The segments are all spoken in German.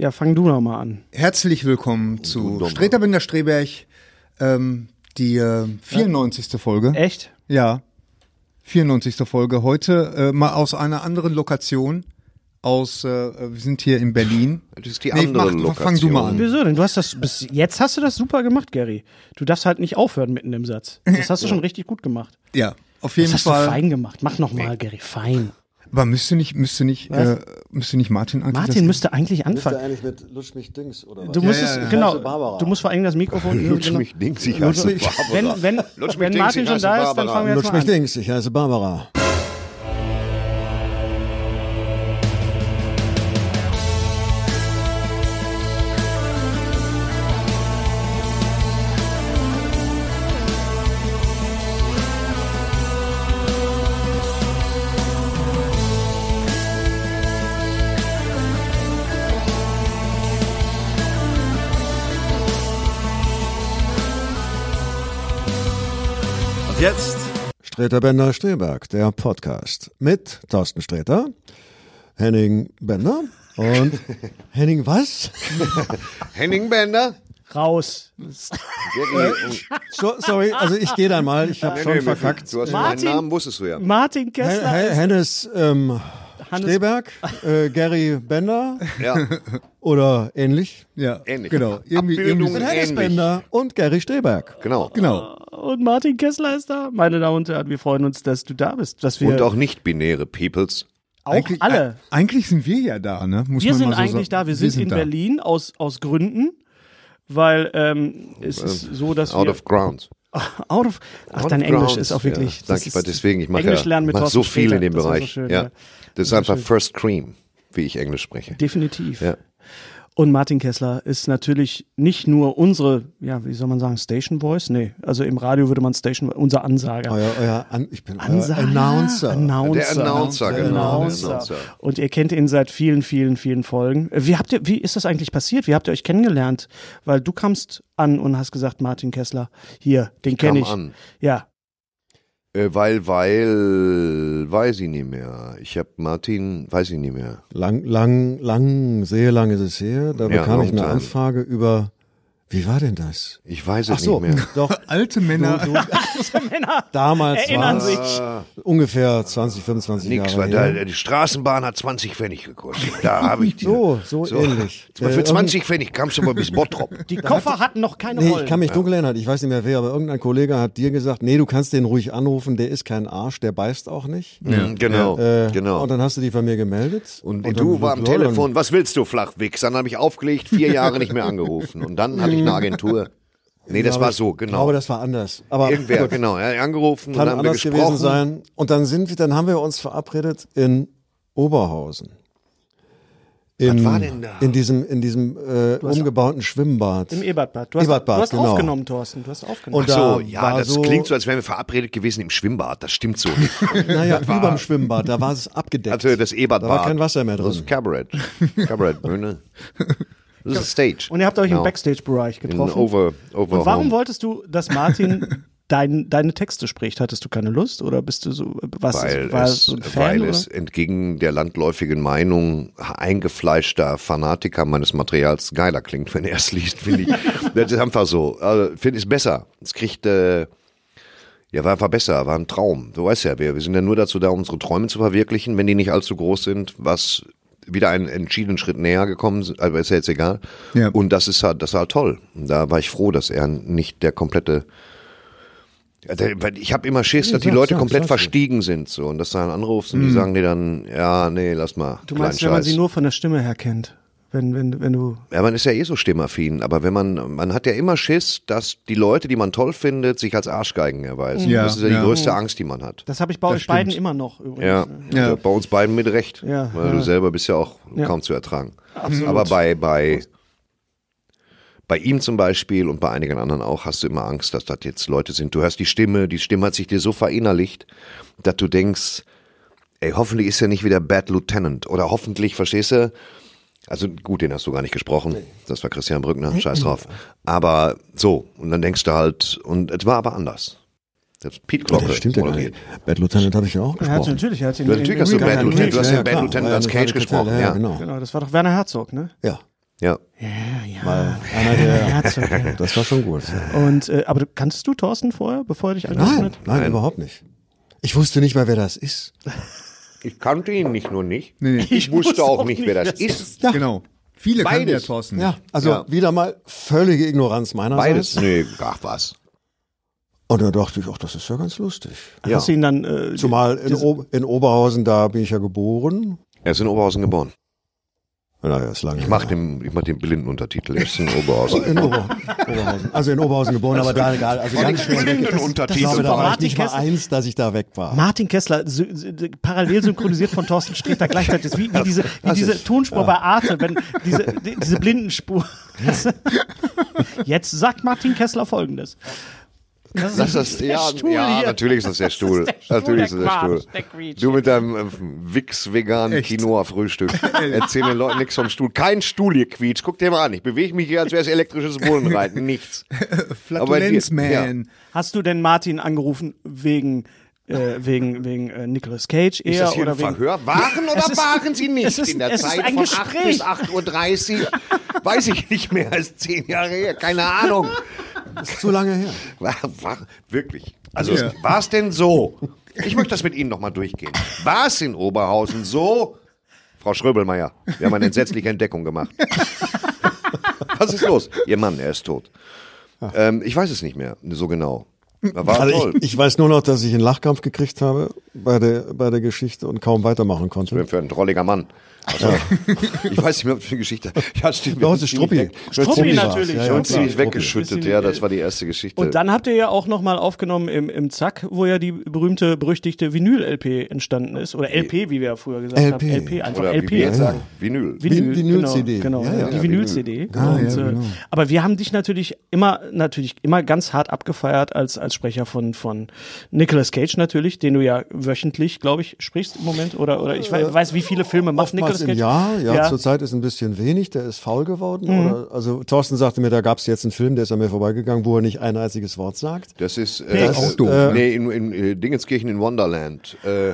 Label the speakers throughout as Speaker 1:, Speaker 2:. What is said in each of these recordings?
Speaker 1: Ja, fang du noch mal an.
Speaker 2: Herzlich willkommen zu Streter Bender-Streberg, ähm, die äh, 94. Ja. Folge.
Speaker 1: Echt?
Speaker 2: Ja, 94. Folge. Heute äh, mal aus einer anderen Lokation aus, äh, wir sind hier in Berlin.
Speaker 3: Das ist die nee, andere mach, Lokation.
Speaker 2: Fang du mal an.
Speaker 1: Wieso denn? Du hast das, bis jetzt hast du das super gemacht, Gary. Du darfst halt nicht aufhören mitten im Satz. Das hast du schon richtig gut gemacht.
Speaker 2: Ja, auf jeden
Speaker 1: das
Speaker 2: Fall.
Speaker 1: Das hast du fein gemacht. Mach noch mal, Gary, fein.
Speaker 2: Aber müsste nicht, müsste nicht, äh, müsste nicht Martin
Speaker 1: eigentlich Martin müsste eigentlich anfangen.
Speaker 4: Müsste eigentlich mit Lutsch mich Dings oder was?
Speaker 1: Du musstest, ja, ja, ja. genau, du musst vor allem das Mikrofon.
Speaker 3: Lutsch mich Dings, ich heiße Barbara.
Speaker 1: Wenn, wenn, wenn Martin schon da ist, dann fangen wir jetzt
Speaker 4: Lutsch
Speaker 1: mal
Speaker 4: mich Dings, ich heiße Barbara. Streter Bender Streberg, der Podcast mit Thorsten Streter, Henning Bender und Henning was?
Speaker 3: Henning Bender.
Speaker 1: Raus.
Speaker 4: so, sorry, also ich gehe dann mal, ich habe nee, schon nee, verkackt.
Speaker 3: Du hast Martin, meinen Namen, wusstest du ja.
Speaker 1: Martin Kessler.
Speaker 4: H Hennes ähm, Streberg, äh, Gary Bender.
Speaker 3: Ja.
Speaker 4: Oder ähnlich.
Speaker 2: Ja,
Speaker 3: ähnlich.
Speaker 2: Genau.
Speaker 4: Irgendwie, irgendwie Hennes Bender und Gary Streberg.
Speaker 3: Genau.
Speaker 2: Genau.
Speaker 1: Und Martin Kessler ist da. Meine Damen und Herren, wir freuen uns, dass du da bist. Dass wir
Speaker 3: und auch nicht-binäre Peoples.
Speaker 1: Auch eigentlich, alle.
Speaker 2: Eigentlich sind wir ja da, ne?
Speaker 1: Muss wir sind so eigentlich sagen. da. Wir, wir sind, sind, in da. Berlin aus, aus Gründen, weil ähm, es ist so, dass
Speaker 3: Out
Speaker 1: wir...
Speaker 3: of grounds.
Speaker 1: Out of, ach, dein Englisch grounds. ist auch wirklich.
Speaker 3: Ja, danke, weil deswegen, ich mache
Speaker 1: Englisch lernen mit
Speaker 3: mach so viel
Speaker 1: später.
Speaker 3: in dem
Speaker 1: das
Speaker 3: Bereich.
Speaker 1: So schön,
Speaker 3: ja.
Speaker 1: ja.
Speaker 3: Das ist einfach First Cream, wie ich Englisch spreche.
Speaker 1: Definitiv.
Speaker 3: Ja.
Speaker 1: Und Martin Kessler ist natürlich nicht nur unsere, ja, wie soll man sagen, Station Voice? Nee, also im Radio würde man Station, unser Ansager.
Speaker 4: Euer, euer An ich bin
Speaker 1: Ansager,
Speaker 4: Announcer.
Speaker 1: Announcer.
Speaker 3: Der Announcer, genau.
Speaker 1: Announcer. Announcer. Und ihr kennt ihn seit vielen, vielen, vielen Folgen. Wie habt ihr, wie ist das eigentlich passiert? Wie habt ihr euch kennengelernt? Weil du kamst an und hast gesagt, Martin Kessler, hier, den kenne ich.
Speaker 3: An.
Speaker 1: Ja.
Speaker 3: Äh, weil, weil, weiß ich nicht mehr. Ich habe Martin, weiß ich nicht mehr.
Speaker 4: Lang, lang, lang, sehr lang ist es her. Da
Speaker 3: Ja,
Speaker 4: bekam ich eine. Anfrage über, wie war denn das?
Speaker 3: Ich weiß es
Speaker 4: Ach so,
Speaker 3: nicht mehr.
Speaker 4: doch,
Speaker 2: Alte Männer.
Speaker 4: du, du,
Speaker 1: Männer
Speaker 4: damals
Speaker 1: erinnern
Speaker 4: war
Speaker 1: sich.
Speaker 4: ungefähr 20, 25
Speaker 3: Nix,
Speaker 4: Jahre
Speaker 3: weil da, die Straßenbahn hat 20 Pfennig gekostet. Da habe ich die.
Speaker 4: So, so, ähnlich.
Speaker 3: Für
Speaker 4: Äh,
Speaker 3: 20 Pfennig kamst du aber bis Bottrop.
Speaker 1: Die Koffer hatten noch keine
Speaker 4: Nee,
Speaker 1: Rollen.
Speaker 4: ich kann mich dunkel erinnern, ich weiß nicht mehr wer, aber irgendein Kollege hat dir gesagt, nee, du kannst den ruhig anrufen, der ist kein Arsch, der beißt auch nicht.
Speaker 3: Mhm, genau,
Speaker 4: Äh,
Speaker 3: genau.
Speaker 4: Und dann hast du die von mir gemeldet.
Speaker 3: Und,
Speaker 4: dann-
Speaker 3: du war am
Speaker 4: ja,
Speaker 3: Telefon, was willst du, Flachwichs? Dann habe ich aufgelegt, vier Jahre nicht mehr angerufen. Und dann hatte ich eine Agentur. Nee, das
Speaker 4: Aber
Speaker 3: war so,
Speaker 4: Ich
Speaker 3: genau.
Speaker 4: glaube, das war anders. Aber
Speaker 3: Irgendwer,
Speaker 4: gut,
Speaker 3: genau. Er hat angerufen und
Speaker 4: kann
Speaker 3: dann haben wir
Speaker 4: anders
Speaker 3: gesprochen.
Speaker 4: gewesen sein. Und dann sind wir, dann haben wir uns verabredet in Oberhausen. In,
Speaker 3: war denn da?
Speaker 4: In diesem, in diesem äh, umgebauten Schwimmbad.
Speaker 1: Im Ebertbad. Du hast,
Speaker 4: Ebertbad,
Speaker 1: du hast
Speaker 4: genau.
Speaker 1: aufgenommen, Thorsten. Du hast aufgenommen.
Speaker 4: Und
Speaker 3: Ach so, ja, das
Speaker 4: so-
Speaker 3: klingt so, als wären wir verabredet gewesen im Schwimmbad. Das stimmt so nicht.
Speaker 4: Naja, überm Schwimmbad, da war es abgedeckt.
Speaker 3: Also das Ebertbad.
Speaker 4: Da war kein Wasser mehr
Speaker 3: Das
Speaker 4: drin.
Speaker 3: ist Cabaret. Cabaret-Bühne. Das ist Stage.
Speaker 1: Und ihr habt euch im
Speaker 3: Genau.
Speaker 1: Backstage-Bereich
Speaker 3: In
Speaker 1: getroffen.
Speaker 3: over, over
Speaker 1: Und warum
Speaker 3: home.
Speaker 1: wolltest du, dass Martin dein, deine Texte spricht. Hattest du keine Lust oder bist du so, was,
Speaker 3: weil
Speaker 1: war
Speaker 3: es,
Speaker 1: so ein Fan?
Speaker 3: weil
Speaker 1: oder?
Speaker 3: es entgegen der landläufigen Meinung eingefleischter Fanatiker meines Materials geiler klingt, wenn er es liest, finde ich. das ist einfach so. Also, finde ich besser. Es kriegt, äh, ja, war einfach besser, war ein Traum. Du weißt ja, wir, wir sind ja nur dazu da, unsere Träume zu verwirklichen, wenn die nicht allzu groß sind, was wieder einen entschiedenen Schritt näher gekommen sind, aber ist ja jetzt egal.
Speaker 5: Ja.
Speaker 3: Und das ist halt, das war halt toll. Und da war ich froh, dass er nicht der komplette weil Ich habe immer Schiss, dass die Leute komplett verstiegen sind so und dass du dann anrufst und die sagen dir dann, ja, nee, lass mal.
Speaker 1: du meinst, wenn man sie nur von der Stimme her kennt? Wenn, wenn, wenn du.
Speaker 3: Ja, man ist ja eh so stimmaffin, aber wenn man, man hat ja immer Schiss, dass die Leute, die man toll findet, sich als Arschgeigen erweisen.
Speaker 5: Ja,
Speaker 3: das ist ja die
Speaker 5: ja.
Speaker 3: größte Angst, die man hat.
Speaker 1: Das habe ich bei
Speaker 5: Das
Speaker 1: euch beiden
Speaker 5: stimmt.
Speaker 1: immer noch übrigens.
Speaker 3: Ja?
Speaker 5: Ja.
Speaker 3: Also bei uns beiden mit Recht,
Speaker 1: Ja,
Speaker 3: weil
Speaker 1: ja.
Speaker 3: du selber bist ja auch
Speaker 1: Ja.
Speaker 3: kaum zu ertragen. Aber bei, bei, bei ihm zum Beispiel und bei einigen anderen auch hast du immer Angst, dass das jetzt Leute sind. Du hörst die Stimme, die Stimme hat sich dir so verinnerlicht, dass du denkst, ey, hoffentlich ist er nicht wieder Bad Lieutenant oder hoffentlich, verstehst du? Also gut, den hast du gar nicht gesprochen. Das war Christian Brückner, scheiß drauf. Aber so, und dann denkst du halt, und es war aber anders. Das Pete Glocke
Speaker 4: Das stimmt ja gar nicht. Bad Lieutenant hatte ich ja auch
Speaker 1: Er hat
Speaker 4: gesprochen.
Speaker 1: natürlich, er hat ihn
Speaker 3: Ja, natürlich
Speaker 1: in-
Speaker 3: hast du
Speaker 1: in-
Speaker 3: Bad
Speaker 1: in-
Speaker 3: Lieutenant, du hast
Speaker 4: Ja,
Speaker 3: den Bad
Speaker 4: klar.
Speaker 3: Lieutenant
Speaker 4: Ja,
Speaker 3: als
Speaker 4: das
Speaker 3: Cage gesprochen. Ja,
Speaker 4: Ja, genau.
Speaker 1: Genau, das war doch Werner Herzog, ne?
Speaker 4: Ja,
Speaker 3: ja.
Speaker 1: Ja, ja.
Speaker 4: mal einer der,
Speaker 1: Herzog, ja.
Speaker 4: das war schon gut.
Speaker 1: Und, äh, aber du, kanntest du Thorsten vorher, bevor er dich angerufen
Speaker 4: Nein,
Speaker 1: hat?
Speaker 4: nein, überhaupt nicht. Ich wusste nicht mal, wer das ist.
Speaker 3: Ich kannte ihn nicht nur nicht.
Speaker 5: Nee, nee.
Speaker 3: Ich wusste auch nicht, wer das ist.
Speaker 5: Genau. Viele kannten ja
Speaker 3: Beides.
Speaker 5: Thorsten.
Speaker 4: Ja, also
Speaker 3: Ja.
Speaker 4: wieder mal völlige Ignoranz meinerseits.
Speaker 3: Beides. Nee, ach was.
Speaker 4: Und da dachte ich, ach, das ist ja ganz lustig.
Speaker 3: Ja.
Speaker 1: Hast du ihn dann. Äh,
Speaker 4: Zumal in, in Oberhausen, da bin ich ja geboren.
Speaker 3: Er ist in Oberhausen geboren.
Speaker 4: Naja, ist lange.
Speaker 3: Ich mach den, ich mach den blinden Untertitel. Er ist in Oberhausen.
Speaker 4: in Ober Oberhausen. Also in Oberhausen geboren, aber da egal. Also ganz schnell weg.
Speaker 3: blinden
Speaker 4: Ich
Speaker 3: Untertitel.
Speaker 4: glaube, da war ich
Speaker 1: Martin
Speaker 4: nicht mal
Speaker 1: Kessler.
Speaker 4: eins, dass ich da weg war.
Speaker 1: Martin Kessler, sy- sy- parallel synchronisiert von Thorsten Sträter gleichzeitig. Wie, wie diese, wie diese Tonspur bei Arte, wenn diese, die, diese Blindenspur. Jetzt sagt Martin Kessler folgendes. Das
Speaker 3: Das ist, ja,
Speaker 1: Stuhl
Speaker 3: ja
Speaker 1: hier.
Speaker 3: natürlich ist das der Stuhl.
Speaker 1: der Stuhl,
Speaker 3: natürlich ist
Speaker 1: der
Speaker 3: das der
Speaker 1: Quark,
Speaker 3: Stuhl.
Speaker 1: der.
Speaker 3: Du mit deinem äh, Wix-veganen
Speaker 5: Echt?
Speaker 3: Quinoa-Frühstück. Erzähl den Leuten nichts vom Stuhl. Kein Stuhl hier quietscht. Guck dir mal an. Ich bewege mich hier, als wäre es elektrisches Bullenreiten. Nichts.
Speaker 5: Flatulenzman.
Speaker 1: Hast du denn Martin angerufen wegen, äh, wegen, wegen äh, Nicolas Cage eher
Speaker 3: Ist das hier
Speaker 1: oder
Speaker 3: ein
Speaker 1: wegen.
Speaker 3: Verhör? Waren oder
Speaker 1: ist-
Speaker 3: waren Sie nicht?
Speaker 1: ist-
Speaker 3: In der
Speaker 1: es ist
Speaker 3: Zeit von
Speaker 1: Gespräch.
Speaker 3: 8 bis 8.30 Uhr? Weiß ich nicht mehr als zehn Jahre her. Keine Ahnung.
Speaker 4: Zu lange her.
Speaker 3: War, war, wirklich. Also
Speaker 5: Ja.
Speaker 3: war es denn so? Ich möchte das mit Ihnen nochmal durchgehen. War es in Oberhausen so? Frau Schröbelmeier, wir haben eine entsetzliche Entdeckung gemacht. Was ist los? Ihr Mann, er ist tot. Ähm, ich weiß es nicht mehr so genau. War
Speaker 4: Also
Speaker 3: toll.
Speaker 4: ich, ich weiß nur noch, dass ich einen Lachkampf gekriegt habe bei der, bei der Geschichte und kaum weitermachen konnte.
Speaker 3: für einen drolliger Mann. Also, Ich weiß nicht mehr, was für eine Geschichte. Ja, stimmt.
Speaker 4: Ja, es ist Struppi.
Speaker 1: Struppi natürlich,
Speaker 4: Ja,
Speaker 1: ja,
Speaker 3: Und ziemlich
Speaker 4: Struppi.
Speaker 3: weggeschüttet. Ja, das war die erste Geschichte.
Speaker 1: Und dann habt ihr ja auch nochmal aufgenommen im, im Zack, wo ja die berühmte, berüchtigte Vinyl-LP entstanden ist. Oder LP, wie wir ja früher gesagt
Speaker 4: LP.
Speaker 1: haben. LP, einfach
Speaker 3: Oder
Speaker 1: LP.
Speaker 3: wie wir sagen, Vinyl.
Speaker 1: Vinyl,
Speaker 4: Vinyl-CD.
Speaker 1: Genau, genau
Speaker 4: Ja, ja,
Speaker 1: die
Speaker 3: ja,
Speaker 1: Vinyl-CD.
Speaker 5: Ah,
Speaker 1: Und,
Speaker 5: ja,
Speaker 1: äh,
Speaker 5: genau.
Speaker 1: Aber wir haben dich natürlich immer, natürlich immer ganz hart abgefeiert als, als Sprecher von, von Nicolas Cage natürlich, den du ja wöchentlich, glaube ich, sprichst im Moment. Oder, oder ich weiß, weiß wie viele Filme macht
Speaker 4: Oftmals
Speaker 1: Nicolas
Speaker 4: im. Jahr, ja,
Speaker 1: Ja.
Speaker 4: zurzeit ist ein bisschen wenig, der ist faul geworden.
Speaker 1: Mhm.
Speaker 4: Oder, also Thorsten sagte mir, da gab es jetzt einen Film, der ist an mir vorbeigegangen, wo er nicht ein einziges Wort sagt.
Speaker 3: Das ist äh,
Speaker 1: ist
Speaker 5: auch doof,
Speaker 3: Äh,
Speaker 5: ne?
Speaker 3: nee, in, in, äh, Dingenskirchen in Wonderland. Äh,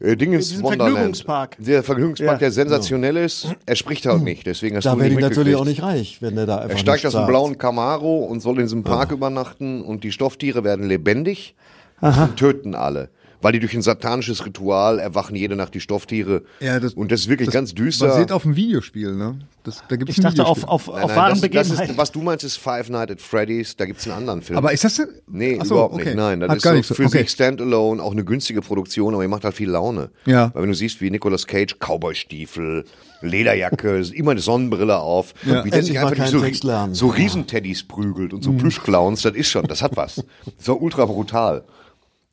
Speaker 3: äh, Dingens Wonderland.
Speaker 1: Vergnügungspark.
Speaker 3: Der Vergnügungspark,
Speaker 1: Ja.
Speaker 3: der sensationell ist. Er spricht halt nicht, deswegen hast
Speaker 4: Da
Speaker 3: du ihn
Speaker 4: werde ich natürlich auch nicht reich, wenn der da einfach
Speaker 3: Er steigt aus dem blauen Camaro und soll in diesem Park übernachten und die Stofftiere werden lebendig und töten alle. Weil die durch ein satanisches Ritual erwachen jede Nacht die Stofftiere.
Speaker 5: Ja, das-
Speaker 3: und das ist wirklich
Speaker 5: das
Speaker 3: ganz düster.
Speaker 5: Basiert auf einem Videospiel, ne? Das, da gibt's
Speaker 1: Ich
Speaker 5: ein
Speaker 1: dachte auf,
Speaker 5: Videospiel.
Speaker 1: auf,
Speaker 3: Nein,
Speaker 1: auf wahren
Speaker 3: das,
Speaker 1: Begebenheiten.
Speaker 3: ist, was du meinst, ist Five Nights at Freddy's. Da gibt's einen anderen Film.
Speaker 5: Aber ist das denn?
Speaker 3: Nee,
Speaker 5: Ach so,
Speaker 3: überhaupt
Speaker 5: okay.
Speaker 3: nicht. Nein, das
Speaker 5: Hat
Speaker 3: ist
Speaker 5: gar
Speaker 3: so
Speaker 5: nichts.
Speaker 3: für
Speaker 5: okay.
Speaker 3: sich Standalone, auch eine günstige Produktion, aber ihr macht halt viel Laune.
Speaker 5: Ja.
Speaker 3: Weil wenn du siehst, wie Nicolas Cage, Cowboystiefel, Lederjacke, immer eine Sonnenbrille auf,
Speaker 5: Ja.
Speaker 3: wie der sich einfach nicht so, so Riesenteddys prügelt und so Plüschclowns, das ist schon, das hat was. Das war ultra brutal.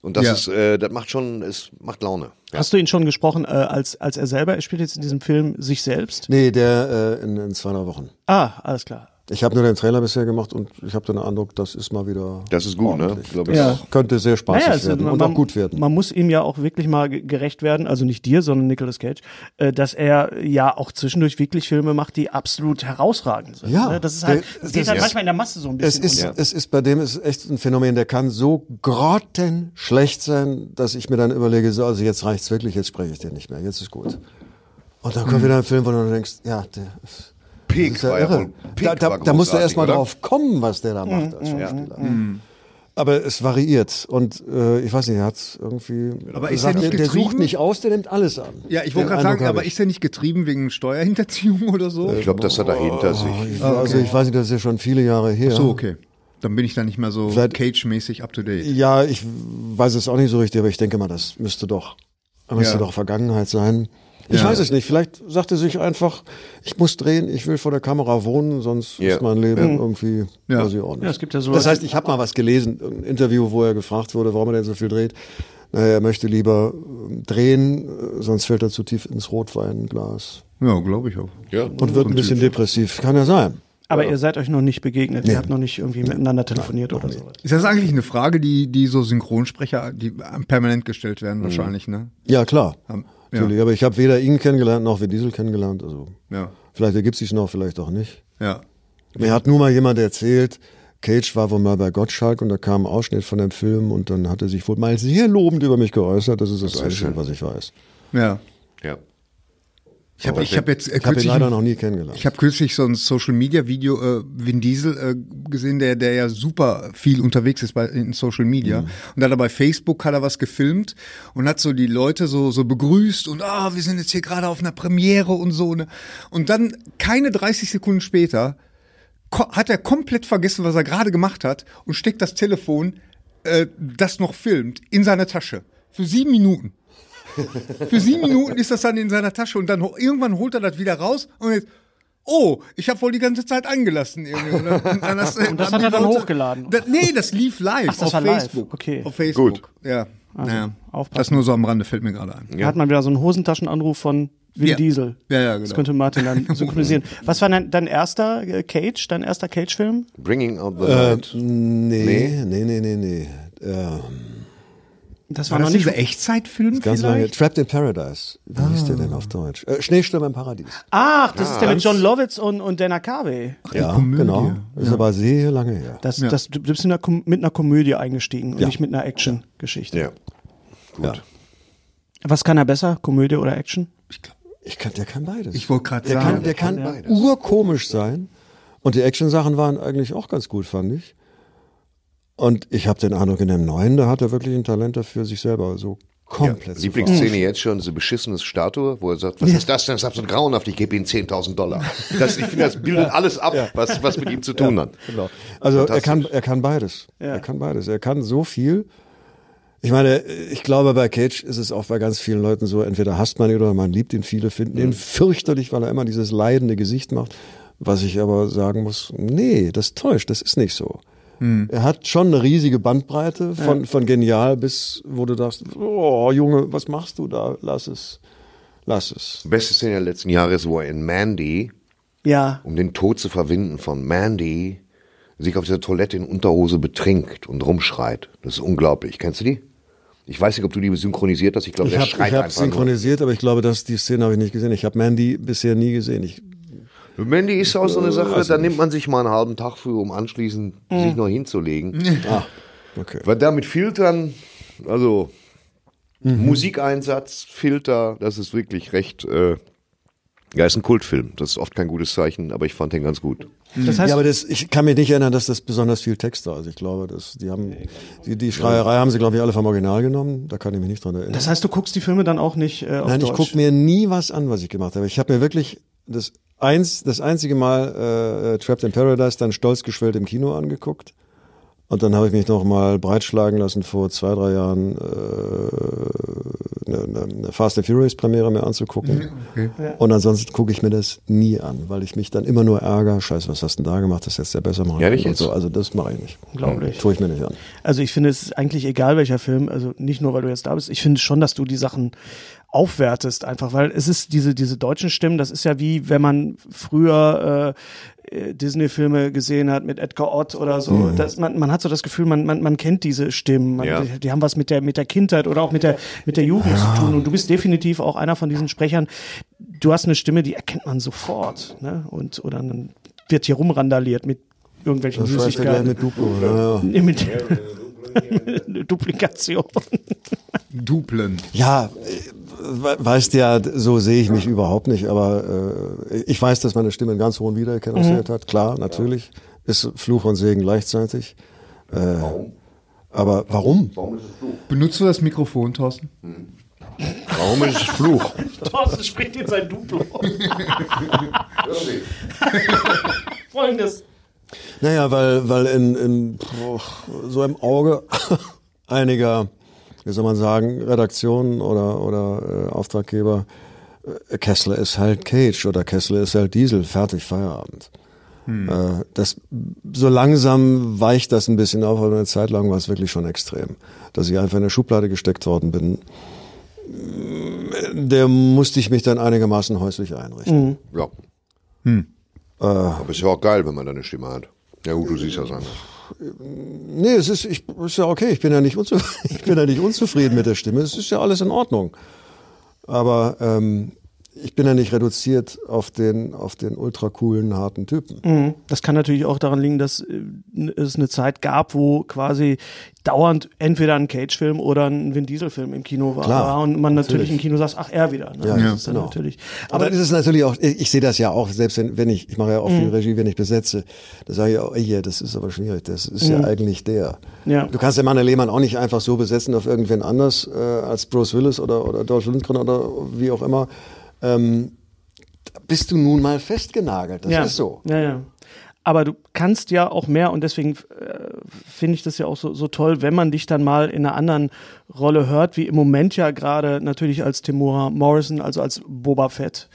Speaker 3: Und das
Speaker 5: Ja.
Speaker 3: ist, äh, das macht schon, es macht Laune. Ja.
Speaker 1: Hast du ihn schon gesprochen, äh, als, als er selber, er spielt jetzt in diesem Film sich selbst?
Speaker 4: Nee, der äh, in, in zwei, drei Wochen.
Speaker 1: Ah, alles klar.
Speaker 4: Ich habe nur den Trailer bisher gemacht und ich habe den Eindruck, das ist mal wieder.
Speaker 3: Das ist gut, ne?
Speaker 4: ordentlich.
Speaker 3: Ich
Speaker 1: Ja.
Speaker 3: auch.
Speaker 4: Könnte sehr spaßig
Speaker 1: Naja, es-
Speaker 4: werden und auch gut werden.
Speaker 1: Man muss ihm ja auch wirklich mal ge- gerecht werden, also nicht dir, sondern Nicolas Cage, äh, dass er ja auch zwischendurch wirklich Filme macht, die absolut herausragend sind.
Speaker 4: Ja,
Speaker 1: ne? das ist halt,
Speaker 4: der-
Speaker 1: das geht
Speaker 4: das-
Speaker 1: halt
Speaker 4: ja.
Speaker 1: manchmal in der Masse so ein
Speaker 4: Es
Speaker 1: bisschen.
Speaker 4: ist,
Speaker 1: unter.
Speaker 4: es ist bei dem ist echt ein Phänomen, der kann so grottenschlecht sein, dass ich mir dann überlege, so, also jetzt reicht's wirklich, jetzt spreche ich den nicht mehr, jetzt ist gut. Und dann kommt wieder ein Film, wo du denkst, ja, der ist
Speaker 3: Peak
Speaker 4: ja
Speaker 3: war ja
Speaker 4: irre.
Speaker 3: Peak
Speaker 4: Da, da,
Speaker 3: war
Speaker 4: da musst du erst mal
Speaker 3: oder?
Speaker 4: drauf kommen, was der da macht als Schauspieler. Aber es variiert und äh, ich weiß nicht, er hat irgendwie.
Speaker 5: Aber ist er nicht
Speaker 4: der, der
Speaker 5: getrieben?
Speaker 4: sucht nicht aus, der nimmt alles an.
Speaker 5: Ja, ich wollte gerade sagen, aber
Speaker 4: ich.
Speaker 5: ist er nicht getrieben wegen Steuerhinterziehung oder so?
Speaker 3: Ich glaube, das hat er hinter sich.
Speaker 4: Ich, Also ich weiß nicht, das ist ja schon viele Jahre her.
Speaker 5: So, okay. Dann bin ich da nicht mehr so Cage-mäßig up to date.
Speaker 4: Ja, ich weiß es auch nicht so richtig, aber ich denke mal, das müsste doch, müsste
Speaker 5: Ja.
Speaker 4: doch Vergangenheit sein. Ich
Speaker 5: Ja.
Speaker 4: weiß es nicht. Vielleicht sagt er sich einfach, ich muss drehen, ich will vor der Kamera wohnen, sonst
Speaker 3: Ja.
Speaker 4: ist mein Leben irgendwie,
Speaker 5: Ja.
Speaker 4: weiß ich auch nicht.
Speaker 1: Ja, es gibt ja so
Speaker 4: das heißt, ich habe mal was gelesen, ein Interview, wo er gefragt wurde, warum er denn so viel dreht. Naja, er möchte lieber ähm, drehen, äh, sonst fällt er zu tief ins Rotweinglas
Speaker 5: Ja, glaube ich auch.
Speaker 3: Ja.
Speaker 4: und wird ein bisschen depressiv. Kann ja sein.
Speaker 1: aber ihr seid euch noch nicht begegnet, ihr habt noch nicht irgendwie miteinander telefoniert oder so.
Speaker 5: Ist das eigentlich eine Frage, die, die so Synchronsprecher, die permanent gestellt werden, wahrscheinlich, ne?
Speaker 4: Ja, klar. Natürlich. Aber ich habe weder ihn kennengelernt noch Vin Diesel kennengelernt. Also vielleicht ergibt sich noch, vielleicht auch nicht.
Speaker 5: Ja.
Speaker 4: Mir hat nur mal jemand erzählt, Cage war wohl mal bei Gottschalk und da kam ein Ausschnitt von dem Film und dann hat er sich wohl mal sehr lobend über mich geäußert. Das ist das, Einzige, was ich weiß.
Speaker 5: Ja. Ich habe ich hab jetzt äh,
Speaker 4: Ich habe ihn
Speaker 5: kürzlich,
Speaker 4: leider noch nie kennengelernt.
Speaker 5: ich habe kürzlich so ein Social Media Video äh, Vin Diesel äh, gesehen, der der ja super viel unterwegs ist bei in Social Media
Speaker 4: Mhm.
Speaker 5: und da hat er bei Facebook hat er was gefilmt und hat so die Leute so so begrüßt und ah, wir sind jetzt hier gerade auf einer Premiere und so ne und dann keine 30 Sekunden später hat er komplett vergessen, was er gerade gemacht hat und steckt das Telefon, äh, das noch filmt, in seine Tasche für sieben Minuten. Für sieben Minuten ist das dann in seiner Tasche und dann irgendwann holt er das wieder raus und jetzt, oh, ich habe wohl die ganze Zeit angelassen. irgendwie. Und, dann, und, dann das,
Speaker 1: Und das hat er dann hochgeladen?
Speaker 5: Das, nee, das lief live
Speaker 1: Ach, das
Speaker 5: auf
Speaker 1: war live.
Speaker 5: Facebook.
Speaker 1: Okay.
Speaker 5: Auf Facebook.
Speaker 3: Gut.
Speaker 5: Ja. naja.
Speaker 1: aufpassen.
Speaker 5: Das nur so am Rande fällt mir gerade ein.
Speaker 1: Da hat man wieder so einen Hosentaschenanruf von Vin
Speaker 5: Ja.
Speaker 1: Diesel.
Speaker 5: Ja, ja,
Speaker 1: Das
Speaker 5: genau.
Speaker 1: könnte Martin dann synchronisieren. Was war dein, dein erster äh, Cage, dein erster Cage-Film?
Speaker 3: Bringing out the
Speaker 4: äh,
Speaker 3: light.
Speaker 4: nee, nee, nee, nee, nee. Ähm,
Speaker 1: Das
Speaker 5: War
Speaker 1: war,
Speaker 5: das
Speaker 1: noch nicht.
Speaker 5: dieser Echtzeitfilm
Speaker 4: ganz lange.
Speaker 5: vielleicht?
Speaker 4: Trapped in Paradise. Wie hieß der denn auf Deutsch? Äh, Schneesturm im Paradies.
Speaker 1: Ach, das ist der mit John Lovitz und, und Dana Carvey.
Speaker 4: ja,
Speaker 5: Komödie.
Speaker 4: genau. Ist aber sehr lange her.
Speaker 1: Das, das, du bist in einer, mit einer Komödie eingestiegen und
Speaker 4: Ja.
Speaker 1: nicht mit einer Action-Geschichte.
Speaker 3: Ja.
Speaker 4: Ja.
Speaker 1: Was kann er besser, Komödie oder Action?
Speaker 4: Ich kann, der kann beides.
Speaker 5: Ich wollte gerade
Speaker 4: Der
Speaker 5: sagen.
Speaker 4: kann, der kann urkomisch sein. Und die Action-Sachen waren eigentlich auch ganz gut, fand ich. Und ich habe den Eindruck, in dem Neuen, da hat er wirklich ein Talent dafür, sich selber so komplett zu
Speaker 3: Lieblingsszene jetzt schon, diese beschissene Statue, wo er sagt, was ist das denn? Das ist absolut grauenhaft, ich gebe Ihnen 10.000 Dollar. Das, ich finde, das bildet alles ab, was, was mit ihm zu tun hat.
Speaker 4: Genau. Also er kann, er kann beides.
Speaker 1: Ja.
Speaker 4: Er kann beides. Er kann so viel. Ich meine, ich glaube, bei Cage ist es auch bei ganz vielen Leuten so, entweder hasst man ihn oder man liebt ihn. Viele finden ihn fürchterlich, weil er immer dieses leidende Gesicht macht. Was ich aber sagen muss, nee, das täuscht, das ist nicht so. Er hat schon eine riesige Bandbreite von, von genial bis, wo du dachtest, oh Junge, was machst du da? Lass es. Lass es.
Speaker 3: Beste Szene der letzten Jahre ist, wo er in Mandy,
Speaker 1: Ja.
Speaker 3: um den Tod zu verwinden von Mandy, sich auf dieser Toilette in Unterhose betrinkt und rumschreit. Das ist unglaublich. Kennst du die? Ich weiß nicht, ob du die synchronisiert hast. Ich glaube,
Speaker 4: Ich
Speaker 3: der
Speaker 4: habe
Speaker 3: schreit
Speaker 4: ich hab
Speaker 3: einfach nur.
Speaker 4: synchronisiert, aber ich glaube, dass die Szene habe ich nicht gesehen. Ich habe Mandy bisher nie gesehen. Ich,
Speaker 3: Mandy ist auch so eine Sache, da nimmt man sich mal einen halben Tag für, um anschließend sich noch hinzulegen.
Speaker 4: ah, okay.
Speaker 3: Weil da mit Filtern, also Musikeinsatz, Filter, das ist wirklich recht, äh, ja, ist ein Kultfilm. Das ist oft kein gutes Zeichen, aber ich fand den ganz gut.
Speaker 1: Das heißt,
Speaker 4: ja, aber das, ich kann mich nicht erinnern, dass das besonders viel Text war. Also ich glaube, dass die haben die, die Schreierei haben sie, glaube ich, alle vom Original genommen. Da kann ich mich nicht dran erinnern.
Speaker 1: das heißt, du guckst die Filme dann auch nicht äh, auf
Speaker 4: Nein, ich
Speaker 1: Deutsch?
Speaker 4: gucke mir nie was an, was ich gemacht habe. Ich habe mir wirklich das eins, das einzige Mal äh, äh, Trapped in Paradise dann stolz geschwellt im Kino angeguckt. Und dann habe ich mich noch mal breitschlagen lassen, vor zwei, drei Jahren äh, eine, eine, Fast and Furious Premiere mir anzugucken. Und ansonsten gucke ich mir das nie an, weil ich mich dann immer nur ärgere, scheiße, was hast du denn da gemacht, das hättest du ja besser machen
Speaker 3: Ja,
Speaker 4: können und
Speaker 3: jetzt.
Speaker 4: so. Also das mache ich nicht.
Speaker 1: Unglaublich.
Speaker 4: Tue ich mir nicht an.
Speaker 1: Also ich finde, es ist eigentlich egal, welcher Film, also nicht nur, weil du jetzt da bist, ich finde schon, dass du die Sachen aufwertest einfach, weil es ist diese, diese deutschen Stimmen, das ist ja wie, wenn man früher äh, Disney-Filme gesehen hat mit Edgar Ott oder so. Mhm. Das, man, man hat so das Gefühl, man, man, man kennt diese Stimmen. Man,
Speaker 3: Ja.
Speaker 1: die, die haben was mit der, mit der Kindheit oder auch mit der, mit der Jugend zu tun. Und du bist definitiv auch einer von diesen Sprechern. Du hast eine Stimme, die erkennt man sofort. Ne? Und, oder dann wird hier rumrandaliert mit irgendwelchen
Speaker 4: Das
Speaker 1: Süßigkeiten.
Speaker 4: mit Duplo. Ja,
Speaker 1: Nee, mit Duplikation.
Speaker 5: Duplen.
Speaker 4: ja äh, we- weißt ja, so sehe ich mich überhaupt nicht, aber äh, ich weiß, dass meine Stimme einen ganz hohen Wiedererkennungswert hat. Klar, natürlich. Ist Fluch und Segen gleichzeitig. Äh, aber warum?
Speaker 5: Benutzt du das Mikrofon, Thorsten?
Speaker 3: Warum ist es Fluch?
Speaker 1: Thorsten spricht in sein Duplo. Folgendes.
Speaker 4: Naja, weil, weil in, in so im Auge einiger, wie soll man sagen, Redaktionen oder, oder äh, Auftraggeber, äh, Kessler ist halt Cage oder Kessler ist halt Diesel, fertig, Feierabend. Äh, das, so langsam weicht das ein bisschen auf, aber eine Zeit lang war es wirklich schon extrem. Dass ich einfach in eine Schublade gesteckt worden bin, der musste ich mich dann einigermaßen häuslich einrichten.
Speaker 3: Ja. Aber ist ja auch geil, wenn man da eine Stimme hat. Ja gut, du siehst das anders.
Speaker 4: Nee, es ist, ich, ist ja okay. Ich bin ja, nicht unzufrieden, ich bin ja nicht unzufrieden mit der Stimme. Es ist ja alles in Ordnung. Aber ähm, ich bin ja nicht reduziert auf den, auf den ultra coolen, harten Typen.
Speaker 1: Mhm. Das kann natürlich auch daran liegen, dass äh, es eine Zeit gab, wo quasi dauernd entweder ein Cage-Film oder ein Vin Diesel-Film im Kino war.
Speaker 4: Klar,
Speaker 1: und man natürlich,
Speaker 4: natürlich.
Speaker 1: im Kino sagt, ach, er wieder. Ne?
Speaker 4: Ja,
Speaker 1: das
Speaker 4: ja,
Speaker 1: ist dann
Speaker 4: genau.
Speaker 1: natürlich.
Speaker 4: Aber
Speaker 1: Aber
Speaker 4: das ist natürlich auch, ich ich sehe das ja auch, selbst wenn, wenn ich, ich mache ja auch viel Regie, wenn ich besetze, da sage ich auch, ey, hier, das ist aber schwierig, das ist ja eigentlich der.
Speaker 1: Ja.
Speaker 4: Du kannst ja Manne Lehmann auch nicht einfach so besetzen auf irgendwen anders äh, als Bruce Willis oder, oder Dolph Lundgren oder wie auch immer. Ähm, bist du nun mal festgenagelt, das
Speaker 1: ja.
Speaker 4: ist so.
Speaker 1: Ja, ja. Aber du kannst ja auch mehr und deswegen äh, finde ich das ja auch so, so toll, wenn man dich dann mal in einer anderen Rolle hört, wie im Moment ja gerade natürlich als Timura Morrison, also als Boba Fett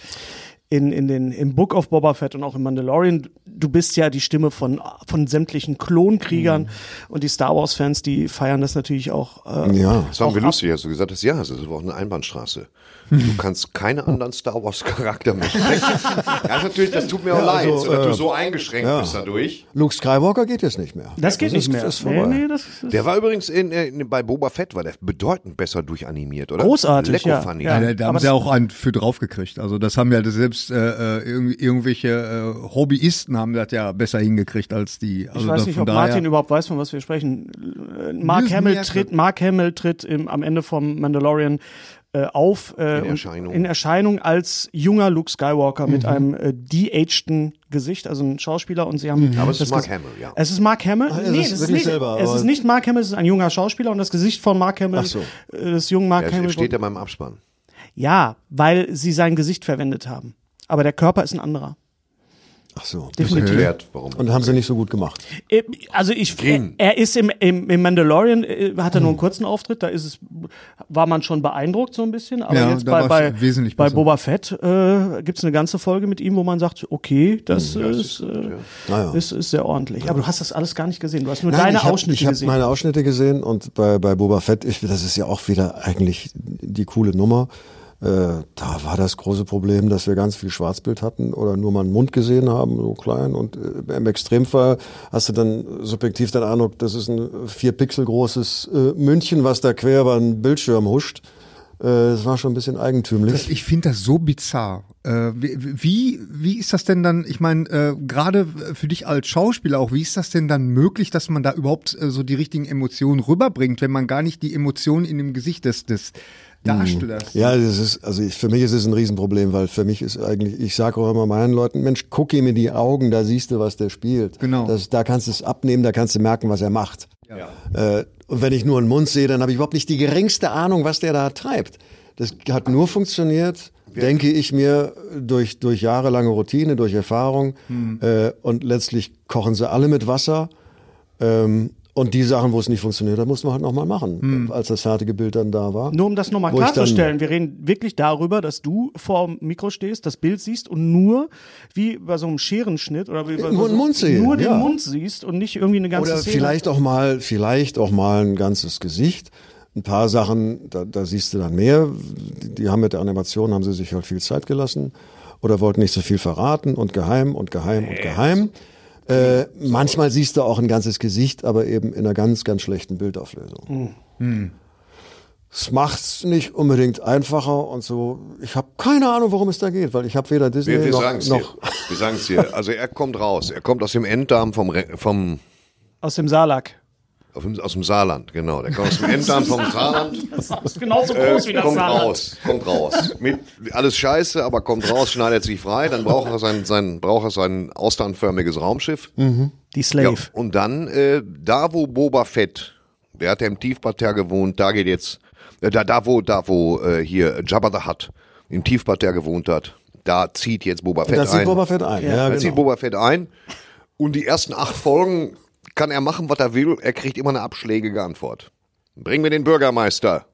Speaker 1: in, in den, im Book of Boba Fett und auch im Mandalorian. Du bist ja die Stimme von, von sämtlichen Klonkriegern
Speaker 4: Mhm.
Speaker 1: und die Star Wars Fans, die feiern das natürlich auch. Äh,
Speaker 4: Ja.
Speaker 3: Das haben wir
Speaker 1: ab-
Speaker 3: lustig, als du gesagt hast, ja, es ist auch eine Einbahnstraße. Du kannst keine anderen Star Wars Charakter mehr sprechen. ja, natürlich, das tut mir auch leid,
Speaker 4: also,
Speaker 3: so, dass du
Speaker 4: äh,
Speaker 3: so eingeschränkt
Speaker 4: ja.
Speaker 3: bist dadurch.
Speaker 4: Luke Skywalker geht jetzt nicht mehr.
Speaker 1: Das geht
Speaker 4: ist,
Speaker 1: nicht mehr.
Speaker 4: Ist vorbei.
Speaker 1: nee, nee, das ist,
Speaker 3: Der war übrigens in, in, bei Boba Fett, war der bedeutend besser durchanimiert, oder?
Speaker 1: Großartig,
Speaker 3: Lecko
Speaker 1: ja.
Speaker 3: funny.
Speaker 1: Ja.
Speaker 5: Ja, da haben sie
Speaker 1: das-
Speaker 5: auch einen für draufgekriegt. Also das haben ja selbst äh, äh, irgendwie- irgendwelche äh, Hobbyisten haben das ja besser hingekriegt als die. Also
Speaker 1: Ich weiß nicht, ob
Speaker 5: daher-
Speaker 1: Martin überhaupt weiß, von was wir sprechen. Äh, Mark Hamill tritt, Mark Hamill tritt im, am Ende vom Mandalorian äh, auf äh,
Speaker 3: In Erscheinung.
Speaker 1: in Erscheinung als junger Luke Skywalker
Speaker 5: Mhm.
Speaker 1: mit einem äh, de-ageden Gesicht, also ein Schauspieler und sie haben
Speaker 3: Aber es ist Mark Hamill, ja.
Speaker 1: Es ist Mark Hamill.
Speaker 4: Ach,
Speaker 1: nee,
Speaker 4: ist
Speaker 1: es ist, nicht,
Speaker 4: selber,
Speaker 1: es ist nicht Mark Hamill, es ist ein junger Schauspieler und das Gesicht von Mark Hamill,
Speaker 4: Ach so.
Speaker 1: äh, des jungen Mark
Speaker 3: Der
Speaker 1: Hamill.
Speaker 3: steht ja beim Abspann.
Speaker 1: ja, weil sie sein Gesicht verwendet haben. Aber der Körper ist ein anderer.
Speaker 4: Ach so.
Speaker 1: Definitiv.
Speaker 3: Erklärt, warum.
Speaker 4: Und haben sie nicht so gut gemacht.
Speaker 1: Äh, Also ich, er,
Speaker 3: Ging.
Speaker 1: er ist im, im, im Mandalorian, äh, hat er nur einen kurzen Auftritt, da ist es, war man schon beeindruckt so ein bisschen, aber
Speaker 5: Ja,
Speaker 1: jetzt bei, bei,
Speaker 5: wesentlich
Speaker 1: bei
Speaker 5: besser.
Speaker 1: Boba Fett äh, gibt es eine ganze Folge mit ihm, wo man sagt, okay, das, ist, äh,
Speaker 4: Naja.
Speaker 1: ist, ist sehr ordentlich. Aber du hast das alles gar nicht gesehen, du hast nur
Speaker 4: Nein,
Speaker 1: deine
Speaker 4: ich hab,
Speaker 1: Ausschnitte
Speaker 4: Ich habe
Speaker 1: gesehen.
Speaker 4: meine Ausschnitte gesehen und bei, bei Boba Fett, ich, das ist ja auch wieder eigentlich die coole Nummer. Äh, da war das große Problem, dass wir ganz viel Schwarzbild hatten oder nur mal einen Mund gesehen haben, so klein. Und äh, im Extremfall hast du dann subjektiv den Eindruck, das ist ein vier Pixel großes äh, München, was da quer über einen Bildschirm huscht. Das war schon ein bisschen eigentümlich.
Speaker 5: Das, ich finde das so bizarr. Wie, wie, ist das denn dann, ich meine, äh, gerade für dich als Schauspieler auch, wie ist das denn dann möglich, dass man da überhaupt so die richtigen Emotionen rüberbringt, wenn man gar nicht die Emotionen in dem Gesicht des, des Darstellers
Speaker 4: Ja, das ist, also ich, für mich ist es ein Riesenproblem, weil für mich ist eigentlich, ich sage auch immer meinen Leuten, Mensch, guck ihm in die Augen, da siehst du, was der spielt.
Speaker 5: Genau.
Speaker 4: Das, da kannst du es abnehmen, da kannst du merken, was er macht. Äh, und wenn ich nur einen Mund sehe, dann habe ich überhaupt nicht die geringste Ahnung, was der da treibt. Das hat nur funktioniert, denke ich mir, durch, durch jahrelange Routine, durch Erfahrung.
Speaker 5: Hm.
Speaker 4: Äh, und letztlich kochen sie alle mit Wasser. Ähm, und die Sachen, wo es nicht funktioniert hat, mussten wir halt nochmal machen,
Speaker 5: Hm.
Speaker 4: als das fertige Bild dann da war.
Speaker 1: Nur um das nochmal klarzustellen, wir reden wirklich darüber, dass du vor dem Mikro stehst, das Bild siehst und nur wie bei so einem Scherenschnitt oder wie bei
Speaker 4: Nur
Speaker 1: so,
Speaker 4: den Mund sehen,
Speaker 1: nur den
Speaker 4: ja.
Speaker 1: Mund siehst und nicht irgendwie eine ganze
Speaker 4: Oder
Speaker 1: Szene.
Speaker 4: vielleicht auch mal, vielleicht auch mal ein ganzes Gesicht. Ein paar Sachen, da, da siehst du dann mehr. Die, die haben mit der Animation, haben sie sich halt viel Zeit gelassen oder wollten nicht so viel verraten und geheim und geheim und geheim. Äh, manchmal siehst du auch ein ganzes Gesicht, aber eben in einer ganz, ganz schlechten Bildauflösung. Es macht's nicht unbedingt einfacher und so. Ich habe keine Ahnung, worum es da geht, weil ich habe weder Disney
Speaker 3: Wir, wir
Speaker 4: noch,
Speaker 3: sagen es dir.
Speaker 4: noch
Speaker 3: Wir sagen es dir. Also er kommt raus. Er kommt aus dem Enddarm vom, Re- vom
Speaker 1: Aus dem Salak.
Speaker 3: Auf dem- aus dem Saarland, genau. Der kommt aus dem Enddarm vom Saarland.
Speaker 1: Das ist genauso
Speaker 3: Äh,
Speaker 1: groß wie das
Speaker 3: kommt
Speaker 1: Salak.
Speaker 3: raus, kommt raus. Mit, alles scheiße, aber kommt raus, schneidet sich frei. Dann braucht er sein, sein, braucht er sein austernförmiges Raumschiff.
Speaker 1: Die
Speaker 3: Ja,
Speaker 1: Slave.
Speaker 3: und dann, äh, da wo Boba Fett, der hat ja im Tiefparterre gewohnt, da geht jetzt, äh, da, da wo, da wo äh, hier Jabba the Hutt im Tiefparterre gewohnt hat, da zieht jetzt Boba Fett ein.
Speaker 4: sieht Boba Fett ein. Ja,
Speaker 3: Da zieht
Speaker 4: genau.
Speaker 3: Boba Fett ein und die ersten acht Folgen kann er machen, was er will. Er kriegt immer eine abschlägige Antwort. Bring mir den Bürgermeister.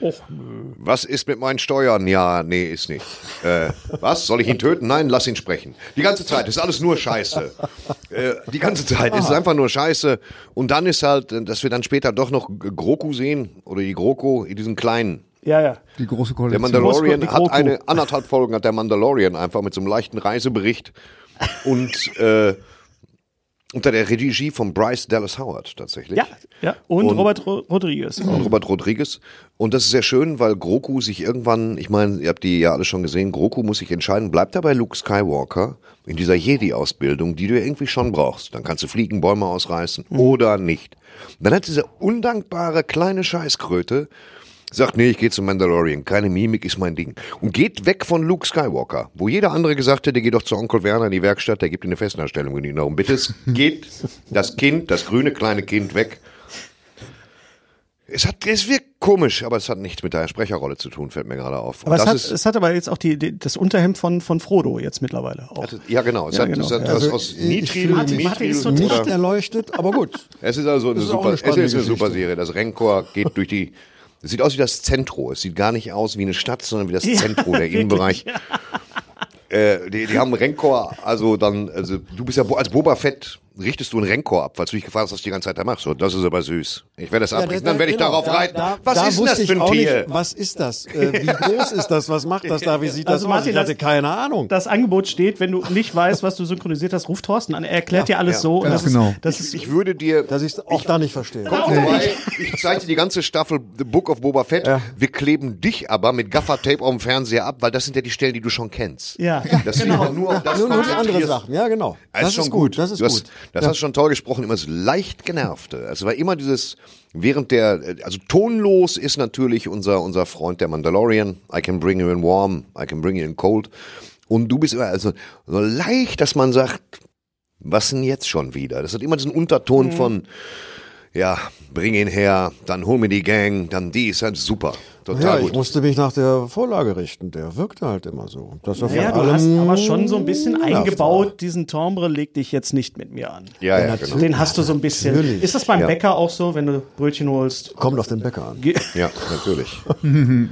Speaker 1: Och,
Speaker 3: Was ist mit meinen Steuern? Ja, nee, ist nicht. Äh, was? Soll ich ihn töten? Nein, lass ihn sprechen. Die ganze Zeit ist alles nur Scheiße. Äh, die ganze Zeit ist es einfach nur Scheiße. Und dann ist halt, dass wir dann später doch noch Groku sehen oder die Groko in diesen kleinen.
Speaker 1: ja, ja.
Speaker 5: Die große
Speaker 3: Der
Speaker 5: Koalition.
Speaker 3: Mandalorian
Speaker 1: die
Speaker 3: hat eine anderthalb Folgen hat der Mandalorian einfach mit so einem leichten Reisebericht und äh, unter der Regie von Bryce Dallas Howard tatsächlich.
Speaker 1: Ja, ja. Und,
Speaker 3: Und-
Speaker 1: Robert Ro Rodriguez.
Speaker 3: und Robert Rodriguez. Und das ist sehr schön, weil Groku sich irgendwann, ich meine, ihr habt die ja alle schon gesehen, Groku muss sich entscheiden, bleibt er bei Luke Skywalker in dieser Jedi-Ausbildung, die du ja irgendwie schon brauchst. Dann kannst du fliegen, Bäume ausreißen oder nicht. Dann hat diese undankbare kleine Scheißkröte sagt, nee, ich gehe zum Mandalorian, keine Mimik ist mein Ding. Und geht weg von Luke Skywalker, wo jeder andere gesagt hätte, geh doch zu Onkel Werner in die Werkstatt, der gibt dir eine Festanstellung in die Darum. Bitte, es geht das Kind, das grüne kleine Kind weg. Es, hat, es wirkt komisch, aber es hat nichts mit der Sprecherrolle zu tun, fällt mir gerade auf. Und
Speaker 1: Aber es hat,
Speaker 3: ist,
Speaker 1: es hat aber jetzt auch die, die, das Unterhemd von, von Frodo jetzt mittlerweile auch.
Speaker 3: ja, genau. Es
Speaker 1: Ja,
Speaker 3: hat,
Speaker 1: genau.
Speaker 3: Es hat
Speaker 4: Also,
Speaker 3: was aus Mithril,
Speaker 4: fühle
Speaker 1: mich- Martin ist so
Speaker 3: Mithril
Speaker 4: Nicht erleuchtet, aber gut.
Speaker 3: Es ist also eine
Speaker 4: ist
Speaker 3: super,
Speaker 4: eine
Speaker 3: es ist eine super Serie. Das Renkor geht durch die, es sieht aus wie das Zentro. Es sieht gar nicht aus wie eine Stadt, sondern wie das Zentro, der Innenbereich. Äh, die, die haben Renkor, also dann, also du bist ja als Boba Fett richtest du einen Renkor ab, weil du dich gefragt hast, was du die ganze Zeit da machst. So, das ist aber süß. Ich werde das abrichten, dann werde ich
Speaker 4: genau,
Speaker 3: darauf
Speaker 4: da-
Speaker 3: reiten.
Speaker 4: Da,
Speaker 3: was
Speaker 4: da
Speaker 3: ist das
Speaker 4: ich
Speaker 3: für ein Tier?
Speaker 4: Nicht, was ist das? Äh, wie groß ist das? Was macht das da? Wie sieht
Speaker 1: Also
Speaker 4: das
Speaker 1: Martin,
Speaker 4: aus? Ich hatte
Speaker 1: das-
Speaker 4: keine Ahnung.
Speaker 1: Das Angebot steht, wenn du nicht weißt, was du synchronisiert hast, ruf Thorsten an. Er erklärt dir alles
Speaker 3: ja,
Speaker 1: so. und
Speaker 5: ganz
Speaker 1: das
Speaker 5: genau.
Speaker 1: Ist, das ist,
Speaker 3: Ich würde dir
Speaker 4: Dass ich es auch da nicht verstehe.
Speaker 3: Kommt vorbei, ich zeige dir die ganze Staffel The Book of Boba Fett. Wir kleben dich aber mit Gaffer-Tape auf dem Fernseher ab, weil das sind ja die Stellen, die du schon kennst.
Speaker 1: Ja,
Speaker 3: das
Speaker 1: genau.
Speaker 3: nur, auf das
Speaker 4: Nur, nur die andere. Sachen. Ja, genau.
Speaker 3: Das, ist schon gut.
Speaker 4: Das ist gut.
Speaker 3: Das hast du schon toll gesprochen, immer das leicht genervte. Es war immer dieses, während der, also tonlos ist natürlich unser, unser Freund der Mandalorian. I can bring you in warm, I can bring you in cold. Und du bist immer, also, so leicht, dass man sagt, was denn jetzt schon wieder? Das hat immer diesen Unterton von, ja, bring ihn her, dann hol mir die Gang, dann die ist halt super. Total
Speaker 4: Ja, ich
Speaker 3: gut.
Speaker 4: musste mich nach der Vorlage richten. Der wirkte halt immer so. Dass er
Speaker 1: ja, du hast aber schon so ein bisschen eingebaut, diesen Timbre leg dich jetzt nicht mit mir an.
Speaker 3: ja, ja,
Speaker 4: natürlich.
Speaker 3: genau.
Speaker 1: Den hast du so ein bisschen.
Speaker 4: Natürlich.
Speaker 1: Ist das beim
Speaker 3: Ja.
Speaker 1: Bäcker auch so, wenn du Brötchen holst?
Speaker 4: war. Kommt auf den Bäcker an.
Speaker 1: Ge
Speaker 3: Ja, natürlich.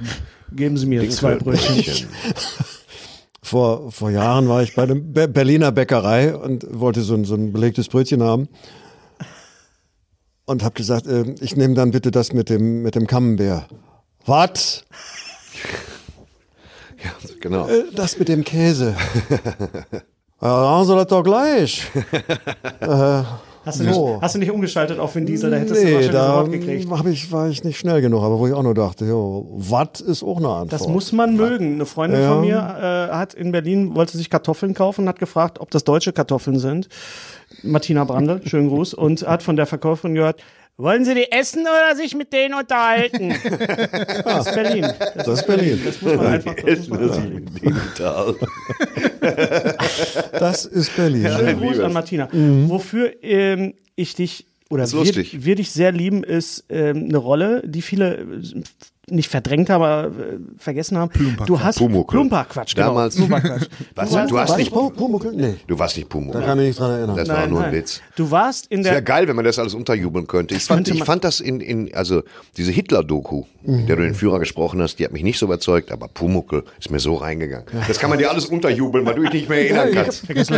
Speaker 1: geben Sie mir zwei Brötchen.
Speaker 4: Vor, vor Jahren war ich bei einer Be Berliner Bäckerei und wollte so ein, so ein belegtes Brötchen haben. Und habe gesagt, äh, ich nehme dann bitte das mit dem, mit dem Camembert. Was?
Speaker 3: Ja, genau.
Speaker 4: Äh, das mit dem Käse. ja, machen Sie das doch gleich.
Speaker 1: Hast du, nicht,
Speaker 4: So.
Speaker 1: hast du nicht umgeschaltet auf Vin Diesel? Da hättest du
Speaker 4: Nee,
Speaker 1: wahrscheinlich
Speaker 4: da
Speaker 1: sofort gekriegt.
Speaker 4: hab ich, war ich nicht schnell genug, aber wo ich auch nur dachte, jo, was ist auch eine Antwort.
Speaker 1: Das muss man mögen. Eine Freundin
Speaker 4: Ja.
Speaker 1: von mir äh, hat in Berlin, wollte sich Kartoffeln kaufen, hat gefragt, ob das deutsche Kartoffeln sind. Martina Brandl, schönen Gruß, und hat von der Verkäuferin gehört, wollen Sie die essen oder sich mit denen unterhalten? Das ist Berlin. Das,
Speaker 4: Das ist Berlin.
Speaker 1: das muss man einfach das muss man.
Speaker 4: Das ist Berlin.
Speaker 1: Schönen Gruß an. Martina. Wofür ähm, ich dich oder wir, wir dich sehr lieben, ist ähm, eine Rolle, die viele nicht verdrängt haben, aber äh, vergessen haben. Du hast
Speaker 3: Pumuckl.
Speaker 1: Plumperquatsch, genau.
Speaker 3: Damals-
Speaker 1: Plumperquatsch.
Speaker 3: Was,
Speaker 1: Du
Speaker 3: du,
Speaker 1: hast-
Speaker 3: hast
Speaker 4: War ich
Speaker 3: nicht,
Speaker 4: Pu- Pumuckl? Nee.
Speaker 3: du warst nicht Pumuckl.
Speaker 4: Da kann ich mich nicht dran erinnern.
Speaker 3: Das war
Speaker 1: Nein,
Speaker 3: nur ein
Speaker 1: nein.
Speaker 3: Witz.
Speaker 1: Du warst in
Speaker 3: Es
Speaker 1: der
Speaker 3: wäre geil, wenn man das alles unterjubeln könnte. Ich fand, ich fand das in, in also diese Hitler-Doku,
Speaker 4: Mhm.
Speaker 3: in der du den Führer gesprochen hast, die hat mich nicht so überzeugt, aber Pumuckl ist mir so reingegangen. Das kann man dir alles unterjubeln, weil du dich nicht mehr erinnern kannst.
Speaker 1: Das.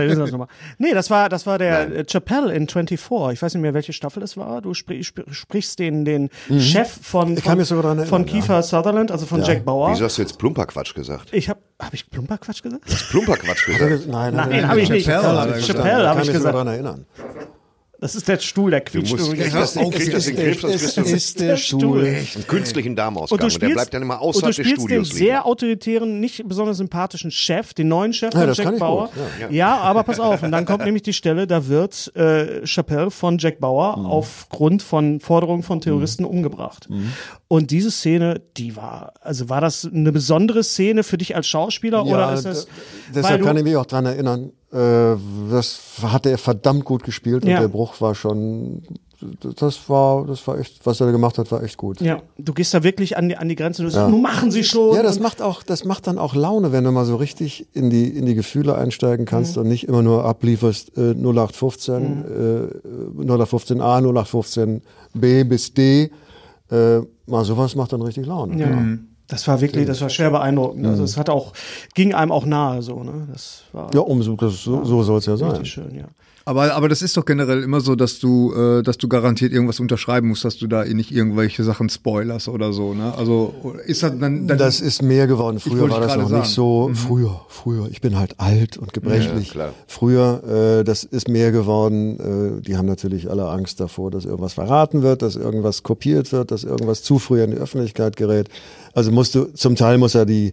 Speaker 1: Nee, das war, das war der äh, Chappelle in 24. Ich weiß nicht mehr, welche Staffel es war. Du sprich, sp sprichst den, den Chef von,
Speaker 4: Mhm. Ich kann
Speaker 1: von,
Speaker 4: mich sogar dran
Speaker 1: von
Speaker 4: erinnern,
Speaker 1: Kiefer Sutherland, also von Jack Bauer.
Speaker 3: Wieso hast du jetzt Plumperquatsch gesagt?
Speaker 1: Ich habe, habe ich Plumperquatsch gesagt?
Speaker 3: Plumperquatsch gesagt.
Speaker 4: Nein,
Speaker 1: Nein, habe ich nicht.
Speaker 5: Chappelle hat er gesagt.
Speaker 1: Chappelle habe
Speaker 4: kann
Speaker 1: ich
Speaker 4: mich sogar
Speaker 1: gesagt.
Speaker 4: daran erinnern.
Speaker 1: Das ist der Stuhl, der
Speaker 3: Du
Speaker 1: quietscht
Speaker 3: musst
Speaker 1: übrigens.
Speaker 3: kriegst das,
Speaker 5: auf,
Speaker 3: kriegst das in den Griff, sonst kriegst du
Speaker 4: ist der Stuhl.
Speaker 3: einen künstlichen Darmausgang.
Speaker 1: Und du
Speaker 3: Und, der
Speaker 1: spielst,
Speaker 3: bleibt dann immer
Speaker 1: und du
Speaker 3: außerhalb des
Speaker 1: spielst den
Speaker 3: Studios liegen.
Speaker 1: sehr autoritären, nicht besonders sympathischen Chef, den neuen Chef
Speaker 4: Ja,
Speaker 1: von Jack Bauer.
Speaker 4: gut,
Speaker 1: ja. aber pass auf. Und dann kommt nämlich die Stelle, da wird äh, Chappelle von Jack Bauer
Speaker 4: Mhm.
Speaker 1: aufgrund von Forderungen von Terroristen umgebracht. Und diese Szene, die war, also war das eine besondere Szene für dich als Schauspieler oder ist das?
Speaker 4: deshalb
Speaker 1: du-
Speaker 4: kann ich mich auch dran erinnern. Äh, das hat er verdammt gut gespielt
Speaker 1: Ja.
Speaker 4: und der Bruch war schon. Das war, das war echt, was er da gemacht hat, war echt gut.
Speaker 1: ja, du gehst da wirklich an die, an die Grenze. Du sagst, nun machen sie schon.
Speaker 4: Ja, das macht auch, das macht dann auch Laune, wenn du mal so richtig in die, in die Gefühle einsteigen kannst und nicht immer nur ablieferst äh, 0815, äh, 0815a, 0815b bis d. Äh, mal sowas macht dann richtig Laune.
Speaker 1: Ja. Das war wirklich, das war schwer beeindruckend. Also es hat auch, ging einem auch nahe so, ne? Das war
Speaker 4: Ja, umso, das, so, so soll es ja sein.
Speaker 1: richtig schön, ja.
Speaker 5: Aber, aber das ist doch generell immer so, dass du, äh, dass du garantiert irgendwas unterschreiben musst, dass du da nicht irgendwelche Sachen spoilerst oder so. Ne? Also ist das dann, dann
Speaker 4: Das ist mehr geworden. Früher war das noch
Speaker 5: sagen.
Speaker 4: nicht so. Früher, früher. Ich bin halt alt und gebrechlich.
Speaker 3: Ja, klar.
Speaker 4: Früher, äh, das ist mehr geworden. Äh, die haben natürlich alle Angst davor, dass irgendwas verraten wird, dass irgendwas kopiert wird, dass irgendwas zu früh in die Öffentlichkeit gerät. Also musst du, zum Teil muss ja die,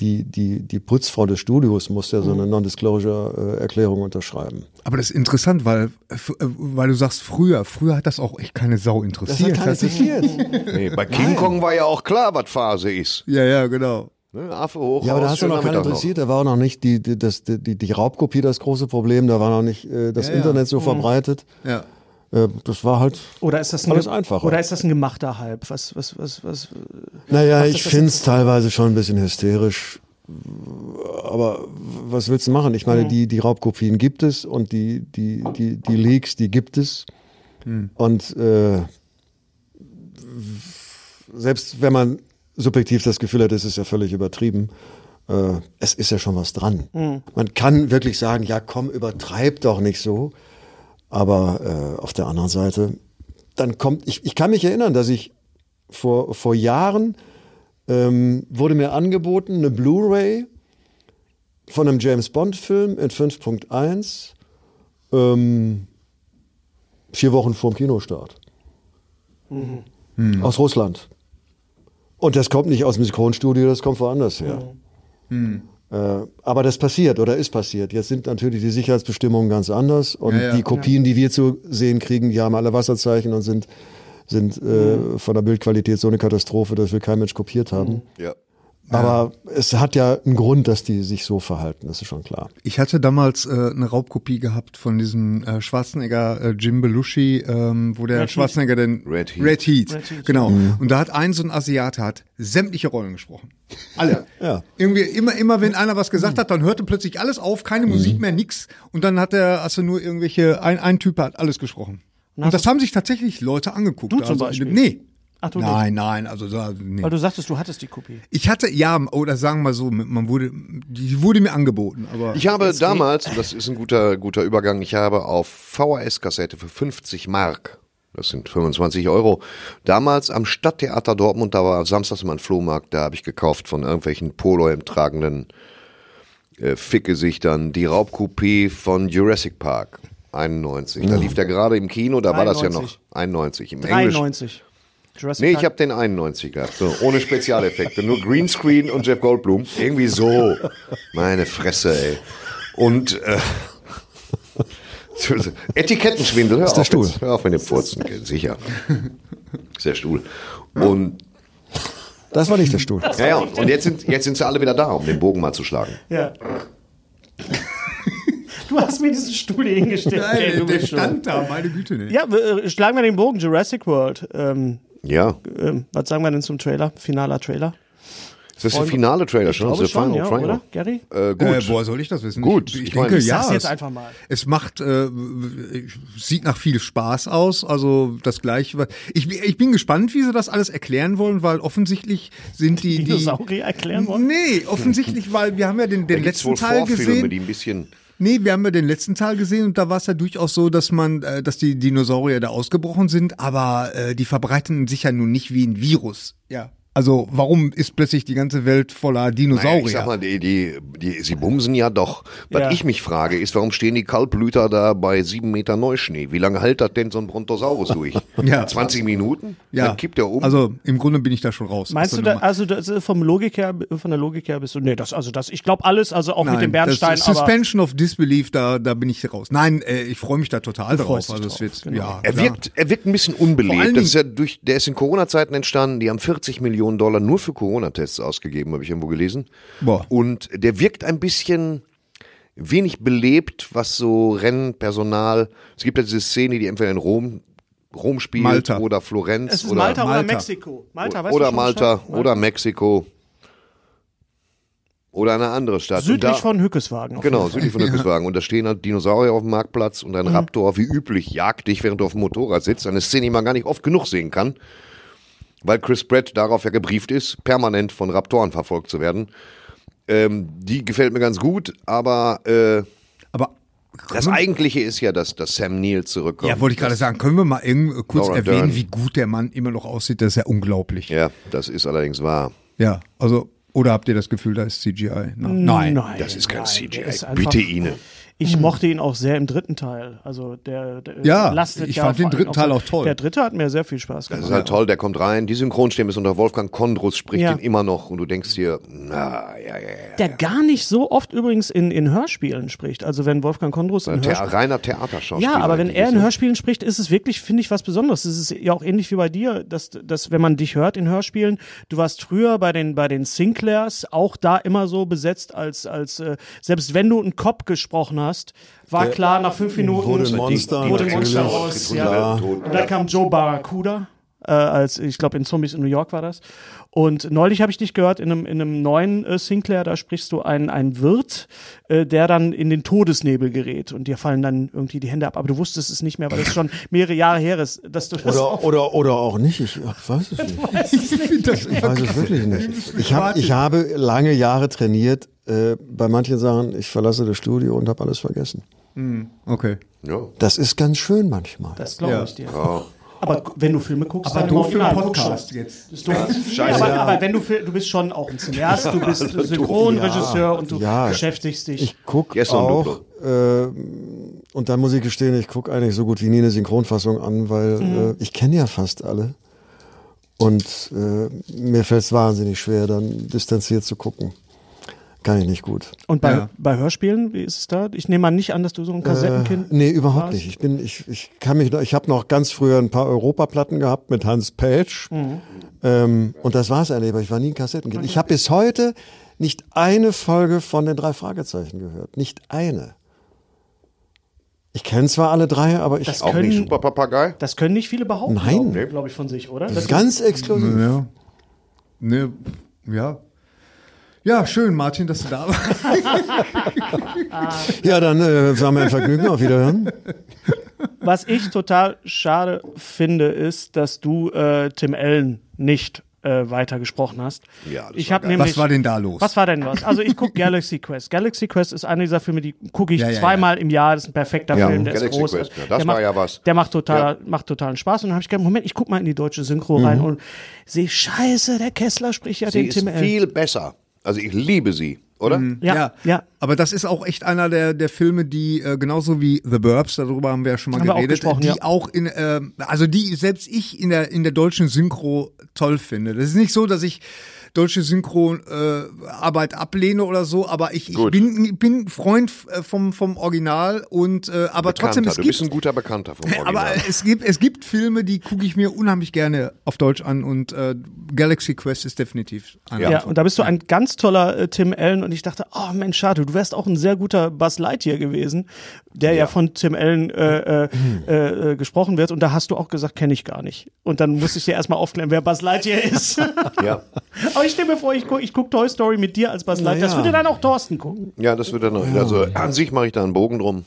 Speaker 4: die, die, die Putzfrau des Studios muss ja so eine Non-Disclosure-Erklärung unterschreiben.
Speaker 5: Aber das ist interessant, weil, äh, äh, weil du sagst früher, früher hat das auch echt keine Sau
Speaker 4: Das
Speaker 5: interessiert.
Speaker 4: hat
Speaker 5: Das ist-
Speaker 4: interessiert.
Speaker 3: Nee, bei King Kong war ja auch klar, was Phase ist.
Speaker 5: ja, ja, genau.
Speaker 3: Ne, Affe hoch,
Speaker 4: Ja, aber da hast du noch keinen interessiert. Da war auch noch nicht die, die, das, die, die Raubkopie das große Problem. Da war noch nicht äh, das
Speaker 5: Ja, ja.
Speaker 4: Internet so verbreitet.
Speaker 5: Ja.
Speaker 4: Äh, das war halt
Speaker 1: Oder ist das ein,
Speaker 4: Alles einfacher.
Speaker 1: Oder ist das ein gemachter Hype? Was, was, was, was?
Speaker 4: Naja,
Speaker 1: Macht
Speaker 4: ich finde es teilweise schon ein bisschen hysterisch. Aber was willst du machen? Ich meine, die, die Raubkopien gibt es und die, die, die, die Leaks, die gibt es. Und äh, selbst wenn man subjektiv das Gefühl hat, es ist ja völlig übertrieben, äh, es ist ja schon was dran. Man kann wirklich sagen, ja komm, übertreib doch nicht so. Aber äh, auf der anderen Seite, dann kommt, ich, ich kann mich erinnern, dass ich vor, vor Jahren ähm, wurde mir angeboten, eine Blu-ray von einem James Bond-Film in 5.1, ähm, vier Wochen vorm Kinostart. Aus Russland. Und das kommt nicht aus dem Synchronstudio, das kommt woanders her. Äh, aber das passiert oder ist passiert. Jetzt sind natürlich die Sicherheitsbestimmungen ganz anders und
Speaker 5: Ja, ja.
Speaker 4: die Kopien, die wir zu sehen kriegen, die haben alle Wasserzeichen und sind, sind äh, von der Bildqualität so eine Katastrophe, dass wir kein Mensch kopiert haben.
Speaker 3: Ja.
Speaker 4: Aber es hat ja einen Grund, dass die sich so verhalten, das ist schon klar.
Speaker 5: Ich hatte damals äh, eine Raubkopie gehabt von diesem äh, Schwarzenegger äh, Jim Belushi, ähm, wo der
Speaker 1: Red Heat.
Speaker 5: Schwarzenegger den
Speaker 3: Red Heat.
Speaker 5: Red Heat,
Speaker 1: Red Heat.
Speaker 5: genau. Und da hat ein so ein Asiate hat sämtliche Rollen gesprochen. Alle.
Speaker 4: Ja.
Speaker 5: Irgendwie immer, immer wenn einer was gesagt hat, dann hörte plötzlich alles auf, keine Musik mehr, nix. Und dann hat er, hast du nur irgendwelche, ein, ein Typ hat alles gesprochen. Und das haben sich tatsächlich Leute angeguckt.
Speaker 1: Du zum
Speaker 5: also,
Speaker 1: Beispiel?
Speaker 5: Nee.
Speaker 1: Ach, du
Speaker 5: nein, nein, also da, nee.
Speaker 1: Weil du sagtest, du hattest die Kopie.
Speaker 5: Ich hatte, ja, oder sagen wir mal so, man wurde, die wurde mir angeboten, aber.
Speaker 3: Ich habe damals, und das ist ein guter, guter Übergang, ich habe auf VHS-Kassette für 50 Mark, das sind 25 Euro, damals am Stadttheater Dortmund, da war samstags immer ein Flohmarkt, da habe ich gekauft von irgendwelchen Polo-Hemd tragenden äh, Fickgesichtern die Raubkopie von Jurassic Park. 91. Da lief der gerade im Kino, da war das ja noch
Speaker 1: 93.
Speaker 3: 91. Im Englisch.
Speaker 1: 93. Jurassic
Speaker 3: Nee, ich habe den 91 gehabt, so, ohne Spezialeffekte, nur Greenscreen und Jeff Goldblum. Irgendwie so. Meine Fresse, ey. Und äh, Etikettenschwindel, hör
Speaker 4: Ist der
Speaker 3: auf,
Speaker 4: Stuhl.
Speaker 3: Jetzt, hör auf mit dem Furzen, sicher. Ist der Stuhl. Und
Speaker 4: Das war nicht der Stuhl.
Speaker 3: ja, ja, und jetzt sind, jetzt sind sie alle wieder da, um den Bogen mal zu schlagen.
Speaker 1: Ja. du hast mir diesen Stuhl hier hingestellt.
Speaker 5: Nein, der
Speaker 1: bist schon-
Speaker 5: stand da, meine Güte, ne.
Speaker 1: Ja, äh, schlagen wir den Bogen. Jurassic World. Ähm,
Speaker 3: Ja.
Speaker 1: Ähm, was sagen wir denn zum Trailer? Finaler Trailer?
Speaker 3: Das ist der finale Trailer schon.
Speaker 1: Glaube schon,
Speaker 3: Final
Speaker 1: ja,
Speaker 3: Trailer.
Speaker 1: oder, Gary?
Speaker 3: Äh, gut.
Speaker 5: Äh, woher soll ich das wissen?
Speaker 3: Gut,
Speaker 5: Ich, ich, denke,
Speaker 3: ich
Speaker 5: ja.
Speaker 1: jetzt
Speaker 5: es,
Speaker 1: einfach mal.
Speaker 5: Es macht, äh, sieht nach viel Spaß aus. Also das Gleiche. Ich, ich bin gespannt, wie sie das alles erklären wollen, weil offensichtlich sind die die
Speaker 1: Dinosaurier erklären wollen?
Speaker 5: Nee, offensichtlich, weil wir haben ja den, den letzten
Speaker 3: wohl
Speaker 5: Teil
Speaker 3: Vorfilme,
Speaker 5: gesehen.
Speaker 3: die ein bisschen.
Speaker 5: Nee, wir haben ja den letzten Teil gesehen und da war es ja durchaus so, dass man, äh, dass die Dinosaurier da ausgebrochen sind, aber äh, die verbreiten sich ja nun nicht wie ein Virus. Ja. Also warum ist plötzlich die ganze Welt voller Dinosaurier?
Speaker 3: Naja, ich sag mal, die, die, die, sie bumsen ja doch. Was
Speaker 1: Ja.
Speaker 3: ich mich frage, ist, warum stehen die Kaltblüter da bei sieben Meter Neuschnee? Wie lange hält das denn so ein Brontosaurus durch?
Speaker 5: Ja.
Speaker 3: 20 Minuten?
Speaker 5: ja.
Speaker 3: Dann kippt er um.
Speaker 5: Also im Grunde bin ich da schon raus.
Speaker 1: Meinst du da, also das, ist vom Logik her, von der Logik her bist du, nee, das, also das, ich glaube alles, also auch mit dem Bernstein,
Speaker 5: das
Speaker 1: aber
Speaker 5: Suspension of Disbelief, da, da bin ich raus. Nein, äh, ich freue mich da total drauf. Also es
Speaker 1: drauf,
Speaker 5: wird,
Speaker 1: genau.
Speaker 5: ja,
Speaker 3: er wirkt, er wirkt ein bisschen
Speaker 5: Vor
Speaker 3: unbelebt.
Speaker 5: allen
Speaker 3: Das ist ja durch, der ist in Corona-Zeiten entstanden. Die haben 40 Millionen Dollar nur für Corona-Tests ausgegeben, habe ich irgendwo gelesen.
Speaker 5: Boah.
Speaker 3: Und der wirkt ein bisschen wenig belebt, was so Rennpersonal. Es gibt ja diese Szene, die entweder in Rom, Rom spielt
Speaker 5: Malta.
Speaker 3: oder Florenz
Speaker 1: es ist
Speaker 3: oder
Speaker 1: Malta, oder
Speaker 5: Malta.
Speaker 1: Mexiko. Malta, weißt du
Speaker 3: oder
Speaker 1: schon
Speaker 3: Malta
Speaker 1: Bescheid?
Speaker 3: oder Mexiko oder eine andere Stadt.
Speaker 1: Südlich
Speaker 3: da,
Speaker 1: von Hückeswagen.
Speaker 3: Genau, südlich von Hückeswagen. Und da stehen halt Dinosaurier auf dem Marktplatz und ein
Speaker 1: Mhm.
Speaker 3: Raptor, wie üblich, jagt dich, während du auf dem Motorrad sitzt. Eine Szene, die man gar nicht oft genug sehen kann. Weil Chris Pratt darauf ja gebrieft ist, permanent von Raptoren verfolgt zu werden. Ähm, die gefällt mir ganz gut, aber äh,
Speaker 5: Aber
Speaker 3: das Eigentliche ist ja, dass, dass Sam Neill zurückkommt.
Speaker 5: ja, wollte ich gerade sagen, können wir mal irgend, äh, kurz
Speaker 3: Laura
Speaker 5: erwähnen,
Speaker 3: Dern.
Speaker 5: wie gut der Mann immer noch aussieht? Das ist ja unglaublich. Ja,
Speaker 3: Ja, das ist allerdings wahr.
Speaker 5: also, oder habt ihr das Gefühl, da ist CGI? Na, nein.
Speaker 1: Nein,
Speaker 3: Das ist kein
Speaker 1: nein,
Speaker 3: CGI.
Speaker 1: ist
Speaker 3: Bitte Ihnen.
Speaker 1: Ich mochte ihn auch sehr im dritten Teil. Also der, der
Speaker 5: Ja,
Speaker 1: lastet
Speaker 5: ich
Speaker 1: ja
Speaker 5: fand den dritten Teil auch toll.
Speaker 1: Der dritte hat mir sehr viel Spaß
Speaker 3: Das
Speaker 1: gemacht.
Speaker 3: ist halt toll, der kommt rein, die Synchronstimme ist unter Wolfgang Kondrus, spricht
Speaker 1: Ja.
Speaker 3: ihn immer noch und du denkst dir, na, ja, ja, ja.
Speaker 1: der gar nicht so oft übrigens in, in Hörspielen spricht. Also wenn Wolfgang Kondrus in
Speaker 3: Thea
Speaker 1: Hörspielen
Speaker 3: reiner Theaterschauspieler.
Speaker 1: Ja, aber wenn er in? Hörspielen spricht, ist es wirklich, finde ich, was Besonderes. Es ist ja auch ähnlich wie bei dir, dass, dass wenn man dich hört in Hörspielen, du warst früher bei den, bei den Sinclairs auch da immer so besetzt, als, als äh, selbst wenn du einen Cop gesprochen hast, war klar, nach fünf Minuten
Speaker 4: wurde ein Monster,
Speaker 1: wurde ein
Speaker 4: natürlich.
Speaker 1: Monster raus. Ja. Und da kam Joe Barracuda. Äh, als ich glaube in Zombies in New York war das und neulich habe ich dich gehört in einem in einem neuen äh, Sinclair da sprichst du einen einen Wirt äh, der dann in den Todesnebel gerät und dir fallen dann irgendwie die Hände ab aber du wusstest es nicht mehr weil das schon mehrere Jahre her ist dass du das
Speaker 4: Oder, oder, oder auch nicht. Ich ach, weiß es nicht.
Speaker 5: Ich finde das
Speaker 4: Ich weiß es wirklich nicht. Ich, hab, ich habe lange Jahre trainiert. Äh, bei manchen Sachen, ich verlasse das Studio und habe alles vergessen.
Speaker 5: Okay.
Speaker 3: Ja.
Speaker 4: Das ist ganz schön manchmal.
Speaker 1: Das glaube
Speaker 5: Ja.
Speaker 1: ich dir. Aber wenn du Filme guckst,
Speaker 5: Aber
Speaker 1: dann
Speaker 5: doof für einen. Podcast jetzt.
Speaker 1: Ist doof. aber, aber wenn du du bist schon auch ein Cineast, du bist Synchronregisseur und du
Speaker 4: Ja.
Speaker 1: beschäftigst dich.
Speaker 4: Ich gucke
Speaker 3: Yes
Speaker 4: auch, äh, und dann muss ich gestehen, ich gucke eigentlich so gut wie nie eine Synchronfassung an, weil äh, ich kenne ja fast alle. Und äh, mir fällt es wahnsinnig schwer, dann distanziert zu gucken. Kann ich nicht gut.
Speaker 1: Und bei,
Speaker 5: Ja.
Speaker 1: bei Hörspielen, wie ist es da? Ich nehme mal nicht an, dass du so ein Kassettenkind
Speaker 4: Äh, nee, überhaupt
Speaker 1: warst.
Speaker 4: nicht. Ich bin, ich, ich kann mich noch, ich habe noch ganz früher ein paar Europaplatten gehabt mit Hans Page. Ähm, und das war's eigentlich, aber ich war nie ein Kassettenkind. Ich habe bis heute nicht eine Folge von den drei Fragezeichen gehört. Nicht eine. Ich kenne zwar alle drei, aber ich
Speaker 1: Das
Speaker 3: Auch
Speaker 1: können,
Speaker 3: nicht Super Papagei?
Speaker 1: Das können nicht viele behaupten.
Speaker 4: Nein.
Speaker 1: Glaube glaub ich von sich, oder? Das
Speaker 4: ganz exklusiv.
Speaker 5: Ja. Ne, ja. Ja, schön, Martin, dass du da warst.
Speaker 4: Ja, dann äh, war mir ein Vergnügen. Auf Wiederhören.
Speaker 1: Was ich total schade finde, ist, dass du äh, Tim Allen nicht äh, weiter gesprochen hast.
Speaker 3: Ja, das
Speaker 1: ich
Speaker 3: war
Speaker 1: habe nämlich.
Speaker 5: Was war denn da los?
Speaker 1: Was war denn was? Also ich gucke Galaxy Quest. Galaxy Quest ist einer dieser Filme, die gucke ich
Speaker 5: Ja, ja,
Speaker 1: zweimal im Jahr. Das ist ein perfekter
Speaker 3: Ja,
Speaker 1: Film, der
Speaker 3: Galaxy
Speaker 1: ist groß.
Speaker 3: Quest, ja, das
Speaker 1: der
Speaker 3: war
Speaker 1: macht,
Speaker 3: ja was.
Speaker 1: Der macht total, macht totalen Spaß. Und dann habe ich gedacht, Moment, ich guck mal in die deutsche Synchro rein und sehe, scheiße, der Kessler spricht ja
Speaker 3: Sie
Speaker 1: den
Speaker 3: ist
Speaker 1: Tim Allen.
Speaker 3: viel besser. Also ich liebe sie, oder?
Speaker 1: Ja, ja.
Speaker 5: Aber das ist auch echt einer der, der Filme, die äh, genauso wie The Burbs, darüber haben wir ja schon mal
Speaker 1: Haben auch
Speaker 5: geredet,
Speaker 1: gesprochen,
Speaker 5: die
Speaker 1: ja.
Speaker 5: auch in, äh, also die selbst ich in der in der deutschen Synchro toll finde. Das ist nicht so, dass ich deutsche Synchronarbeit äh, Arbeit ablehne oder so, aber ich, ich bin bin Freund äh, vom vom Original und äh, aber trotzdem
Speaker 3: Bekannter.
Speaker 5: es
Speaker 3: Du bist
Speaker 5: gibt
Speaker 3: ein guter Bekannter vom Original.
Speaker 5: aber es gibt es gibt Filme, die gucke ich mir unheimlich gerne auf Deutsch an und äh, Galaxy Quest ist definitiv einer
Speaker 1: Ja,
Speaker 5: davon.
Speaker 1: und da bist du ein ganz toller äh, Tim Allen und und ich dachte, oh Mensch, schade, du wärst auch ein sehr guter Buzz Lightyear gewesen, der ja, ja von Tim Allen äh, äh, äh, gesprochen wird. Und da hast du auch gesagt, kenne ich gar nicht. Und dann musste ich dir erstmal aufklären, wer Buzz Lightyear ist.
Speaker 3: ja.
Speaker 1: Aber ich stelle mir vor, ich gucke ich guck Toy Story mit dir als Buzz Lightyear. Das würde dann auch Thorsten gucken.
Speaker 3: Ja, das würde dann, also an sich mache ich da einen Bogen drum.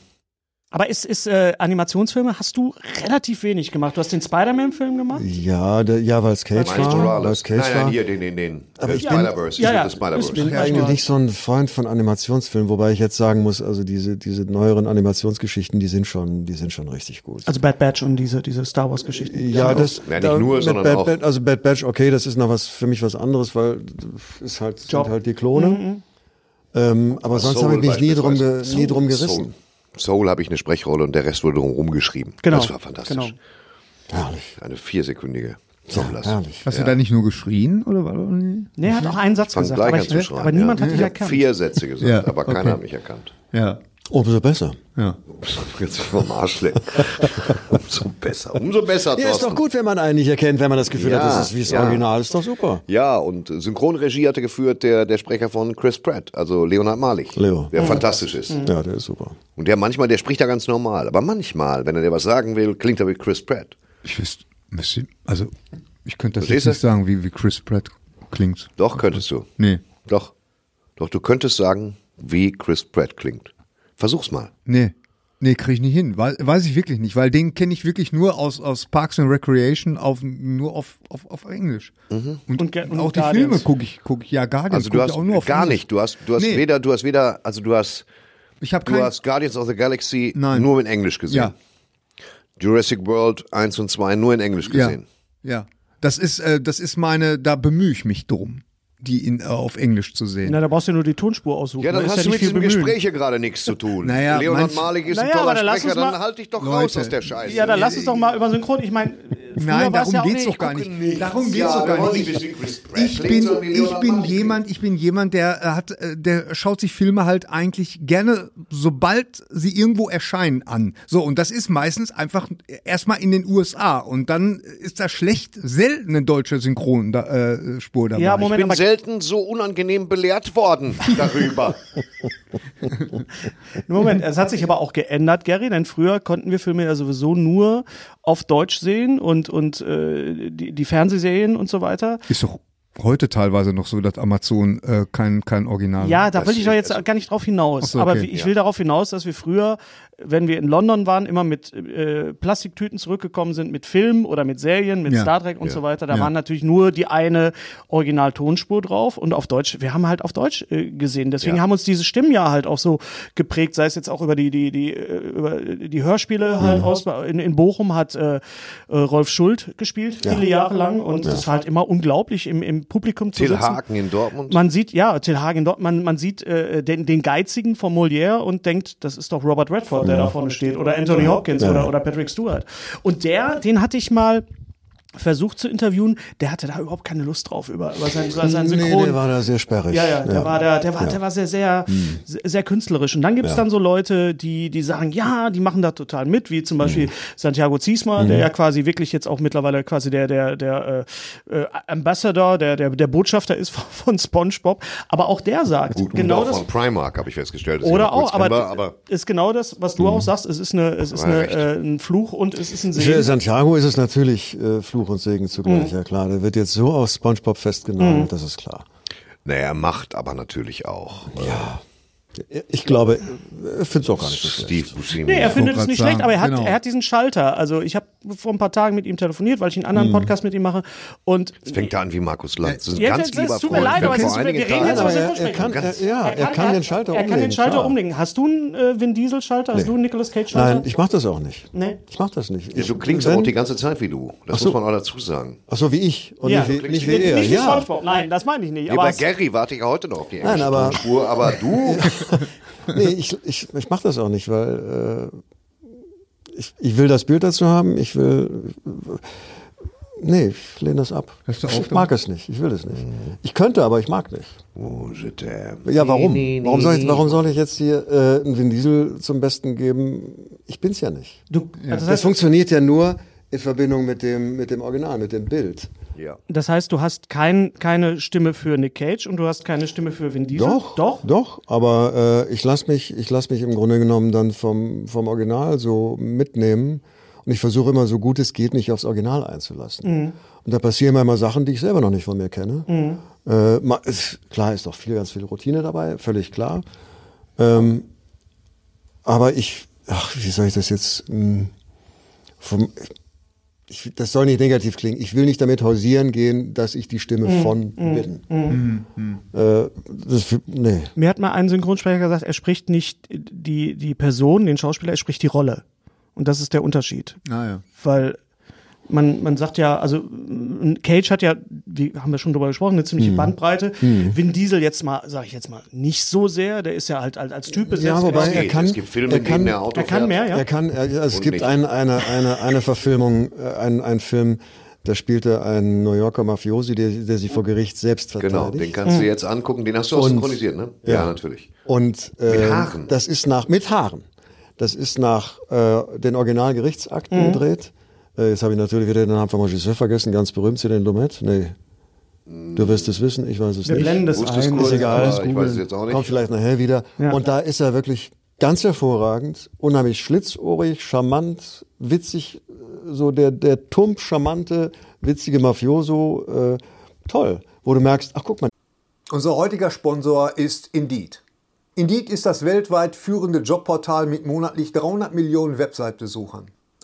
Speaker 1: Aber ist, ist äh, Animationsfilme hast du relativ wenig gemacht. Du hast den Spider-Man-Film gemacht?
Speaker 4: Ja, der, ja, weil es Cage
Speaker 3: Miles
Speaker 4: war.
Speaker 3: Morales.
Speaker 4: Es Cage
Speaker 3: nein, nein,
Speaker 4: war.
Speaker 3: hier, den, den, den.
Speaker 4: Aber
Speaker 3: Äh,
Speaker 4: ich bin-
Speaker 3: Spider-Verse.
Speaker 1: Ja,
Speaker 3: Ja. Spider-Verse.
Speaker 1: Ich bin-
Speaker 4: Ich bin eigentlich nicht so ein Freund von Animationsfilmen, wobei ich jetzt sagen muss, also diese, diese neueren Animationsgeschichten, die sind schon, die sind schon richtig gut.
Speaker 1: Also Bad Batch und diese, diese Star Wars-Geschichten.
Speaker 4: ja, das
Speaker 3: Ja, nicht nur, sondern
Speaker 4: Bad,
Speaker 3: auch-
Speaker 4: Bad, also Bad Batch, okay, das ist noch was für mich was anderes, weil ist halt sind halt die Klone. Ähm, aber sonst habe ich mich nie drum, ge, nie drum
Speaker 3: Soul.
Speaker 4: gerissen.
Speaker 3: Soul habe ich eine Sprechrolle und der Rest wurde drum rumgeschrieben.
Speaker 1: Genau.
Speaker 3: Das war fantastisch.
Speaker 1: Genau.
Speaker 4: Herrlich,
Speaker 3: Eine viersekündige Sommerlass.
Speaker 4: herrlich.
Speaker 5: Hast du da nicht nur geschrien oder war?
Speaker 1: Nee, er hat auch einen Satz gesagt,
Speaker 3: gleich
Speaker 1: aber, ich, aber niemand
Speaker 3: ja.
Speaker 1: hat dich
Speaker 3: Ich habe
Speaker 1: erkannt.
Speaker 3: vier Sätze gesagt,
Speaker 5: Ja,
Speaker 3: aber keiner
Speaker 5: okay.
Speaker 3: hat mich erkannt.
Speaker 5: Ja.
Speaker 4: Umso besser.
Speaker 5: Ja.
Speaker 3: Jetzt vom Arsch lecken. Umso besser. Umso besser,
Speaker 4: Ja, ist doch gut, wenn man einen nicht erkennt, wenn man das Gefühl
Speaker 3: Ja,
Speaker 4: hat, das ist wie das
Speaker 3: ja.
Speaker 4: Original, ist doch super.
Speaker 3: Ja, und Synchronregie hatte geführt der, der Sprecher von Chris Pratt, also Leonard Malig.
Speaker 4: Leo.
Speaker 3: Der fantastisch ist.
Speaker 4: Ja, der ist super.
Speaker 3: Und der manchmal, der spricht ja ganz normal. Aber manchmal, wenn er dir was sagen will, klingt er wie Chris Pratt.
Speaker 5: Ich wüsste, also ich könnte das
Speaker 3: Verstehst
Speaker 5: jetzt
Speaker 3: du?
Speaker 5: nicht sagen, wie, wie Chris Pratt klingt.
Speaker 3: Doch, könntest du.
Speaker 5: Nee.
Speaker 3: Doch. Doch, du könntest sagen, wie Chris Pratt klingt. Versuch's mal.
Speaker 5: Nee. Nee, kriege ich nicht hin. Weiß, weiß ich wirklich nicht, weil den kenne ich wirklich nur aus, aus Parks and Recreation auf, nur auf, auf, auf Englisch. Und,
Speaker 1: Und Ga- und
Speaker 5: auch die
Speaker 1: Guardians.
Speaker 5: Filme gucke ich, gucke ich, ja, Guardians
Speaker 3: Also du hast
Speaker 5: auch nur auf
Speaker 3: gar
Speaker 5: Englisch.
Speaker 3: nicht. Du hast, du hast
Speaker 5: Nee.
Speaker 3: weder, du hast weder, also du hast,
Speaker 5: Ich habe
Speaker 3: du
Speaker 5: kein,
Speaker 3: hast Guardians of the Galaxy
Speaker 5: Nein.
Speaker 3: nur in Englisch gesehen.
Speaker 5: ja,
Speaker 3: Jurassic World 1 und 2 nur in Englisch
Speaker 5: ja,
Speaker 3: gesehen.
Speaker 5: ja. Das ist, äh, das ist meine, da bemühe ich mich drum, die in, äh, auf Englisch zu sehen.
Speaker 1: Na, da brauchst du nur die Tonspur aussuchen.
Speaker 3: Ja, dann
Speaker 1: Da
Speaker 3: hast du
Speaker 1: nicht
Speaker 3: mit diesem
Speaker 1: bemühen.
Speaker 3: Gespräch hier gerade nichts zu tun.
Speaker 5: Naja,
Speaker 3: Leonard Malig ist ein
Speaker 1: Naja,
Speaker 3: toller
Speaker 1: aber dann lass
Speaker 3: Sprecher, dann halt dich doch
Speaker 5: Leute.
Speaker 3: raus aus der Scheiße.
Speaker 1: Ja, dann lass uns doch mal über Synchron. Ich meine,
Speaker 5: Nein, darum
Speaker 1: ja
Speaker 5: geht's
Speaker 1: nee,
Speaker 5: doch
Speaker 1: ich
Speaker 5: gar
Speaker 1: gucke
Speaker 5: nicht. Darum geht's
Speaker 3: Ja,
Speaker 5: doch gar nicht.
Speaker 3: nicht
Speaker 5: Ich bin, ich bin jemand, ich bin jemand, der äh, hat, äh, der schaut sich Filme halt eigentlich gerne, sobald sie irgendwo erscheinen, an. So, und das ist meistens einfach erstmal in den USA und dann ist da schlecht selten eine deutsche Synchronspur Spur dabei.
Speaker 1: Ja,
Speaker 3: Ich
Speaker 1: Moment,
Speaker 3: bin
Speaker 1: aber
Speaker 3: selten so unangenehm belehrt worden darüber.
Speaker 1: Moment, es hat sich aber auch geändert, Gary, denn früher konnten wir Filme ja sowieso nur auf Deutsch sehen und, und äh, die, die Fernsehserien und so weiter.
Speaker 5: Ist doch heute teilweise noch so, dass Amazon äh, kein, kein Original
Speaker 1: Ja, da will ich doch jetzt gar nicht drauf hinaus.
Speaker 5: So,
Speaker 1: Aber
Speaker 5: okay.
Speaker 1: wie- ich
Speaker 3: Ja.
Speaker 1: will darauf hinaus, dass wir früher, wenn wir in London waren, immer mit äh, Plastiktüten zurückgekommen sind, mit Filmen oder mit Serien, mit
Speaker 5: Ja.
Speaker 1: Star Trek und
Speaker 3: Ja.
Speaker 1: so weiter. Da
Speaker 5: Ja.
Speaker 1: waren natürlich nur die eine Original-Tonspur drauf und auf Deutsch, wir haben halt auf Deutsch äh, gesehen. Deswegen haben uns diese Stimmen ja halt auch so geprägt, sei es jetzt auch über die, die, die, äh, über die Hörspiele halt aus. In, in Bochum hat äh, äh, Rolf Schuld gespielt, viele Jahre lang. Und das war halt immer unglaublich im, im Publikum zu
Speaker 3: Till
Speaker 1: sitzen.
Speaker 3: Haken in Dortmund.
Speaker 1: Man sieht, ja, Till Hagen dort, man, man sieht äh, den, den Geizigen von Molière und denkt, das ist doch Robert Redford, der da vorne steht. Oder Anthony Hopkins oder, oder Patrick Stewart. Und der, den hatte ich mal versucht zu interviewen, der hatte da überhaupt keine Lust drauf über, über sein, über sein
Speaker 4: Nee,
Speaker 1: Synchron.
Speaker 4: der war da sehr sperrig.
Speaker 1: Ja, ja, der war der, der war,
Speaker 4: Ja.
Speaker 1: der war sehr, sehr, sehr, sehr künstlerisch. Und dann gibt's dann so Leute, die, die sagen, ja, die machen da total mit, wie zum Beispiel Santiago Ziesma, der ja quasi wirklich jetzt auch mittlerweile quasi der, der, der äh, äh, Ambassador, der, der, der Botschafter ist von, von SpongeBob. Aber auch der sagt,
Speaker 3: Gut,
Speaker 1: genau
Speaker 3: und auch
Speaker 1: das.
Speaker 3: von Primark habe ich festgestellt.
Speaker 1: Oder auch, aber,
Speaker 3: aber
Speaker 1: ist genau das, was du auch sagst. Es ist eine, es ist
Speaker 3: Aber
Speaker 1: eine, äh, ein Fluch und es ist ein
Speaker 4: Für
Speaker 1: Segen.
Speaker 4: Santiago ist es natürlich äh, Fluch und Segen zugleich, ja klar. Der wird jetzt so auf Spongebob festgenommen, das ist klar.
Speaker 3: naja, er macht aber natürlich auch.
Speaker 4: Ja. Ich glaube, ich finde es auch gar nicht so schlecht.
Speaker 3: Steve Buscemi.
Speaker 1: Nee, er findet es nicht
Speaker 5: sagen,
Speaker 1: schlecht, aber er hat,
Speaker 5: genau.
Speaker 1: er hat diesen Schalter. Also ich habe vor ein paar Tagen mit ihm telefoniert, weil ich einen anderen Podcast mit ihm mache. Und
Speaker 3: Jetzt fängt er an wie Markus Lanz.
Speaker 1: Ja,
Speaker 3: ganz
Speaker 1: das- das
Speaker 3: lieber
Speaker 1: tut mir leid, aber wir reden jetzt
Speaker 4: aber
Speaker 1: aus dem
Speaker 4: er, er kann, er, ja, er kann den Schalter
Speaker 1: er
Speaker 4: umlegen.
Speaker 1: kann den Schalter
Speaker 4: klar.
Speaker 1: umlegen. Hast du einen äh, Vin Diesel Schalter? Hast du einen Nicolas Cage Schalter?
Speaker 4: Nein, ich mache das auch nicht.
Speaker 1: Nee.
Speaker 4: Ich mache das nicht.
Speaker 3: Du klingst auch die ganze Zeit wie du. Das muss man auch dazu sagen.
Speaker 4: Ach so, wie ich. Und
Speaker 1: Ja,
Speaker 4: nicht, nicht wie
Speaker 1: Nicht,
Speaker 4: er.
Speaker 1: nicht wie
Speaker 4: ja.
Speaker 1: Nein, das meine ich nicht. Aber
Speaker 3: bei Gary warte ich ja heute noch auf die
Speaker 4: Nein,
Speaker 3: englische
Speaker 4: aber-
Speaker 3: du,
Speaker 4: Nee, ich, ich, ich mache das auch nicht, weil äh, ich, ich will das Bild dazu haben. Ich will. Nee, ich lehne das ab.
Speaker 5: Hörst du auf
Speaker 4: ich mag es nicht. Ich will es nicht. Ich könnte, aber ich mag nicht.
Speaker 3: oh.
Speaker 4: Ja, warum?
Speaker 3: Nee, nee,
Speaker 4: warum, soll ich, warum soll ich jetzt hier äh, einen Vin Diesel zum Besten geben? Ich bin's ja nicht.
Speaker 1: du, also das
Speaker 4: Das
Speaker 1: heißt,
Speaker 4: funktioniert ja nur in Verbindung mit dem, mit dem Original, mit dem Bild.
Speaker 3: Ja.
Speaker 1: Das heißt, du hast kein, keine Stimme für Nick Cage und du hast keine Stimme für Vin Diesel?
Speaker 4: Doch,
Speaker 1: Doch?
Speaker 4: doch. Aber äh, ich lasse mich, ich lass mich im Grunde genommen dann vom, vom Original so mitnehmen. Und ich versuche immer, so gut es geht, mich aufs Original einzulassen.
Speaker 1: Mhm.
Speaker 4: Und da passieren mir immer Sachen, die ich selber noch nicht von mir kenne.
Speaker 1: Mhm.
Speaker 4: Äh, ma- ist, klar ist doch viel, ganz viel Routine dabei, völlig klar. Ähm, aber ich, ach, wie soll ich das jetzt? Mh, vom, ich, das soll nicht negativ klingen. Ich will nicht damit hausieren gehen, dass ich die Stimme
Speaker 1: Mhm.
Speaker 4: von bin. Äh, das, nee.
Speaker 1: Mir hat mal ein Synchronsprecher gesagt, er spricht nicht die, die Person, den Schauspieler, er spricht die Rolle. Und das ist der Unterschied.
Speaker 5: Ah, ja.
Speaker 1: Weil man, man sagt ja, also Cage hat ja, wie haben wir schon drüber gesprochen, eine ziemliche
Speaker 4: Hm.
Speaker 1: Bandbreite. Vin Diesel jetzt mal, sage ich jetzt mal, nicht so sehr. Der ist ja halt als, als Typ besetzt.
Speaker 4: wobei
Speaker 1: Er-
Speaker 4: kann-
Speaker 3: es gibt Filme,
Speaker 4: er kann-
Speaker 3: der Auto
Speaker 1: er kann mehr, ja.
Speaker 4: Er kann, er, es
Speaker 3: Und
Speaker 4: gibt ein, eine, eine, eine Verfilmung, äh, ein, ein Film, da spielte ein New Yorker Mafiosi, der, der sich vor Gericht selbst
Speaker 3: Genau,
Speaker 4: verteidigt.
Speaker 3: den kannst du jetzt angucken. Den hast du auch
Speaker 4: Und-
Speaker 3: synchronisiert, ne? Ja,
Speaker 4: ja.
Speaker 3: natürlich.
Speaker 4: Und äh,
Speaker 3: Mit Haaren.
Speaker 4: das ist nach mit Haaren. Das ist nach äh, den Originalgerichtsakten
Speaker 1: Mhm.
Speaker 4: gedreht. Äh, jetzt habe ich natürlich wieder den Namen vom Regisseur vergessen, ganz berühmt, Céline Lumet. Nee. Du wirst es wissen, ich weiß es
Speaker 1: Wir
Speaker 4: nicht.
Speaker 1: blenden das ein.
Speaker 3: kurz,
Speaker 1: ist egal.
Speaker 3: ich weiß es jetzt auch nicht.
Speaker 4: Kommt vielleicht nachher wieder.
Speaker 1: Ja.
Speaker 4: Und da ist er wirklich ganz hervorragend, unheimlich schlitzohrig, charmant, witzig, äh, so der, der tump, charmante, witzige Mafioso, äh, toll. Wo du merkst, ach guck mal,
Speaker 2: Unser heutiger Sponsor ist Indeed. Indeed ist das weltweit führende Jobportal mit monatlich 300 Millionen Website-Besuchern.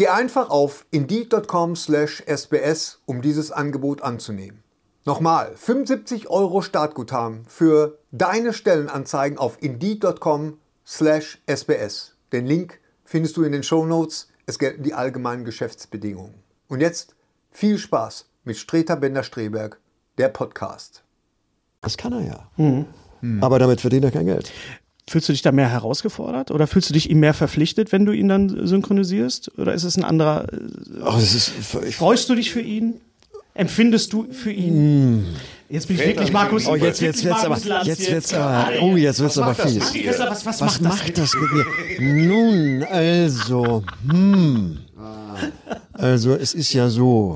Speaker 2: Geh einfach auf indeed.com/sbs, um dieses Angebot anzunehmen. Nochmal, 75 Euro Startguthaben für deine Stellenanzeigen auf indeed.com/sbs. Den Link findest du in den Shownotes. Es gelten die allgemeinen Geschäftsbedingungen. Und jetzt viel Spaß mit Streter Bender-Streberg, der Podcast.
Speaker 4: das kann er ja.
Speaker 1: Mhm.
Speaker 4: Aber damit verdient er kein Geld.
Speaker 1: Fühlst du dich da mehr herausgefordert oder fühlst du dich ihm mehr verpflichtet, wenn du ihn dann synchronisierst? Oder ist es ein anderer? äh,
Speaker 4: Ach, das ist, ich,
Speaker 1: Freust du dich für ihn? Empfindest du für ihn? Jetzt bin ich
Speaker 3: Fällt
Speaker 1: wirklich Markus.
Speaker 4: oh, jetzt, jetzt wird's aber,
Speaker 1: Markus Lanz
Speaker 4: jetzt wird's aber, oh, jetzt wird's aber fies.
Speaker 1: was, was,
Speaker 4: Was
Speaker 1: macht das?
Speaker 4: mit mir? Nun, also, hm. Also, es ist ja so.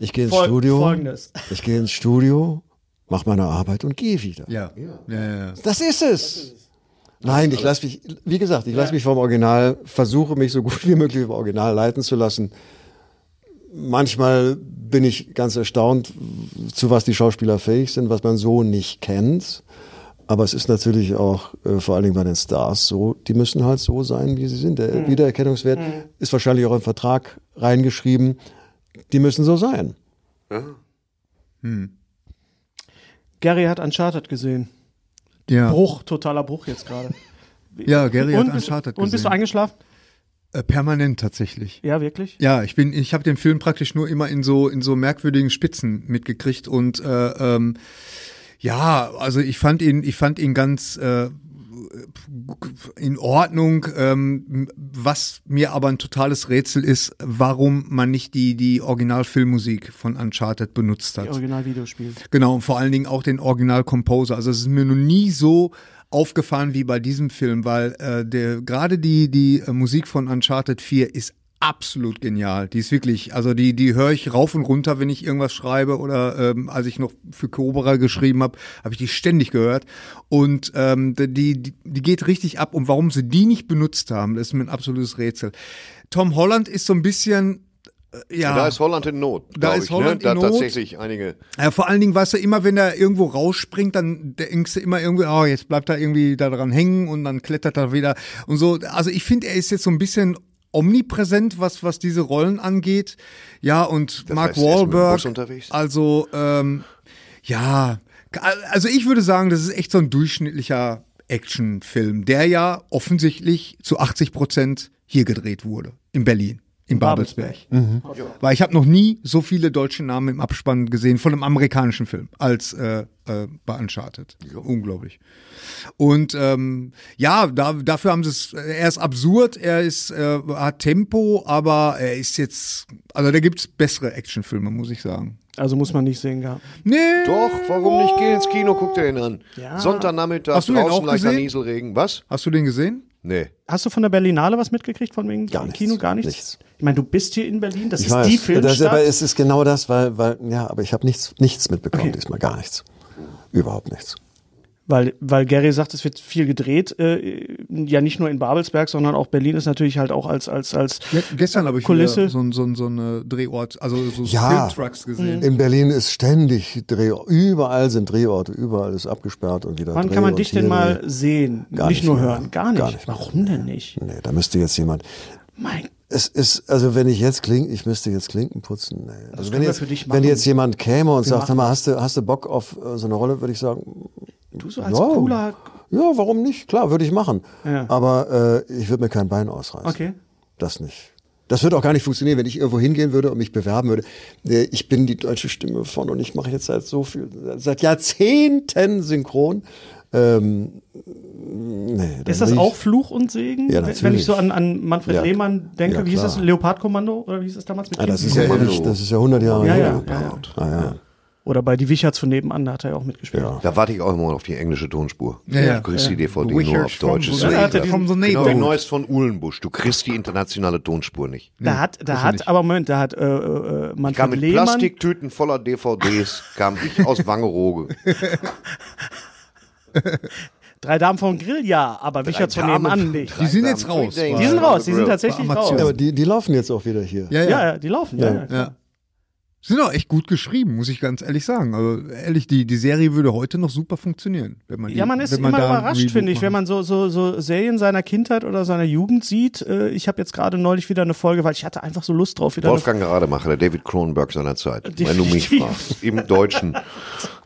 Speaker 4: Ich gehe ins
Speaker 1: Fol-
Speaker 4: Studio.
Speaker 1: Folgendes.
Speaker 4: Ich gehe ins Studio, mache meine Arbeit und gehe wieder.
Speaker 5: Ja. Ja, ja, ja.
Speaker 4: Das ist es. Nein, ich lasse mich, wie gesagt, ich lasse mich vom Original, versuche mich so gut wie möglich vom Original leiten zu lassen. Manchmal bin ich ganz erstaunt, zu was die Schauspieler fähig sind, was man so nicht kennt. Aber es ist natürlich auch äh, vor allen Dingen bei den Stars so, die müssen halt so sein, wie sie sind. Der Wiedererkennungswert ist wahrscheinlich auch im Vertrag reingeschrieben. Die müssen so sein.
Speaker 1: Gary hat Uncharted gesehen.
Speaker 5: Ja,
Speaker 1: Bruch, totaler Bruch jetzt gerade.
Speaker 5: ja Gary
Speaker 1: und
Speaker 5: hat
Speaker 1: bist,
Speaker 5: Uncharted
Speaker 1: und bist du
Speaker 5: gesehen.
Speaker 1: eingeschlafen?
Speaker 5: Äh, permanent tatsächlich.
Speaker 1: Ja, wirklich?
Speaker 5: Ja, ich bin, ich habe den Film praktisch nur immer in so in so merkwürdigen Spitzen mitgekriegt und äh, ähm, ja, also ich fand ihn, ich fand ihn ganz äh, in Ordnung. Ähm, was mir aber ein totales Rätsel ist, warum man nicht die die Originalfilmmusik von Uncharted benutzt
Speaker 1: Die
Speaker 5: hat.
Speaker 1: Original-Videospiel.
Speaker 5: Genau, und vor allen Dingen auch den Original-Composer. Also es ist mir noch nie so aufgefallen wie bei diesem Film, weil äh, der gerade die die äh, Musik von Uncharted 4 ist absolut genial. Die ist wirklich, also die die höre ich rauf und runter, wenn ich irgendwas schreibe oder ähm, als ich noch für Cobra geschrieben habe, habe ich die ständig gehört und ähm, die, die die geht richtig ab und warum sie die nicht benutzt haben, das ist mir ein absolutes Rätsel. Tom Holland ist so ein bisschen äh, ja,
Speaker 3: Da ist Holland in Not.
Speaker 5: Da ist
Speaker 3: ich,
Speaker 5: Holland
Speaker 3: ne? da
Speaker 5: in
Speaker 3: hat
Speaker 5: Not.
Speaker 3: tatsächlich einige.
Speaker 5: ja, vor allen Dingen, weißt du, immer wenn er irgendwo rausspringt, dann denkst du immer irgendwie, oh, jetzt bleibt er irgendwie da dran hängen und dann klettert er wieder und so. Also ich finde, er ist jetzt so ein bisschen omnipräsent, was, was diese Rollen angeht. Ja, und
Speaker 3: Das
Speaker 5: Mark
Speaker 3: heißt, er
Speaker 5: Wahlberg. Also, ähm, ja, also ich würde sagen, das ist echt so ein durchschnittlicher Actionfilm, der ja offensichtlich zu 80 Prozent hier gedreht wurde, in Berlin. In Babelsberg. Weil ich habe noch nie so viele deutsche Namen im Abspann gesehen von einem amerikanischen Film als äh, äh, bei Uncharted. Unglaublich. Und ähm, ja, da, dafür haben sie es. Er ist absurd, er ist äh, hat Tempo, aber er ist jetzt. Also da gibt's bessere Actionfilme, muss ich sagen.
Speaker 1: Also muss man nicht sehen gehabt.
Speaker 5: Nee.
Speaker 3: Doch, warum nicht? Geh ins Kino, guck dir den an.
Speaker 1: Ja.
Speaker 3: Sonntagnachmittag,
Speaker 5: Hast du den
Speaker 3: draußen
Speaker 5: auch
Speaker 3: leichter
Speaker 5: gesehen?
Speaker 3: Nieselregen. Was?
Speaker 5: Hast du den gesehen?
Speaker 3: Nee.
Speaker 1: Hast du von der Berlinale was mitgekriegt von wegen
Speaker 4: Gar
Speaker 1: im
Speaker 4: nichts.
Speaker 1: Kino? Gar nichts?
Speaker 4: Nichts.
Speaker 1: Ich meine, du bist hier in Berlin, das
Speaker 4: Ich
Speaker 1: ist
Speaker 4: weiß,
Speaker 1: die
Speaker 4: das,
Speaker 1: Filmstadt.
Speaker 4: aber es ist genau das, weil, weil, ja, aber ich habe nichts, nichts mitbekommen
Speaker 1: Okay.
Speaker 4: diesmal, gar nichts. Überhaupt nichts.
Speaker 1: Weil, weil Gary sagt, es wird viel gedreht, äh, ja nicht nur in Babelsberg, sondern auch Berlin ist natürlich halt auch als, als, als
Speaker 5: Ge- Gestern habe ich
Speaker 1: Kulisse.
Speaker 5: so, ein- so, ein- so eine Drehort, also so
Speaker 4: Ja.
Speaker 5: Filmtrucks gesehen.
Speaker 4: In Berlin ist ständig Drehort, überall sind Drehorte, überall ist abgesperrt und wieder
Speaker 1: Wann
Speaker 4: Dreh
Speaker 1: kann man dich denn mal sehen?
Speaker 4: Gar
Speaker 1: nicht
Speaker 4: nicht
Speaker 1: nur
Speaker 4: mehr.
Speaker 1: hören, gar nicht.
Speaker 4: Gar nicht.
Speaker 1: Warum denn nicht?
Speaker 4: Nee, da müsste jetzt jemand.
Speaker 1: Mein
Speaker 4: Es ist, also wenn ich jetzt Klinken, ich müsste jetzt Klinken putzen. Nee. Also
Speaker 1: können
Speaker 4: wenn
Speaker 1: wir
Speaker 4: jetzt, wenn jetzt jemand käme und sagt,
Speaker 1: machen
Speaker 4: hör mal, hast du, hast du Bock auf äh, so eine Rolle, würde ich sagen,
Speaker 1: du so als
Speaker 4: ja,
Speaker 1: cooler.
Speaker 4: ja, warum nicht? Klar, würde ich machen.
Speaker 1: Ja.
Speaker 4: Aber äh, ich würde mir kein Bein ausreißen.
Speaker 1: Okay.
Speaker 4: Das nicht. Das würde auch gar nicht funktionieren, wenn ich irgendwo hingehen würde und mich bewerben würde. Äh, Ich bin die deutsche Stimme von und ich mache jetzt seit so viel, seit Jahrzehnten synchron. Ähm, nee,
Speaker 1: Ist das auch Fluch und Segen?
Speaker 4: Ja,
Speaker 1: Wenn- Wenn
Speaker 4: natürlich.
Speaker 1: ich so an, an Manfred
Speaker 4: Ja.
Speaker 1: Lehmann denke,
Speaker 4: Ja,
Speaker 1: wie hieß das? Leopardkommando? Oder wie hieß das damals mit
Speaker 4: Ah, das ist ja, ewig, das ist ja 100 Jahre
Speaker 1: Ja,
Speaker 4: her.
Speaker 1: ja, ja, ja.
Speaker 4: Ah, ja.
Speaker 1: Oder bei Die Wicherts von nebenan, da hat er ja auch mitgespielt.
Speaker 4: Ja.
Speaker 3: Da warte ich auch immer auf die englische Tonspur.
Speaker 5: Ja, ja.
Speaker 3: Du kriegst die DVD
Speaker 5: The
Speaker 3: nur auf Deutsch.
Speaker 5: the
Speaker 3: Ist
Speaker 1: Ja, hat er.
Speaker 5: From the
Speaker 3: Genau wie
Speaker 5: neighborhood.
Speaker 3: Neues von Uhlenbusch. Du kriegst die internationale Tonspur nicht.
Speaker 1: Da hat, da hat, aber Moment, da hat äh, äh,
Speaker 3: Ich kam
Speaker 1: Manfred
Speaker 3: mit
Speaker 1: Lehmann,
Speaker 3: Plastiktüten voller DVDs, kam ich aus Wangerooge.
Speaker 1: drei Damen vom Grill, ja, aber Wicherts von nebenan nicht.
Speaker 5: Die sind jetzt raus.
Speaker 3: Die
Speaker 1: sind raus, die sind tatsächlich raus.
Speaker 4: Ja, aber die, die laufen jetzt auch wieder hier.
Speaker 5: Ja,
Speaker 1: Ja,
Speaker 5: ja.
Speaker 1: ja, die laufen. Ja. Ja.
Speaker 5: ja. Sind auch echt gut geschrieben, muss ich ganz ehrlich sagen. Also ehrlich, die, die Serie würde heute noch super funktionieren. Wenn man die,
Speaker 1: Ja, man ist
Speaker 5: wenn
Speaker 1: immer überrascht, finde ich,
Speaker 5: macht.
Speaker 1: wenn man so, so, so Serien seiner Kindheit oder seiner Jugend sieht. Äh, Ich habe jetzt gerade neulich wieder eine Folge, weil ich hatte einfach so Lust drauf. Wieder
Speaker 3: Wolfgang Gerademacher, der David Cronenberg seiner Zeit. Wenn du mich fragst. Im Deutschen.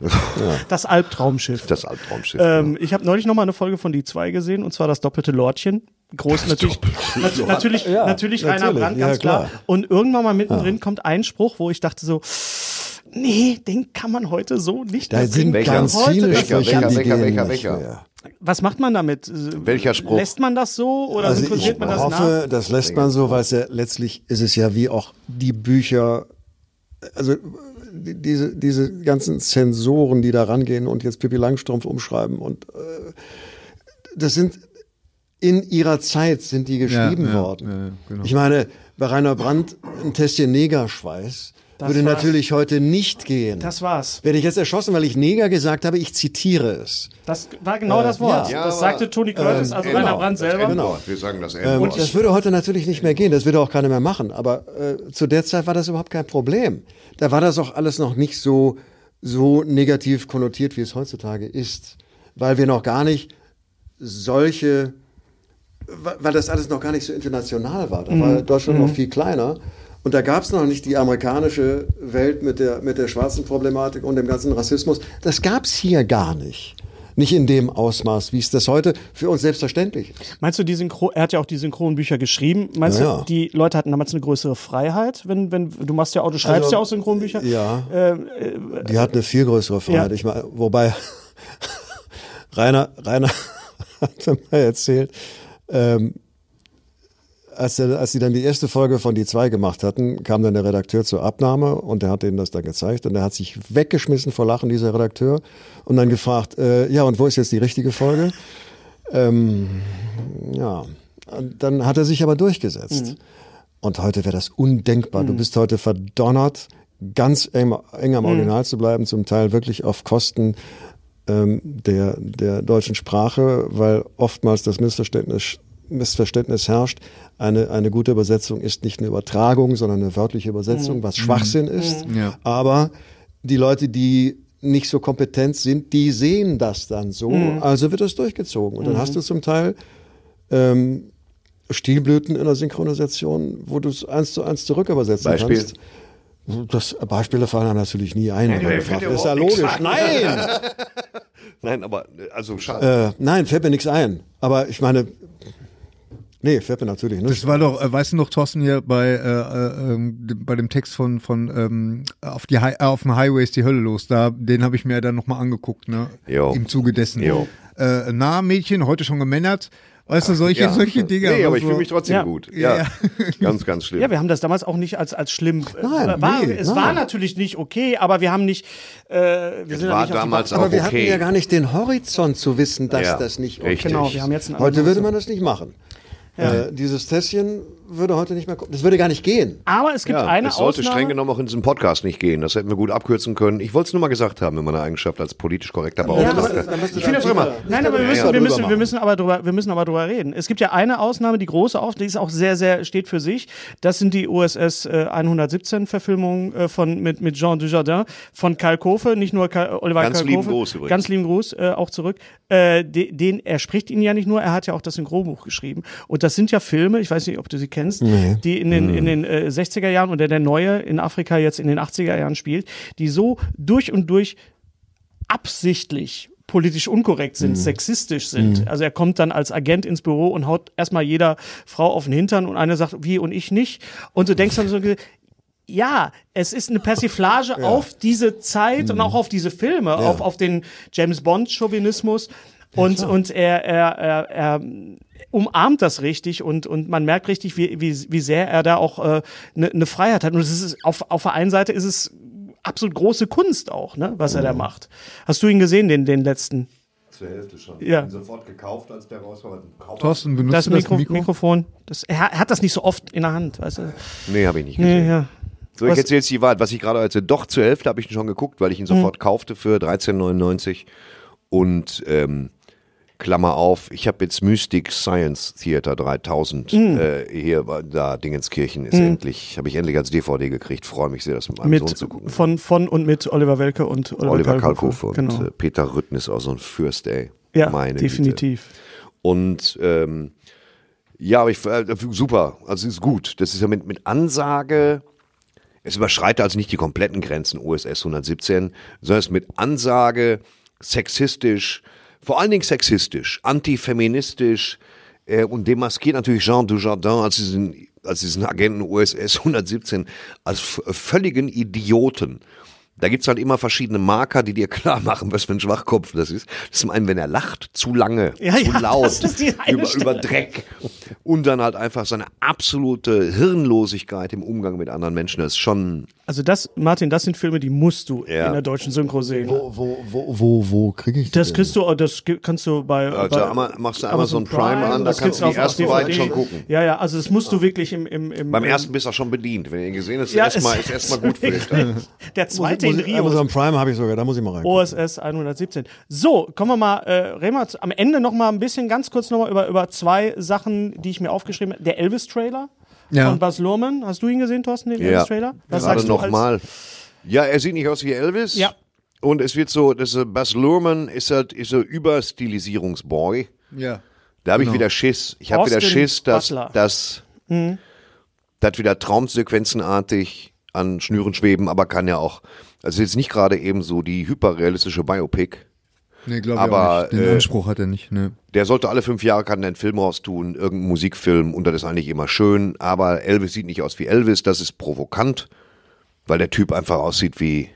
Speaker 1: das Albtraumschiff.
Speaker 3: Das Albtraumschiff.
Speaker 1: Ähm, ich habe neulich noch mal eine Folge von Die zwei gesehen und zwar das doppelte Lordchen. Groß natürlich, nat natürlich,
Speaker 4: Ja,
Speaker 1: natürlich Rainer
Speaker 4: natürlich,
Speaker 1: Brandt,
Speaker 4: ja,
Speaker 1: ganz klar.
Speaker 4: klar.
Speaker 1: Und irgendwann mal mittendrin kommt ein Spruch, wo ich dachte so, nee, den kann man heute so nicht
Speaker 4: Da sind.
Speaker 3: Welcher?
Speaker 4: ganz
Speaker 1: Heute
Speaker 4: viele
Speaker 1: das-
Speaker 3: Welcher, welcher, welcher, welcher,
Speaker 4: nicht
Speaker 3: welcher?
Speaker 1: Was macht man damit?
Speaker 3: Welcher Spruch?
Speaker 1: Lässt man das so oder
Speaker 4: Also ich
Speaker 1: synchronisiert man das
Speaker 4: hoffe,
Speaker 1: nach?
Speaker 4: das lässt man so, weil es ja letztlich ist es ja wie auch die Bücher, also die- diese, diese ganzen Zensoren, die da rangehen und jetzt Pippi Langstrumpf umschreiben und äh, das sind in ihrer Zeit sind die geschrieben
Speaker 5: Ja, ja,
Speaker 4: worden.
Speaker 5: ja, genau.
Speaker 4: Ich meine, bei Rainer Brandt ein Tässchen Negerschweiß
Speaker 1: Das
Speaker 4: würde
Speaker 1: war's.
Speaker 4: natürlich heute nicht gehen.
Speaker 1: Das war's.
Speaker 4: Werde ich jetzt erschossen, weil ich Neger gesagt habe, ich zitiere es.
Speaker 1: Das war genau das Wort.
Speaker 3: ja,
Speaker 1: das sagte Tony Curtis, also Rainer Brandt selber.
Speaker 3: Genau. Wir sagen das
Speaker 4: Ähm,
Speaker 3: N-Wort.
Speaker 4: das würde heute natürlich nicht mehr gehen, das würde auch keiner mehr machen. Aber äh, zu der Zeit war das überhaupt kein Problem. Da war das auch alles noch nicht so, so negativ konnotiert, wie es heutzutage ist. Weil wir noch gar nicht solche, weil das alles noch gar nicht so international war. Da war Deutschland noch viel kleiner. Und da gab es noch nicht die amerikanische Welt mit der, mit der schwarzen Problematik und dem ganzen Rassismus. Das gab es hier gar nicht. Nicht in dem Ausmaß, wie es das heute für uns selbstverständlich ist.
Speaker 1: Meinst du, die Synchro er hat ja auch die Synchronbücher geschrieben. Meinst
Speaker 4: Ja,
Speaker 1: du, die Leute hatten damals eine größere Freiheit? Wenn, wenn, du machst ja auch, du schreibst
Speaker 4: Also,
Speaker 1: ja auch Synchronbücher.
Speaker 4: ja.
Speaker 1: Ähm,
Speaker 4: Die hat eine viel größere Freiheit.
Speaker 1: Ja.
Speaker 4: Ich meine, wobei Rainer, Rainer hat mir mal erzählt, ähm, als, als sie dann die erste Folge von Die zwei gemacht hatten, kam dann der Redakteur zur Abnahme und der hat denen das dann gezeigt und der hat sich weggeschmissen vor Lachen, dieser Redakteur, und dann gefragt, äh, ja, und wo ist jetzt die richtige Folge? Ähm, ja, und dann hat er sich aber durchgesetzt. Und heute wäre das undenkbar. Du bist heute verdonnert, ganz eng, eng am Original zu bleiben, zum Teil wirklich auf Kosten ähm, der, der deutschen Sprache, weil oftmals das Missverständnis, Missverständnis herrscht. Eine, eine gute Übersetzung ist nicht eine Übertragung, sondern eine wörtliche Übersetzung, was Schwachsinn ist.
Speaker 5: Ja.
Speaker 4: Aber die Leute, die nicht so kompetent sind, die sehen das dann so. Also wird das durchgezogen. Und dann hast du zum Teil ähm, Stilblüten in der Synchronisation, wo du es eins zu eins zurück übersetzen
Speaker 3: Beispiel?
Speaker 4: kannst. Das Beispiele fallen natürlich nie ein.
Speaker 3: Nein, mir fällt ja
Speaker 4: ist ja logisch.
Speaker 3: ein.
Speaker 4: Nein!
Speaker 3: Nein, aber also schade.
Speaker 4: äh, nein, fällt mir nichts ein. Aber ich meine, nee, fällt mir natürlich nicht.
Speaker 5: Das war doch, äh, weißt du noch, Thorsten, hier bei, äh, äh, ähm, bei dem Text von, von ähm, auf, die Hi äh, auf dem Highway ist die Hölle los, da, den habe ich mir dann nochmal angeguckt, ne?
Speaker 3: Jo.
Speaker 5: Im Zuge dessen.
Speaker 3: Jo.
Speaker 5: Äh, na, Mädchen, heute schon gemännert. Weißt du, solche,
Speaker 3: Ja.
Speaker 5: solche Dinge.
Speaker 3: Nee, aber ich
Speaker 5: so-
Speaker 3: fühle mich trotzdem
Speaker 1: Ja.
Speaker 3: gut. Ja.
Speaker 5: Ja.
Speaker 3: Ganz, ganz schlimm.
Speaker 1: Ja, wir haben das damals auch nicht als, als schlimm.
Speaker 4: Nein,
Speaker 1: war,
Speaker 4: nee,
Speaker 1: es
Speaker 4: nein.
Speaker 1: war natürlich nicht okay, aber wir haben nicht. Äh, wir
Speaker 3: Es
Speaker 1: sind ja
Speaker 3: war
Speaker 1: nicht
Speaker 3: damals auch
Speaker 4: Aber wir hatten
Speaker 3: okay.
Speaker 4: ja gar nicht den Horizont zu wissen, dass
Speaker 3: Ja,
Speaker 4: das nicht
Speaker 3: richtig.
Speaker 1: Genau, wir haben jetzt einen
Speaker 4: Heute würde man das nicht machen. Äh, dieses Tässchen würde heute nicht mehr kommen. Das würde gar nicht gehen.
Speaker 1: Aber es gibt
Speaker 3: Ja,
Speaker 1: eine
Speaker 3: sollte
Speaker 1: Ausnahme.
Speaker 3: streng genommen auch in diesem Podcast nicht gehen. Das hätten wir gut abkürzen können. Ich wollte es nur mal gesagt haben in meiner Eigenschaft als politisch korrekter Beauftragter.
Speaker 4: Ich
Speaker 1: finde das immer. Nein, aber wir
Speaker 3: Ja,
Speaker 1: müssen,
Speaker 3: ja,
Speaker 1: wir, müssen, wir, müssen aber drüber, wir müssen aber drüber reden. Es gibt ja eine Ausnahme, die große Ausnahme, die ist auch sehr, sehr, steht für sich. Das sind die USS äh, 117 Verfilmungen äh, von, mit, mit Jean Dujardin von Karl Kofe, nicht nur Karl, Oliver
Speaker 3: Ganz
Speaker 1: Karl
Speaker 3: lieben
Speaker 1: Kofe.
Speaker 3: Gruß übrigens.
Speaker 1: Ganz lieben Gruß äh, auch zurück. Äh, de, den, er spricht ihn ja nicht nur, er hat ja auch das Synchronbuch geschrieben. Und das sind ja Filme, ich weiß nicht, ob du sie kennst, die in den, in den äh, 60er Jahren und der, der neue in Afrika jetzt in den 80er Jahren spielt, die so durch und durch absichtlich politisch unkorrekt sind, sexistisch sind. Also er kommt dann als Agent ins Büro und haut erstmal jeder Frau auf den Hintern und eine sagt, wie und ich nicht. Und du denkst dann so, ja, es ist eine Persiflage auf diese Zeit und auch auf diese Filme, auf, auf den James Bond-Chauvinismus. Und, und er, er, er, er umarmt das richtig und, und man merkt richtig, wie, wie, wie sehr er da auch eine äh, ne- ne Freiheit hat. Und es ist auf, auf der einen Seite ist es absolut große Kunst auch, ne, was er da macht. Hast du ihn gesehen, den, den letzten?
Speaker 3: Zur Hälfte schon.
Speaker 1: Ja.
Speaker 3: Ihn sofort gekauft, als der raus war.
Speaker 5: Thorsten, benutzt
Speaker 1: Das,
Speaker 5: du das
Speaker 1: Mikro,
Speaker 5: Mikro?
Speaker 1: Mikrofon. Das, er, er hat das nicht so oft in der Hand, weißt du?
Speaker 3: Nee, habe ich nicht gesehen.
Speaker 1: Nee, ja.
Speaker 3: So, ich erzähle jetzt die Wahrheit. Was ich gerade erzähle, doch zur Hälfte habe ich ihn schon geguckt, weil ich ihn sofort kaufte für 13,99 und ähm, Klammer auf, ich habe jetzt Mystic Science Theater 3000 äh, hier da Dingenskirchen ist endlich, habe ich endlich als DVD gekriegt. Freue mich sehr, das mit meinem Sohn
Speaker 1: Mit,
Speaker 3: zu gucken.
Speaker 1: von, von und mit Oliver Welke und Oliver,
Speaker 3: Oliver
Speaker 1: Kalkofe.
Speaker 3: Und
Speaker 1: Genau.
Speaker 3: äh, Peter Rütten ist auch so ein Fürst, ey.
Speaker 1: Ja,
Speaker 3: Meine Güte.
Speaker 1: definitiv.
Speaker 3: Und ähm, ja, aber ich äh, super, also es ist gut. Das ist ja mit, mit Ansage, es überschreitet also nicht die kompletten Grenzen USS 117, sondern es ist mit Ansage sexistisch, vor allen Dingen sexistisch, antifeministisch äh, und demaskiert natürlich Jean Dujardin als diesen, als diesen Agenten USS 117 als völligen Idioten. Da gibt's halt immer verschiedene Marker, die dir klar machen, was für ein Schwachkopf das ist. Zum einen, wenn er lacht, zu lange,
Speaker 1: Ja,
Speaker 3: zu
Speaker 1: ja,
Speaker 3: laut, über, über Dreck. Und dann halt einfach seine absolute Hirnlosigkeit im Umgang mit anderen Menschen. Das ist schon,
Speaker 1: Also das, Martin, das sind Filme, die musst du
Speaker 3: Ja.
Speaker 1: in der deutschen Synchro sehen.
Speaker 4: Wo, wo, wo, wo, wo kriege ich
Speaker 1: Das
Speaker 4: denn?
Speaker 1: kriegst du, das ge- kannst du bei,
Speaker 3: Also
Speaker 1: bei
Speaker 3: machst du Amazon Prime an, da
Speaker 1: das
Speaker 3: kannst du die ersten beiden schon gucken.
Speaker 1: Ja, ja, also das musst du wirklich im, im, im
Speaker 3: beim
Speaker 1: im-
Speaker 3: ersten bist du auch schon bedient. Wenn du ihn gesehen hast,
Speaker 1: ja,
Speaker 3: ist erstmal ist erstmal gut für dich.
Speaker 1: Der zweite
Speaker 4: muss
Speaker 1: in Rio.
Speaker 4: Amazon Prime habe ich sogar, da muss ich mal rein.
Speaker 1: OSS 117. So, kommen wir mal, äh, reden wir am Ende noch mal ein bisschen ganz kurz noch mal über, über zwei Sachen, die ich mir aufgeschrieben habe. Der Elvis-Trailer
Speaker 5: Ja.
Speaker 1: von Baz Luhrmann. Hast du ihn gesehen, Thorsten, den
Speaker 3: Ja,
Speaker 1: Elvis-Trailer? Was
Speaker 3: gerade
Speaker 1: sagst du als-
Speaker 3: nochmal. Ja, er sieht nicht aus wie Elvis.
Speaker 1: Ja.
Speaker 3: Und es wird so, das äh, Baz Luhrmann ist halt ist so Überstilisierungsboy.
Speaker 5: Ja.
Speaker 3: Da habe ich
Speaker 5: Genau.
Speaker 3: wieder Schiss. Ich habe wieder Schiss, dass das das wieder Traumsequenzenartig an Schnüren schweben, aber kann ja auch. Also jetzt nicht gerade eben so die hyperrealistische Biopic.
Speaker 5: Nee, glaube ich auch nicht. Den
Speaker 3: äh,
Speaker 5: Anspruch hat er nicht, ne.
Speaker 3: Der sollte alle fünf Jahre kann er einen Film raustun, irgendeinen Musikfilm und das ist eigentlich immer schön. Aber Elvis sieht nicht aus wie Elvis, das ist provokant, weil der Typ einfach aussieht wie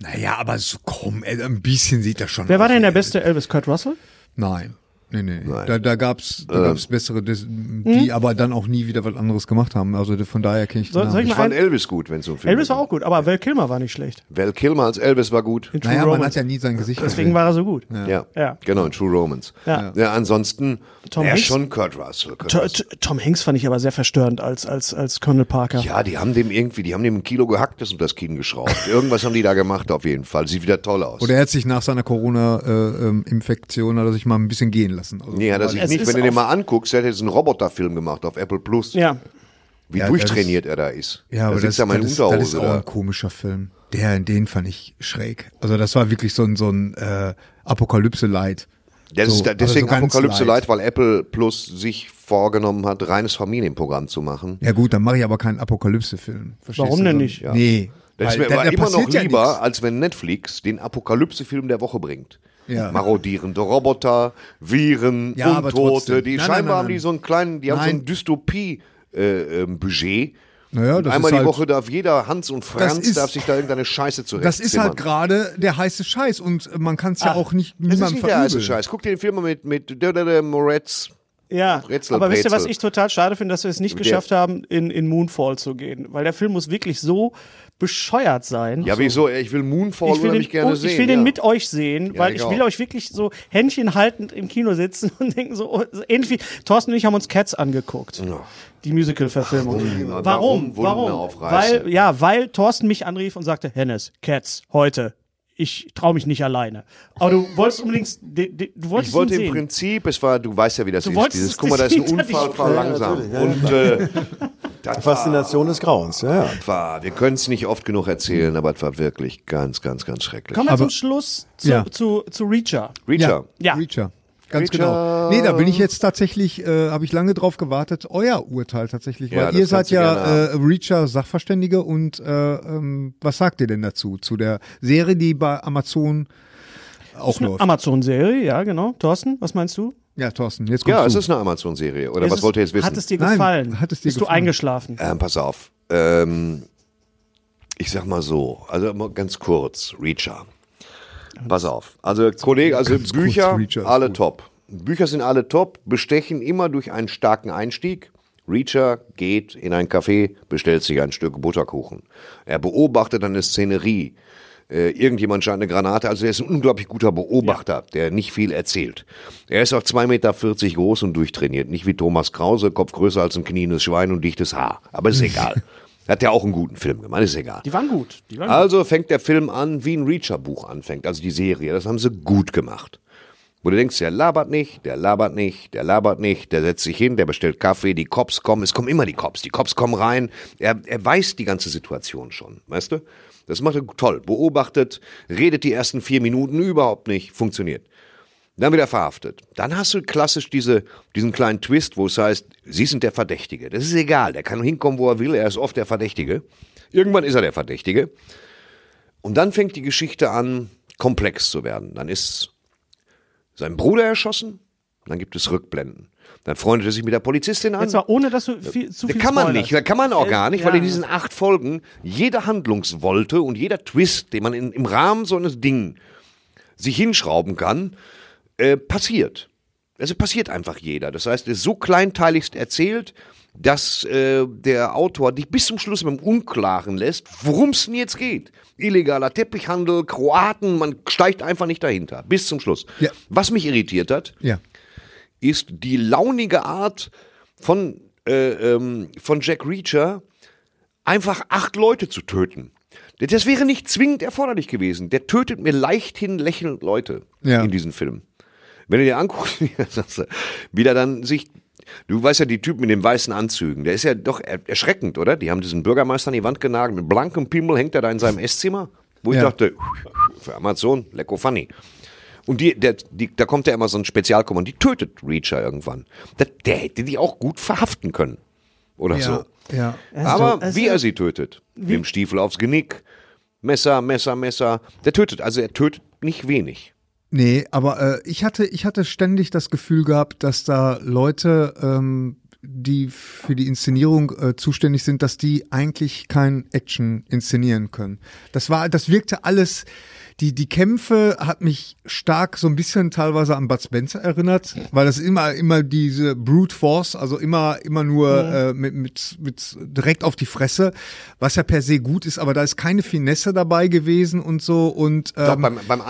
Speaker 5: Naja, aber so, komm, ein bisschen sieht das schon
Speaker 1: Wer war
Speaker 5: aus
Speaker 1: denn
Speaker 5: wie
Speaker 1: der
Speaker 5: Elvis.
Speaker 1: beste Elvis? Kurt Russell?
Speaker 5: Nein. Nee, nee.
Speaker 3: Nein.
Speaker 5: Da, da gab's, da gab's bessere, die aber dann auch nie wieder was anderes gemacht haben. Also von daher kenne ich den
Speaker 1: Soll-
Speaker 5: Namen.
Speaker 3: Ich
Speaker 1: mal
Speaker 3: fand Elvis gut, wenn es so ein Film
Speaker 1: Elvis war auch gut, aber Val Kilmer war nicht schlecht.
Speaker 3: Val Kilmer als Elvis war gut.
Speaker 1: In True
Speaker 5: Naja, man
Speaker 1: Romance.
Speaker 5: hat ja nie sein Gesicht
Speaker 1: Deswegen
Speaker 5: gesehen.
Speaker 1: war er so gut.
Speaker 3: Ja.
Speaker 1: Ja.
Speaker 3: genau, in True Romance.
Speaker 1: Ja.
Speaker 3: ja ansonsten,
Speaker 1: Tom
Speaker 3: ja,
Speaker 1: Hanks?
Speaker 3: schon Kurt Russell. Kurt Russell.
Speaker 1: Tom Hanks fand ich aber sehr verstörend als, als, als Colonel Parker.
Speaker 3: Ja, die haben dem irgendwie, die haben dem ein Kilo gehacktes und das Kinn geschraubt. Irgendwas haben die da gemacht auf jeden Fall. Sieht wieder toll aus.
Speaker 5: Oder er hat sich nach seiner Corona-Infektion, hat er sich mal ein bisschen gehen lassen. Also,
Speaker 3: nee, hat er sich nicht.
Speaker 1: ist
Speaker 3: Wenn du den mal anguckst, der hat jetzt einen Roboterfilm gemacht auf Apple Plus.
Speaker 1: Ja.
Speaker 3: Wie
Speaker 5: Ja,
Speaker 3: durchtrainiert er da ist.
Speaker 5: ja, aber
Speaker 3: da
Speaker 5: das,
Speaker 3: sitzt er mal in
Speaker 5: das, ist, das
Speaker 3: Unterhose
Speaker 5: ist auch ein komischer Film. Der, den fand ich schräg. Also das war wirklich so ein, so ein äh, Apokalypse-Light.
Speaker 3: Das
Speaker 5: So,
Speaker 3: ist da- deswegen
Speaker 5: so
Speaker 3: Apokalypse
Speaker 5: light.
Speaker 3: Weil Apple Plus sich vorgenommen hat, reines Familienprogramm zu machen.
Speaker 5: Ja gut, dann mache ich aber keinen Apokalypse-Film.
Speaker 1: Warum
Speaker 5: du?
Speaker 1: denn nicht?
Speaker 5: Nee.
Speaker 3: Das ist
Speaker 5: da
Speaker 3: immer noch
Speaker 5: ja
Speaker 3: lieber,
Speaker 5: nichts.
Speaker 3: als wenn Netflix den Apokalypse-Film der Woche bringt.
Speaker 5: Ja.
Speaker 3: Marodierende Roboter, Viren,
Speaker 5: Ja,
Speaker 3: Untote. Die
Speaker 5: Nein,
Speaker 3: scheinbar
Speaker 5: nein, nein,
Speaker 3: haben die so einen kleinen, die haben so ein Dystopie-Budget.
Speaker 5: Naja, das
Speaker 3: Einmal
Speaker 5: ist
Speaker 3: die
Speaker 5: halt-
Speaker 3: Woche darf jeder Hans und Franz
Speaker 5: ist-
Speaker 3: darf sich da irgendeine Scheiße zurecht
Speaker 5: Das ist halt gerade der heiße Scheiß und man kann es ja auch nicht
Speaker 3: Das ist nicht der heiße
Speaker 5: verübeln.
Speaker 3: Scheiß. Guck dir den Film mal mit, mit Moretz.
Speaker 1: Ja,
Speaker 3: Rätsel,
Speaker 1: aber wisst ihr, was ich total schade finde, dass wir es nicht
Speaker 3: Der-
Speaker 1: geschafft haben, in, in Moonfall zu gehen. Weil der Film muss wirklich so bescheuert sein.
Speaker 3: Ja, wieso? Ich will Moonfall
Speaker 1: ich will, den,
Speaker 3: gerne
Speaker 1: oh,
Speaker 3: sehen.
Speaker 1: ich will den
Speaker 3: ja.
Speaker 1: mit euch sehen,
Speaker 3: Ja,
Speaker 1: weil
Speaker 3: ich
Speaker 1: ich will
Speaker 3: auch.
Speaker 1: euch wirklich so Händchen haltend im Kino sitzen und denken so, oh, so ähnlich wie Thorsten und ich haben uns Cats angeguckt. Die Musical-Verfilmung.
Speaker 3: warum
Speaker 1: Warum? Warum? Weil, ja, weil Thorsten mich anrief und sagte, Hennes, Cats, heute. Ich traue mich nicht alleine. Aber du wolltest unbedingt, de, de, du wolltest
Speaker 3: Ich wollte
Speaker 1: ihn
Speaker 3: im
Speaker 1: sehen.
Speaker 3: Prinzip, es war, du weißt ja, wie das ist.
Speaker 1: wolltest
Speaker 3: Dieses,
Speaker 1: es
Speaker 3: guck mal, da ist ein Unfall, fahr
Speaker 4: Ja,
Speaker 3: langsam.
Speaker 4: ja,
Speaker 3: Und äh, das war,
Speaker 4: Faszination des Grauens, ja, ja.
Speaker 3: war, wir können es nicht oft genug erzählen, aber es war wirklich ganz, ganz, ganz schrecklich.
Speaker 1: Kommen wir
Speaker 5: Aber-
Speaker 1: zum Schluss zu,
Speaker 5: Ja.
Speaker 1: zu, zu Reacher.
Speaker 3: Reacher.
Speaker 1: Ja.
Speaker 5: Reacher. Ganz
Speaker 3: Reacher.
Speaker 5: genau. Nee, da bin ich jetzt tatsächlich, äh, habe ich lange drauf gewartet, euer Urteil tatsächlich,
Speaker 3: Ja,
Speaker 5: weil
Speaker 3: das
Speaker 5: ihr seid
Speaker 3: du
Speaker 5: ja äh, Reacher Sachverständige und äh, ähm, was sagt ihr denn dazu? Zu der Serie, die bei Amazon auch läuft.
Speaker 1: Amazon-Serie, ja, genau. Thorsten, was meinst du?
Speaker 5: ja, Thorsten, jetzt kommst
Speaker 3: Ja,
Speaker 5: du.
Speaker 3: es ist eine Amazon-Serie. Oder
Speaker 1: Ist
Speaker 3: was
Speaker 1: es-
Speaker 3: wollt ihr jetzt wissen?
Speaker 1: Hat es dir
Speaker 5: Nein,
Speaker 1: gefallen?
Speaker 5: hat es dir
Speaker 1: Bist du
Speaker 5: gefallen?
Speaker 1: eingeschlafen?
Speaker 3: Ähm, pass auf. Ähm, ich sag mal so, also mal ganz kurz, Reacher. Pass auf. Also Kollege, also Bücher, alle
Speaker 5: gut.
Speaker 3: top. Bücher sind alle top, bestechen immer durch einen starken Einstieg. Reacher geht in ein Café, bestellt sich ein Stück Butterkuchen. Er beobachtet eine Szenerie. Äh, irgendjemand scheint eine Granate, also er ist ein unglaublich guter Beobachter, der nicht viel erzählt. Er ist auch 2,40 Meter groß und durchtrainiert, nicht wie Thomas Krause, Kopf größer als ein knienes Schwein und dichtes Haar. Aber ist egal. Hat ja auch einen guten Film gemacht, ist egal.
Speaker 1: Die waren gut. Die waren gut.
Speaker 3: Also fängt der Film an, wie ein Reacher-Buch anfängt, also die Serie. Das haben sie gut gemacht. Wo du denkst, der labert nicht, der labert nicht, der labert nicht, der setzt sich hin, der bestellt Kaffee, die Cops kommen, es kommen immer die Cops, die Cops kommen rein. Er, er weiß die ganze Situation schon, weißt du? Das macht er toll. Beobachtet, redet die ersten vier Minuten überhaupt nicht, funktioniert. Dann wird er verhaftet. Dann hast du klassisch diese, diesen kleinen Twist, wo es heißt, Sie sind der Verdächtige. Das ist egal, der kann hinkommen, wo er will, er ist oft der Verdächtige. Irgendwann ist er der Verdächtige. Und dann fängt die Geschichte an, komplex zu werden. Dann ist sein Bruder erschossen, dann gibt es Rückblenden. Dann freundet er sich mit der Polizistin an.
Speaker 1: Jetzt mal, ohne dass du viel, zu
Speaker 3: Da
Speaker 1: viel
Speaker 3: kann man
Speaker 1: spoilerst.
Speaker 3: nicht, da kann man auch gar nicht,
Speaker 1: ja.
Speaker 3: weil in diesen acht Folgen jede Handlungswolte und jeder Twist, den man in, im Rahmen so eines Ding sich hinschrauben kann, äh, passiert. Also passiert einfach jeder. Das heißt, es ist so kleinteiligst erzählt, dass äh, der Autor dich bis zum Schluss mit dem Unklaren lässt, worum es denn jetzt geht. Illegaler Teppichhandel, Kroaten, man steigt einfach nicht dahinter. Bis zum Schluss.
Speaker 5: Ja.
Speaker 3: Was mich irritiert hat,
Speaker 5: Ja.
Speaker 3: ist die launige Art von, äh, ähm, von Jack Reacher, einfach acht Leute zu töten. Das wäre nicht zwingend erforderlich gewesen. Der tötet mir leichthin lächelnd Leute
Speaker 5: Ja.
Speaker 3: in diesem Film. Wenn du dir anguckst, wie er das- wie dann sich, du weißt ja, die Typen mit den weißen Anzügen, der ist ja doch er- erschreckend, oder? Die haben diesen Bürgermeister an die Wand genagelt, mit blankem Pimmel hängt er da in seinem Esszimmer, wo ich
Speaker 5: Ja.
Speaker 3: dachte, für Amazon, lecko funny. Und die, der, die, da kommt ja immer so ein Spezialkommando, die tötet Reacher irgendwann. Der, der hätte die auch gut verhaften können. Oder
Speaker 5: Ja.
Speaker 3: so.
Speaker 5: Ja.
Speaker 3: Aber
Speaker 1: also-
Speaker 3: wie er sie tötet, mit dem Stiefel aufs Genick, Messer, Messer, Messer, der tötet, also er tötet nicht wenig.
Speaker 5: Nee, aber äh, ich hatte, ich hatte ständig das Gefühl gehabt, dass da Leute, ähm, die für die Inszenierung äh, zuständig sind, dass die eigentlich kein Action inszenieren können. Das war, das wirkte alles. Die, die Kämpfe hat mich stark so ein bisschen teilweise an Bud Spencer erinnert, weil das immer, immer diese Brute Force, also immer, immer nur äh, mit, mit, mit direkt auf die Fresse, was ja per se gut ist, aber da ist keine Finesse dabei gewesen und so und
Speaker 3: Doch,
Speaker 5: ähm,
Speaker 3: beim, beim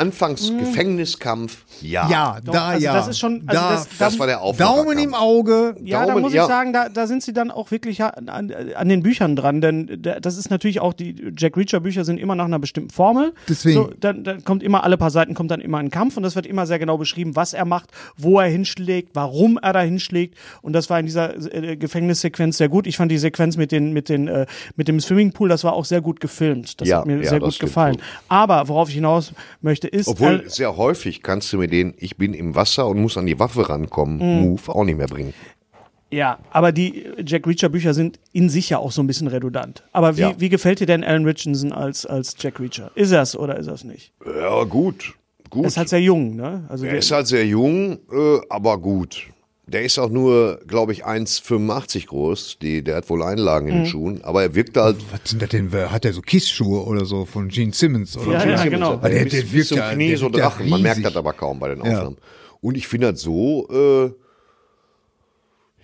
Speaker 3: Anfangs-Gefängniskampf, ja.
Speaker 5: ja,
Speaker 1: Doch,
Speaker 5: da
Speaker 1: also
Speaker 5: ja.
Speaker 1: das ist schon- also
Speaker 5: da,
Speaker 1: das-
Speaker 3: Das war der Aufwacher.
Speaker 5: Daumen im Auge.
Speaker 1: Ja, da
Speaker 3: Daumen,
Speaker 1: muss
Speaker 3: ja.
Speaker 1: ich sagen, da, da sind sie dann auch wirklich an, an, an den Büchern dran, denn da- das ist natürlich auch, die Jack Reacher Bücher sind immer nach einer bestimmten Formel.
Speaker 5: Deswegen.
Speaker 1: So, dann dann, dann kommt immer alle paar Seiten kommt dann immer ein Kampf und das wird immer sehr genau beschrieben, was er macht, wo er hinschlägt, warum er da hinschlägt und das war in dieser äh, Gefängnissequenz sehr gut. Ich fand die Sequenz mit den mit den äh, mit dem Swimmingpool, das war auch sehr gut gefilmt. Das
Speaker 3: Ja,
Speaker 1: hat mir
Speaker 3: ja,
Speaker 1: sehr gut gefallen.
Speaker 3: wohl.
Speaker 1: Aber worauf ich hinaus möchte ist
Speaker 3: Obwohl
Speaker 1: äh,
Speaker 3: sehr häufig kannst du mir den Ich bin im Wasser und muss an die Waffe rankommen,
Speaker 1: Mhm.
Speaker 3: Move auch nicht mehr bringen.
Speaker 1: Ja, aber die Jack Reacher Bücher sind in sich ja auch so ein bisschen redundant. Aber wie,
Speaker 3: Ja.
Speaker 1: wie gefällt dir denn Alan Richardson als, als Jack Reacher? Ist er's oder ist er's nicht?
Speaker 3: Ja, gut. Gut.
Speaker 1: Er ist halt sehr jung, ne? Also
Speaker 3: er ist halt sehr jung, äh, aber gut. Der ist auch nur, glaube ich, 1,85 groß. Die, der hat wohl Einlagen
Speaker 1: Mhm.
Speaker 3: in den Schuhen, aber er wirkt halt.
Speaker 5: Was sind das denn? Hat der so Kissschuhe oder so von Gene Simmons? Oder
Speaker 1: Ja,
Speaker 5: so?
Speaker 1: ja, genau.
Speaker 5: Aber der,
Speaker 3: bis,
Speaker 5: der
Speaker 3: bis
Speaker 5: wirkt
Speaker 3: zum
Speaker 5: ja,
Speaker 3: Knie
Speaker 5: der
Speaker 3: so
Speaker 5: ja
Speaker 3: Drachen. Man merkt das aber kaum bei den
Speaker 5: Ja.
Speaker 3: Aufnahmen. Und ich finde das so, äh,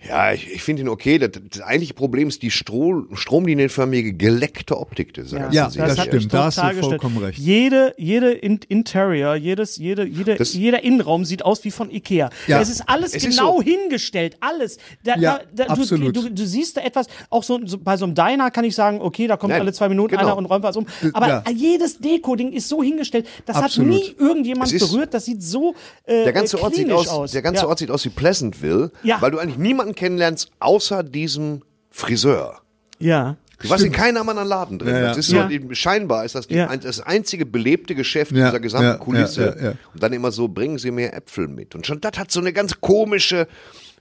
Speaker 3: ja, ich, ich finde ihn okay. Das, das eigentliche Problem ist die Stro stromlinienförmige, geleckte Optik ganzen
Speaker 5: Ja,
Speaker 3: Serie.
Speaker 5: das
Speaker 1: hat mich
Speaker 5: stimmt, da hast du vollkommen recht.
Speaker 1: Jede, jede In Interior, jedes, jede, jede,
Speaker 3: Das-
Speaker 1: jeder Innenraum sieht aus wie von Ikea.
Speaker 5: Ja.
Speaker 1: Es ist alles
Speaker 3: Es ist
Speaker 1: genau
Speaker 3: so.
Speaker 1: hingestellt, alles. Da,
Speaker 5: Ja,
Speaker 1: da, da, du,
Speaker 5: absolut.
Speaker 1: Du, du siehst da etwas, auch so, so bei so einem Diner kann ich sagen, okay, da kommt
Speaker 3: Nein,
Speaker 1: alle zwei Minuten
Speaker 3: genau.
Speaker 1: einer und räumt was um. Aber
Speaker 5: Ja.
Speaker 1: jedes Deko-Ding ist so hingestellt, das
Speaker 5: Absolut.
Speaker 1: hat nie irgendjemand
Speaker 3: ist-
Speaker 1: berührt, das sieht so äh,
Speaker 3: Der ganze,
Speaker 1: äh,
Speaker 3: Ort sieht
Speaker 1: klinisch
Speaker 3: aus, der ganze
Speaker 1: ja.
Speaker 3: Ort sieht aus wie Pleasantville,
Speaker 1: Ja.
Speaker 3: weil du eigentlich niemanden kennenlernst, außer diesem Friseur.
Speaker 1: Ja.
Speaker 3: Du warst in keinem anderen Laden drin.
Speaker 5: Ja, ja.
Speaker 3: Das ist
Speaker 1: Ja.
Speaker 3: so, scheinbar ist das die, das einzige belebte Geschäft
Speaker 5: Ja,
Speaker 3: dieser gesamten
Speaker 5: ja,
Speaker 3: Kulisse.
Speaker 5: ja, ja, ja.
Speaker 3: Und dann immer so, bringen Sie mir Äpfel mit. Und schon das hat so eine ganz komische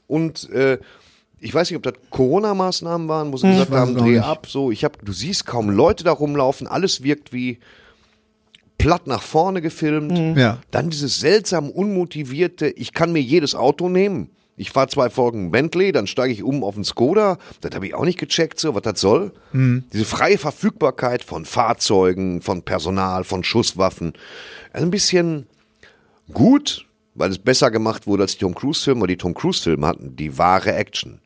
Speaker 3: und äh, ich weiß nicht, ob das Corona-Maßnahmen waren, wo sie gesagt
Speaker 5: weiß
Speaker 3: haben, dreh
Speaker 5: nicht.
Speaker 3: ab. So, ich hab, du siehst kaum Leute da rumlaufen, alles wirkt wie platt nach vorne gefilmt.
Speaker 5: Ja.
Speaker 3: Dann dieses seltsam unmotivierte, ich kann mir jedes Auto nehmen. Ich fahre zwei Folgen Bentley, dann steige ich um auf den Skoda. Das habe ich auch nicht gecheckt, so was das soll. Diese freie Verfügbarkeit von Fahrzeugen, von Personal, von Schusswaffen. Also ein bisschen gut, weil es besser gemacht wurde als die Tom Cruise-Filme, weil die Tom Cruise-Filme hatten die wahre Action.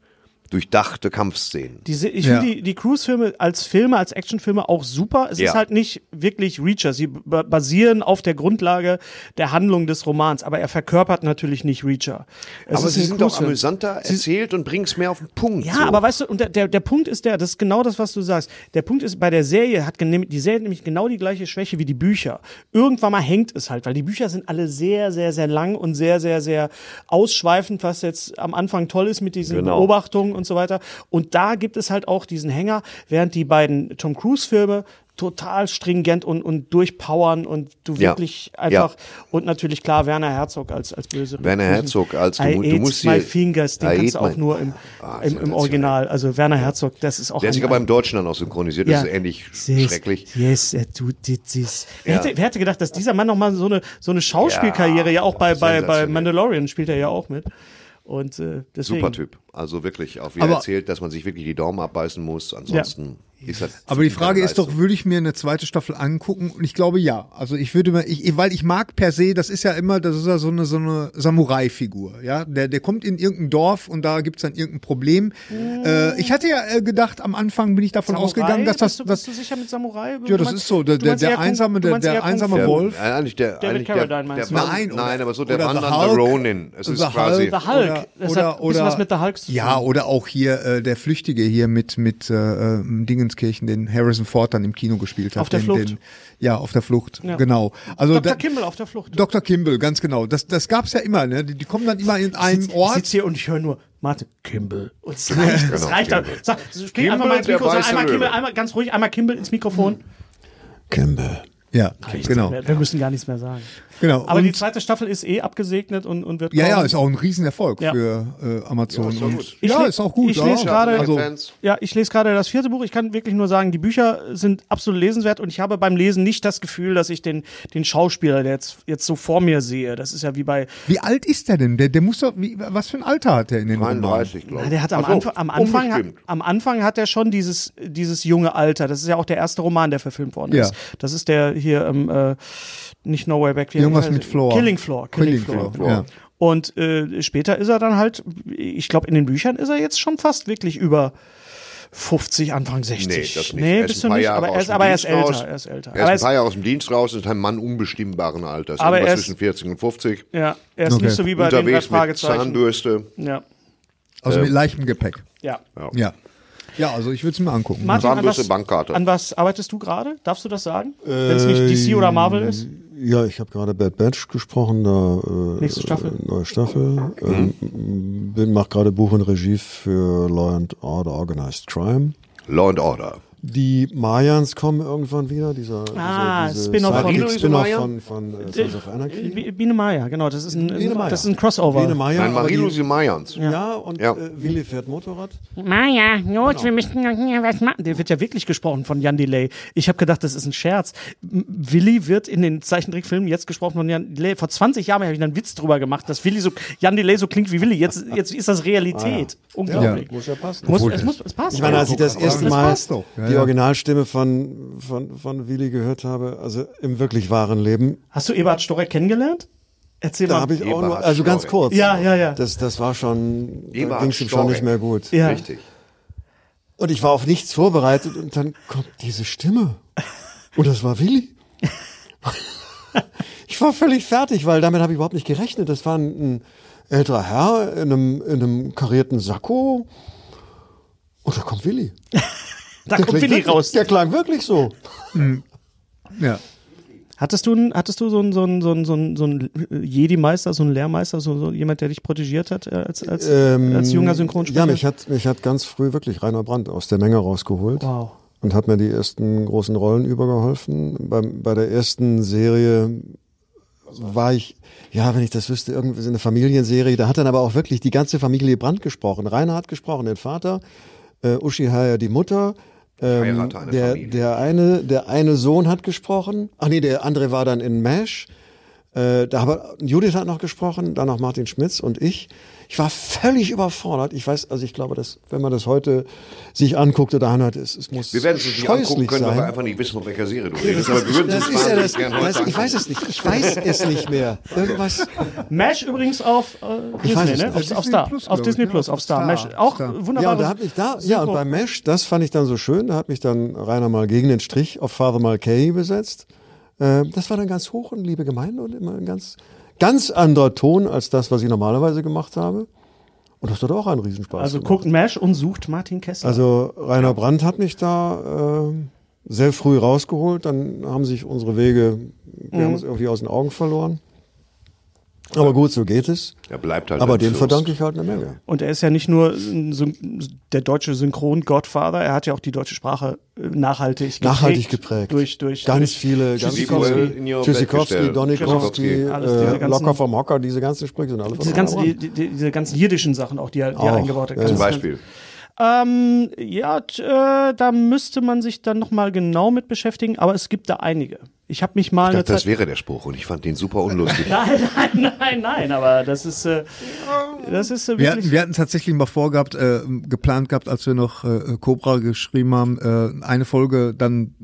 Speaker 3: Durchdachte Kampfszenen.
Speaker 1: Diese, ich
Speaker 5: Ja.
Speaker 1: finde die, die Cruise-Filme als Filme, als Actionfilme auch super. Es
Speaker 3: Ja.
Speaker 1: ist halt nicht wirklich Reacher. Sie ba- basieren auf der Grundlage der Handlung des Romans, aber er verkörpert natürlich nicht Reacher. Es
Speaker 3: Aber
Speaker 1: ist
Speaker 3: sie sind doch amüsanter erzählt und bringen es mehr auf den Punkt.
Speaker 1: Ja,
Speaker 3: so.
Speaker 1: aber weißt du, und der, der, der Punkt ist der, das ist genau das, was du sagst. Der Punkt ist, bei der Serie hat die Serie nämlich genau die gleiche Schwäche wie die Bücher. Irgendwann mal hängt es halt, weil die Bücher sind alle sehr, sehr, sehr lang und sehr, sehr, sehr ausschweifend, was jetzt am Anfang toll ist mit diesen
Speaker 3: Genau.
Speaker 1: Beobachtungen und so weiter. Und da gibt es halt auch diesen Hänger, während die beiden Tom Cruise-Filme total stringent und, und durchpowern und du
Speaker 3: Ja.
Speaker 1: wirklich einfach und natürlich klar Werner Herzog als als böse
Speaker 3: Werner Herzog als- du
Speaker 1: I
Speaker 3: du musst
Speaker 1: my fingers den
Speaker 3: I
Speaker 1: kannst du auch nur im,
Speaker 3: Ah,
Speaker 1: im, im. Original also Werner Herzog das ist auch
Speaker 3: Der sich aber im Deutschen dann auch synchronisiert, das ist ähnlich
Speaker 1: Yes,
Speaker 3: schrecklich.
Speaker 1: Yes, er tut this. Wer,
Speaker 3: Ja.
Speaker 1: hätte, wer hätte gedacht, dass dieser Mann nochmal so eine, so eine Schauspielkarriere ja, auch bei, bei, bei. Mandalorian spielt er ja auch mit. Und äh.
Speaker 3: Super Typ. Also wirklich, auch wie er erzählt, dass man sich wirklich die Daumen abbeißen muss. Ansonsten.
Speaker 5: Aber die Frage ist doch, würde ich mir eine zweite Staffel angucken? Und ich glaube ja. Also ich würde mir, ich, weil ich mag per se, das ist ja immer, das ist ja so eine, so eine Samurai-Figur. Ja, der, der kommt in irgendein Dorf und da gibt's dann irgendein Problem. Äh, ich hatte ja äh, gedacht, am Anfang bin ich davon
Speaker 1: Samurai?
Speaker 5: ausgegangen, dass das,
Speaker 1: bist du,
Speaker 5: das
Speaker 1: bist du sicher mit Samurai?
Speaker 5: ja, das ist so, der, der, der einsame,
Speaker 1: du
Speaker 5: der, der einsame.
Speaker 3: Der,
Speaker 5: Wolf.
Speaker 3: äh, eigentlich der,
Speaker 1: David
Speaker 3: eigentlich
Speaker 1: Carradine
Speaker 3: der,
Speaker 1: meinst
Speaker 3: der
Speaker 1: du?
Speaker 5: Nein, oder-
Speaker 3: nein, aber so der
Speaker 5: The
Speaker 3: wandernde
Speaker 5: Hulk.
Speaker 3: Ronin. Es ist
Speaker 5: The
Speaker 3: quasi.
Speaker 1: The Hulk.
Speaker 5: Oder,
Speaker 1: Das
Speaker 5: oder,
Speaker 1: was mit The Hulk zu tun.
Speaker 5: Ja, oder auch hier äh, der Flüchtige hier mit mit äh, äh, Dingenskirchen, den Harrison Ford dann im Kino gespielt hat.
Speaker 1: Auf der
Speaker 5: den,
Speaker 1: Flucht.
Speaker 5: Den, ja, auf der Flucht,
Speaker 1: Ja.
Speaker 5: genau. Also
Speaker 1: Dr.
Speaker 5: da,
Speaker 1: Kimball auf der Flucht.
Speaker 5: Dr. Kimball, ganz genau. Das, das gab's ja immer, ne? Die, die kommen dann immer in einem
Speaker 1: Ich sitz-
Speaker 5: Ort.
Speaker 1: Ich sitze hier und ich höre nur Martin Kimball. Und es reicht, es
Speaker 3: Genau,
Speaker 1: reicht dann.
Speaker 3: Kimball.
Speaker 1: Sag,
Speaker 3: Kimball,
Speaker 1: einfach mal ins Mikro, sag einmal Kimball, einmal ganz ruhig, einmal Kimball ins Mikrofon.
Speaker 4: Campbell.
Speaker 5: Ja, genau.
Speaker 1: Wir, wir müssen gar nichts mehr sagen.
Speaker 5: Genau.
Speaker 1: Aber die
Speaker 5: Und,
Speaker 1: zweite Staffel ist eh abgesegnet und, und wird
Speaker 5: ja, ja,
Speaker 1: kommen.
Speaker 5: ist auch ein Riesenerfolg
Speaker 1: Ja.
Speaker 5: für äh, Amazon.
Speaker 3: ist gut.
Speaker 1: Ich
Speaker 5: ja, ist auch gut.
Speaker 1: ich
Speaker 5: ja.
Speaker 1: lese gerade-
Speaker 5: also.
Speaker 1: Ja, ich lese gerade das vierte Buch. Ich kann wirklich nur sagen, die Bücher sind absolut lesenswert und ich habe beim Lesen nicht das Gefühl, dass ich den, den Schauspieler, der jetzt, jetzt so vor mir sehe, das ist ja wie bei,
Speaker 5: wie alt ist der denn? Der, der muss doch, wie, was für ein Alter hat der in den Romanen?
Speaker 3: 33, glaube ich.
Speaker 1: der hat am,
Speaker 3: so,
Speaker 1: Anfang, am, Anfang, hat, am Anfang hat er schon dieses, dieses junge Alter. Das ist ja auch der erste Roman, der verfilmt worden
Speaker 5: Ja.
Speaker 1: ist. Das ist der hier, ähm, äh, nicht No Way Back. wie
Speaker 5: Irgendwas
Speaker 1: heißt
Speaker 5: mit? Floor.
Speaker 1: Killing Floor. Killing,
Speaker 5: Killing
Speaker 1: Floor.
Speaker 5: Floor, ja.
Speaker 1: Und äh, später ist er dann halt, ich glaube, in den Büchern ist er jetzt schon fast wirklich über 50, Anfang 60.
Speaker 3: Nee, das nicht.
Speaker 1: Nee,
Speaker 3: Er ist
Speaker 1: bist du nicht,
Speaker 3: Jahre
Speaker 1: aber er ist, aber er ist älter. Er ist älter.
Speaker 3: Er ist
Speaker 1: aber
Speaker 3: ein paar Jahre aus dem Dienst raus und ist ein Mann unbestimmbaren Alters.
Speaker 1: Aber er ist-
Speaker 3: zwischen 40 und 50.
Speaker 1: ja, er ist
Speaker 5: Okay.
Speaker 1: nicht so wie bei den
Speaker 3: Unterwegs mit
Speaker 1: Fragezeichen.
Speaker 3: Zahnbürste.
Speaker 1: Ja,
Speaker 5: Also mit leichtem Gepäck.
Speaker 1: ja.
Speaker 5: Ja. Ja, also ich würde es mir angucken.
Speaker 1: Martin, an
Speaker 3: Zahnbürste,
Speaker 1: was,
Speaker 3: Bankkarte.
Speaker 1: an was arbeitest du gerade? Darfst du das sagen? Wenn es nicht DC oder Marvel ist?
Speaker 4: Ja, ich habe gerade Bad Batch gesprochen, da äh,
Speaker 1: Nächste Staffel.
Speaker 4: Äh, neue Staffel. Ähm, bin mach gerade Buch und Regie für Law and Order Organized Crime.
Speaker 3: Law and Order.
Speaker 4: Die Mayans kommen irgendwann wieder, dieser,
Speaker 1: Ah, Spin-off von-
Speaker 3: Maya?
Speaker 4: von, von äh, Sons of Anarchy.
Speaker 1: Bi- Biene Maya, genau, das ist ein,
Speaker 4: Biene Maya.
Speaker 1: das ist ein Crossover.
Speaker 4: Biene Maya,
Speaker 3: Nein,
Speaker 4: aber
Speaker 3: Marilu
Speaker 4: die,
Speaker 3: Mayans.
Speaker 4: ja, und
Speaker 3: Ja.
Speaker 4: Äh, Willi fährt Motorrad.
Speaker 6: Maja, los, wir müssen noch hier was machen.
Speaker 1: Der wird ja wirklich gesprochen von Jan Delay. Ich habe gedacht, das ist ein Scherz. Willi wird in den Zeichentrickfilmen jetzt gesprochen von Jan Delay. Vor 20 Jahren habe ich einen Witz drüber gemacht, dass Willi so, Jan Delay so klingt wie Willi. Jetzt, jetzt ist das Realität. Unglaublich.
Speaker 4: Muss ja passen.
Speaker 1: Muss, es, muss, es passt.
Speaker 4: Ich meine, als ich das erste
Speaker 5: das
Speaker 4: Mal
Speaker 5: passt doch.
Speaker 4: Die. Originalstimme von, von, von Willi gehört habe, also im wirklich wahren Leben,
Speaker 1: Hast du Eberhard Storek kennengelernt? Erzähl
Speaker 4: da
Speaker 1: mal.
Speaker 4: habe ich auch
Speaker 3: Eberhard
Speaker 4: nur, also ganz
Speaker 3: Storek.
Speaker 4: kurz.
Speaker 1: Ja, ja, ja.
Speaker 4: Das, das war schon, ging es ihm schon nicht mehr gut.
Speaker 1: ja.
Speaker 3: Richtig.
Speaker 4: Und ich war auf nichts vorbereitet und dann kommt diese Stimme. Und das war Willi. ich war völlig fertig, weil damit habe ich überhaupt nicht gerechnet. Das war ein, ein älterer Herr in einem, in einem karierten Sakko. Und da kommt Willi.
Speaker 1: Da
Speaker 4: Der
Speaker 1: kommt Willi
Speaker 4: wirklich,
Speaker 1: raus.
Speaker 4: Der klang wirklich so.
Speaker 5: Ja.
Speaker 1: Hattest du, einen- hattest du so einen, so einen, so einen, so einen, so einen Jedi-Meister, so einen Lehrmeister, so, so jemand, der dich protegiert hat äh, als, als,
Speaker 4: Ähm,
Speaker 1: als junger Synchronsprecher?
Speaker 4: Ja, mich hat, mich hat ganz früh wirklich Rainer Brandt aus der Menge rausgeholt.
Speaker 1: Wow.
Speaker 4: und hat mir die ersten großen Rollen übergeholfen. Beim, bei der ersten Serie war ich, ja, wenn ich das wüsste, irgendwie so eine Familienserie, da hat dann aber auch wirklich die ganze Familie Brandt gesprochen. Rainer hat gesprochen, den Vater, äh, Uschi Haier die Mutter, ähm, der,
Speaker 3: Familie.
Speaker 4: der, eine, der eine Sohn hat gesprochen. Ach nee, der andere war dann in MASH. Äh, da habe Judith hat noch gesprochen, dann noch Martin Schmitz und ich. Ich war völlig überfordert. Ich weiß, also ich glaube, dass wenn man das heute sich anguckt oder anhört, es, es muss
Speaker 3: Wir werden es nicht angucken können, weil wir
Speaker 4: sein.
Speaker 3: einfach nicht wissen, von welcher Serie du redest. Aber wir würden
Speaker 4: Das
Speaker 3: es
Speaker 4: ist ja das, das, ich
Speaker 3: angucken.
Speaker 4: weiß es nicht. Ich weiß es nicht mehr. Irgendwas.
Speaker 1: Mesh übrigens auf äh, Disney,
Speaker 4: es
Speaker 1: ne? Auf,
Speaker 5: Disney
Speaker 1: auf Star.
Speaker 5: Plus,
Speaker 1: auf Disney Plus,
Speaker 5: ne?
Speaker 1: auf Star.
Speaker 5: Star,
Speaker 1: Mesh. Auch
Speaker 5: Star.
Speaker 1: wunderbar.
Speaker 4: Ja, und da habe ich da, ja, und bei Mesh, das fand ich dann so schön. Da hat mich dann Rainer mal gegen den Strich auf Father Mulcahy besetzt. Äh, das war dann ganz hoch und liebe Gemeinde und immer ein ganz, ganz anderer Ton als das, was ich normalerweise gemacht habe. Und das hat auch einen Riesenspaß
Speaker 1: Also
Speaker 4: gemacht.
Speaker 1: guckt Mesh und sucht Martin Kessler.
Speaker 4: Also Rainer Brandt hat mich da äh, sehr früh rausgeholt. Dann haben sich unsere Wege, wir
Speaker 1: Mhm.
Speaker 4: haben uns irgendwie aus den Augen verloren. Aber gut, so geht es.
Speaker 3: Er bleibt halt
Speaker 4: Aber dem verdanke ich halt eine Menge.
Speaker 1: Und er ist ja nicht nur der deutsche Synchron-Godfather, er hat ja auch die deutsche Sprache äh, nachhaltig geprägt.
Speaker 4: Nachhaltig geprägt.
Speaker 1: Durch, durch,
Speaker 4: ganz
Speaker 1: durch
Speaker 4: viele, ganz
Speaker 1: Tschüssikowski.
Speaker 4: viele. Tschüssikowski. Donikowski,
Speaker 1: Tschüssikowski, alles diese
Speaker 4: äh,
Speaker 1: ganzen-
Speaker 4: Locker vom Hocker, diese ganzen Sprüche sind alle von
Speaker 1: Diese ganzen, die, die, diese ganzen jiddischen Sachen auch, die er, die er
Speaker 4: Auch,
Speaker 1: eingebaut hat.
Speaker 3: Zum Beispiel.
Speaker 1: Ähm, ja, äh, da müsste man sich dann nochmal genau mit beschäftigen, aber es gibt da einige. Ich habe mich mal
Speaker 3: Ich dachte, das
Speaker 1: Zeit.
Speaker 3: wäre der Spruch und ich fand den super unlustig.
Speaker 1: Nein, nein, nein, nein, aber das ist, äh, das ist äh,
Speaker 5: Wir hatten, wir hatten tatsächlich mal vorgehabt, äh, geplant gehabt, als wir noch äh, Cobra geschrieben haben, äh, eine Folge dann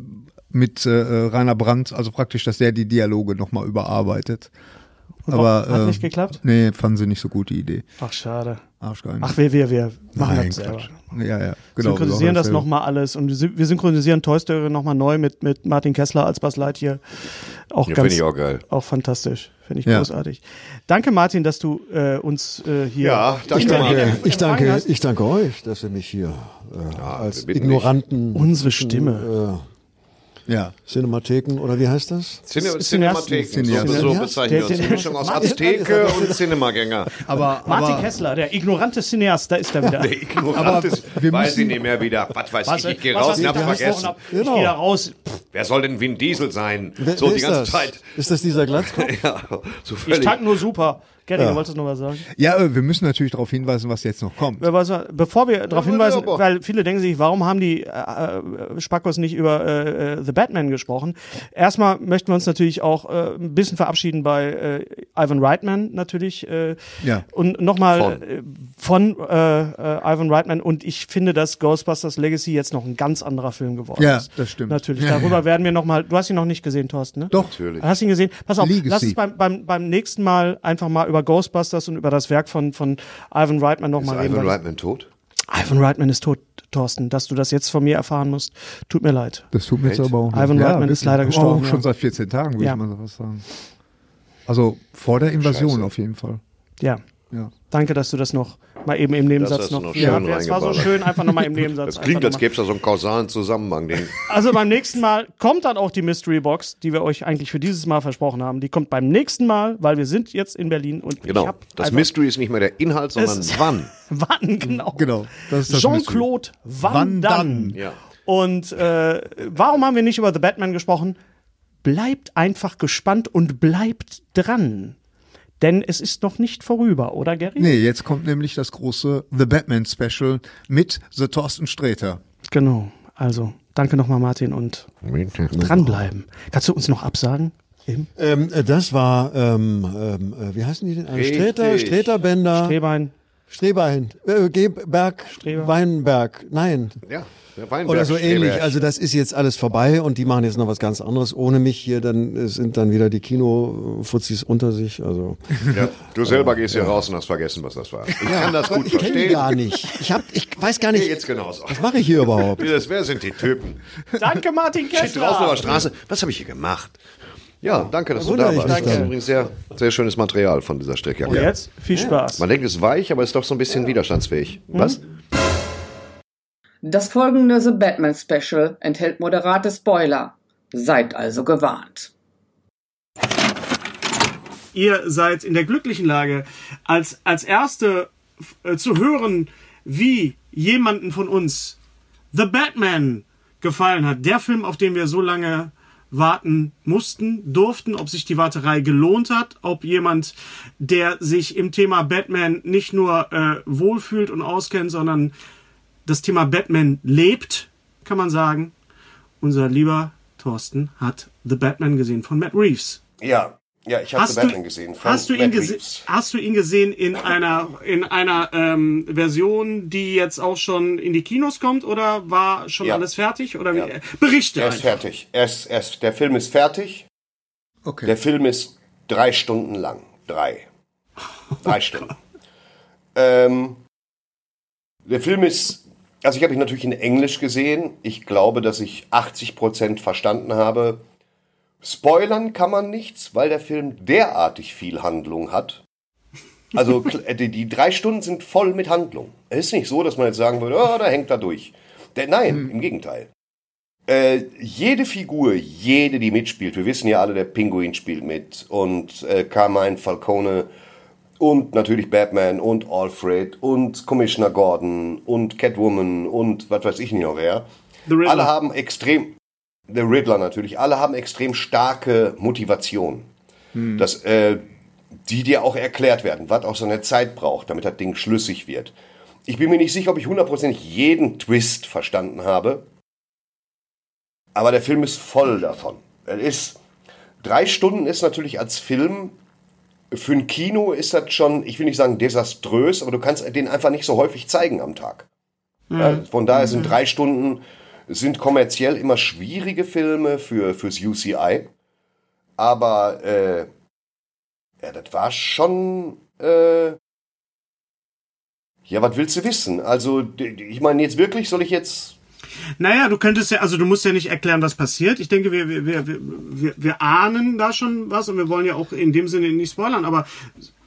Speaker 5: mit äh, Rainer Brandt, also praktisch, dass der die Dialoge nochmal überarbeitet. Aber
Speaker 1: Hat
Speaker 5: äh,
Speaker 1: nicht geklappt?
Speaker 5: Nee, fanden sie nicht so gut, die Idee.
Speaker 1: Ach, schade.
Speaker 5: Arschgeil.
Speaker 1: Ach, wir, wir, wir machen
Speaker 5: Nein,
Speaker 1: das selber.
Speaker 5: Quatsch. Ja, ja, genau.
Speaker 1: synchronisieren das nochmal alles und wir syn- wir synchronisieren Toy Story nochmal neu mit, mit Martin Kessler als Buzz Lightyear. Auch
Speaker 3: Ja,
Speaker 1: ganz,
Speaker 3: ich auch geil.
Speaker 1: auch fantastisch. Finde ich
Speaker 5: Ja.
Speaker 1: großartig. Danke, Martin, dass du äh, uns äh, hier.
Speaker 3: Ja, danke, Martin.
Speaker 1: in-
Speaker 4: Ich danke, ich danke euch, dass ihr mich hier äh, als
Speaker 3: wir bitten
Speaker 4: Ignoranten
Speaker 1: Unsere Stimme.
Speaker 5: Ja.
Speaker 4: Cinematheken oder wie heißt das?
Speaker 3: Cine. Cinematheken, so,
Speaker 5: Cineasten.
Speaker 3: so
Speaker 4: Ja.
Speaker 3: bezeichnen wir uns. Die Mischung aus
Speaker 1: Martin-
Speaker 3: Azteke und Cinemagänger.
Speaker 5: Aber,
Speaker 1: Martin
Speaker 5: aber
Speaker 1: Kessler, der ignorante Cineast, da ist er wieder.
Speaker 3: Der Ignorant ist,
Speaker 5: wir
Speaker 3: weiß ich nicht mehr wieder. Was weiß ich, ich gehe
Speaker 1: was,
Speaker 3: raus
Speaker 1: was
Speaker 3: und
Speaker 1: ich
Speaker 3: hab's vergessen.
Speaker 1: gesprochen hab. Ich
Speaker 4: Genau.
Speaker 1: gehe da raus. Pff,
Speaker 3: Wer soll denn Vin Diesel sein?
Speaker 4: Wer,
Speaker 3: so
Speaker 4: wer
Speaker 3: die
Speaker 4: ist
Speaker 3: ganze
Speaker 4: das?
Speaker 3: Zeit.
Speaker 4: Ist das dieser Glatzkopf?
Speaker 3: Ja, so
Speaker 1: Ich
Speaker 3: völlig.
Speaker 1: tank nur super. Gary,
Speaker 4: Ja.
Speaker 1: wolltest du noch was sagen?
Speaker 5: ja, äh, wir müssen natürlich darauf hinweisen, was jetzt noch kommt.
Speaker 1: Bevor wir darauf
Speaker 3: Ja,
Speaker 1: hinweisen, weil viele denken sich, warum haben die äh, äh, Spackos nicht über äh, äh, The Batman gesprochen? Erstmal möchten wir uns natürlich auch äh, ein bisschen verabschieden bei äh, Ivan Reitman natürlich. Äh,
Speaker 5: Ja.
Speaker 1: Und nochmal
Speaker 3: Von.
Speaker 1: äh, von äh, äh, Ivan Reitman. Und ich finde, dass Ghostbusters Legacy jetzt noch ein ganz anderer Film geworden
Speaker 5: Ja,
Speaker 1: ist.
Speaker 5: das stimmt.
Speaker 1: Natürlich.
Speaker 5: Ja,
Speaker 1: Darüber
Speaker 5: ja.
Speaker 1: werden wir nochmal. Du hast ihn noch nicht gesehen, Thorsten, ne?
Speaker 5: Doch.
Speaker 3: Natürlich.
Speaker 1: Hast ihn gesehen? Pass auf,
Speaker 5: Legacy.
Speaker 1: lass uns beim, beim, beim nächsten Mal einfach mal über Ghostbusters und über das Werk von, von Ivan Reitman nochmal reden.
Speaker 3: Ivan Reitman tot?
Speaker 1: Ivan Reitman ist tot, Thorsten. Dass du das jetzt von mir erfahren musst, tut mir leid.
Speaker 5: Das tut mir jetzt aber auch
Speaker 1: Ivan Reitman ist leider gestorben,
Speaker 5: Auch schon
Speaker 1: ja.
Speaker 5: seit 14 Tagen, würde
Speaker 1: Ja.
Speaker 5: ich mal so was sagen. Also vor der Invasion
Speaker 3: Scheiße.
Speaker 5: auf jeden Fall.
Speaker 1: Ja,
Speaker 5: Ja.
Speaker 1: danke, dass du das noch Mal eben im Nebensatz noch.
Speaker 3: noch
Speaker 1: Ja, es war so schön, einfach nochmal im Nebensatz.
Speaker 3: Das klingt, als gäbe es da so einen kausalen Zusammenhang. Den
Speaker 1: Also beim nächsten Mal kommt dann auch die Mystery Box, die wir euch eigentlich für dieses Mal versprochen haben. Die kommt beim nächsten Mal, weil wir sind jetzt in Berlin und ich
Speaker 3: genau. Das Mystery ist nicht mehr der Inhalt, sondern wann.
Speaker 1: Wann, genau.
Speaker 5: Genau, das ist das
Speaker 1: Jean-Claude Van
Speaker 5: Van
Speaker 1: Damme.
Speaker 5: Damme.
Speaker 3: Ja.
Speaker 1: Und äh, warum haben wir nicht über The Batman gesprochen? Bleibt einfach gespannt und bleibt dran. Denn es ist noch nicht vorüber, oder Gary?
Speaker 5: Nee, jetzt kommt nämlich das große The Batman Special mit The Thorsten Sträter.
Speaker 1: Genau. Also, danke nochmal, Martin, und dranbleiben. Kannst du uns noch absagen?
Speaker 4: Ähm, äh, das war, ähm, ähm, äh, wie heißen die denn? Äh,
Speaker 3: Richtig.
Speaker 4: Sträter, Sträterbänder,
Speaker 1: Rehbein.
Speaker 4: Strebein, äh, Berg,
Speaker 1: Streber.
Speaker 4: Weinberg, nein.
Speaker 3: Ja, Weinberg
Speaker 4: Oder so ähnlich. Also das ist jetzt alles vorbei und die machen jetzt noch was ganz anderes ohne mich hier. Dann sind dann wieder die Kinofuzis unter sich. Also
Speaker 3: ja, du selber gehst hier raus und hast vergessen, was das war. Ich kann das gut
Speaker 4: ich kenne die
Speaker 3: verstehen.
Speaker 4: gar nicht. Ich hab, ich weiß gar nicht.
Speaker 3: Jetzt genauso.
Speaker 4: Was mache ich hier überhaupt?
Speaker 3: Das, wer sind die Typen?
Speaker 1: Danke, Martin
Speaker 3: Steht draußen auf der
Speaker 1: Kessler.
Speaker 3: Straße. Was habe ich hier gemacht? Ja, danke, dass du
Speaker 4: wundere
Speaker 3: da
Speaker 4: ich
Speaker 3: warst.
Speaker 4: mich
Speaker 3: Das ist übrigens sehr, sehr schönes Material von dieser Strecke.
Speaker 1: Und jetzt viel Spaß.
Speaker 3: Man denkt, es ist weich, aber es ist doch so ein bisschen widerstandsfähig. Was?
Speaker 7: Das folgende The Batman Special enthält moderate Spoiler. Seid also gewarnt.
Speaker 1: ihr seid in der glücklichen Lage, als, als Erste äh, zu hören, wie jemanden von uns The Batman gefallen hat. Der Film, auf den wir so lange warten mussten, durften, ob sich die Warterei gelohnt hat, ob jemand, der sich im Thema Batman nicht nur äh, wohlfühlt und auskennt, sondern das Thema Batman lebt, kann man sagen. Unser lieber Thorsten hat The Batman gesehen von Matt Reeves.
Speaker 8: Ja, ja, ich habe
Speaker 1: Hast
Speaker 8: The
Speaker 1: du,
Speaker 8: Batman gesehen. von
Speaker 1: hast, du ihn
Speaker 8: Matt
Speaker 1: gese
Speaker 8: Reeves.
Speaker 1: hast du ihn gesehen in einer, in einer ähm, Version, die jetzt auch schon in die Kinos kommt oder war schon
Speaker 8: Ja.
Speaker 1: alles fertig? Oder?
Speaker 8: Ja.
Speaker 1: Berichte
Speaker 8: Er ist
Speaker 1: einfach.
Speaker 8: fertig. Er ist, er ist, der Film ist fertig.
Speaker 5: Okay.
Speaker 8: Der Film ist drei Stunden lang. Drei. Drei Stunden. Ähm, der Film ist, also ich habe ihn natürlich in Englisch gesehen. Ich glaube, dass ich 80% verstanden habe. Spoilern kann man nichts, weil der Film derartig viel Handlung hat. Also die, drei Stunden sind voll mit Handlung. Es ist nicht so, dass man jetzt sagen würde, oh, da hängt er durch. Nein, im Gegenteil. Äh, jede Figur, jede, die mitspielt, wir wissen ja alle, der Pinguin spielt mit und äh, Carmine Falcone und natürlich Batman und Alfred und Commissioner Gordon und Catwoman und was weiß ich nicht noch wer. Alle haben extrem, The Riddler natürlich, alle haben extrem starke Motivation. Das, äh, die dir auch erklärt werden, was auch so eine Zeit braucht, damit das Ding schlüssig wird. Ich bin mir nicht sicher, ob ich hundertprozentig jeden Twist verstanden habe, aber der Film ist voll davon. Er ist, drei Stunden ist natürlich als Film, für ein Kino ist das schon, ich will nicht sagen desaströs, aber du kannst den einfach nicht so häufig zeigen am Tag. Ja, von daher sind drei Stunden, sind kommerziell immer schwierige Filme für, fürs UCI. Aber äh, ja, das war schon. Äh, ja, was willst du wissen? Also, ich meine, jetzt wirklich, soll ich jetzt.
Speaker 1: Naja, du könntest ja, also du musst ja nicht erklären, was passiert. Ich denke, wir, wir, wir, wir, wir ahnen da schon was und wir wollen ja auch in dem Sinne nicht spoilern, aber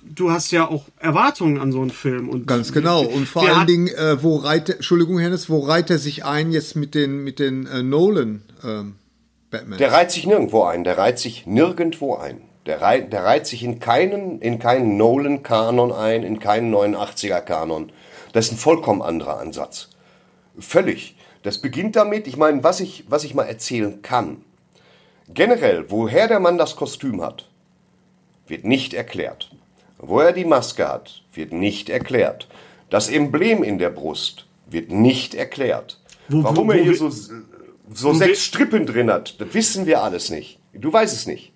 Speaker 1: du hast ja auch Erwartungen an so einen Film. Und
Speaker 5: Ganz genau. Und vor allen Dingen, äh, wo reitet, Entschuldigung, Hennes, wo reiht er sich ein jetzt mit den, mit den äh, Nolan ähm, Batman?
Speaker 8: Der reiht sich nirgendwo ein. Der reiht sich nirgendwo ein. Der reiht, der reiht sich in keinen, in keinen Nolan-Kanon ein, in keinen 89er-Kanon. Das ist ein vollkommen anderer Ansatz. Völlig. Das beginnt damit, ich meine, was ich, was ich mal erzählen kann. Generell, woher der Mann das Kostüm hat, wird nicht erklärt. Wo er die Maske hat, wird nicht erklärt. Das Emblem in der Brust wird nicht erklärt.
Speaker 1: Wo-
Speaker 8: Warum
Speaker 1: wo-
Speaker 8: er
Speaker 1: wo
Speaker 8: hier
Speaker 1: wir-
Speaker 8: so, so sechs Strippen drin hat, das wissen wir alles nicht. Du weißt es nicht.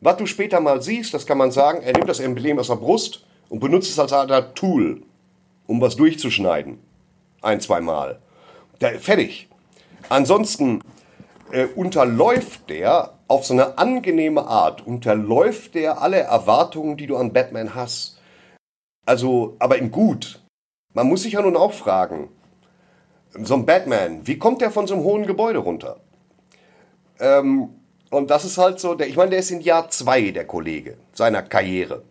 Speaker 8: Was du später mal siehst, das kann man sagen, er nimmt das Emblem aus der Brust und benutzt es als Art Tool, um was durchzuschneiden. Ein, zwei Der, fertig. Ansonsten äh, unterläuft der auf so eine angenehme Art, unterläuft der alle Erwartungen, die du an Batman hast. Also, aber in gut. Man muss sich ja nun auch fragen, so ein Batman, wie kommt der von so einem hohen Gebäude runter? Ähm, und das ist halt so, der, ich meine, der ist in Jahr zwei, der Kollege, seiner Karriere.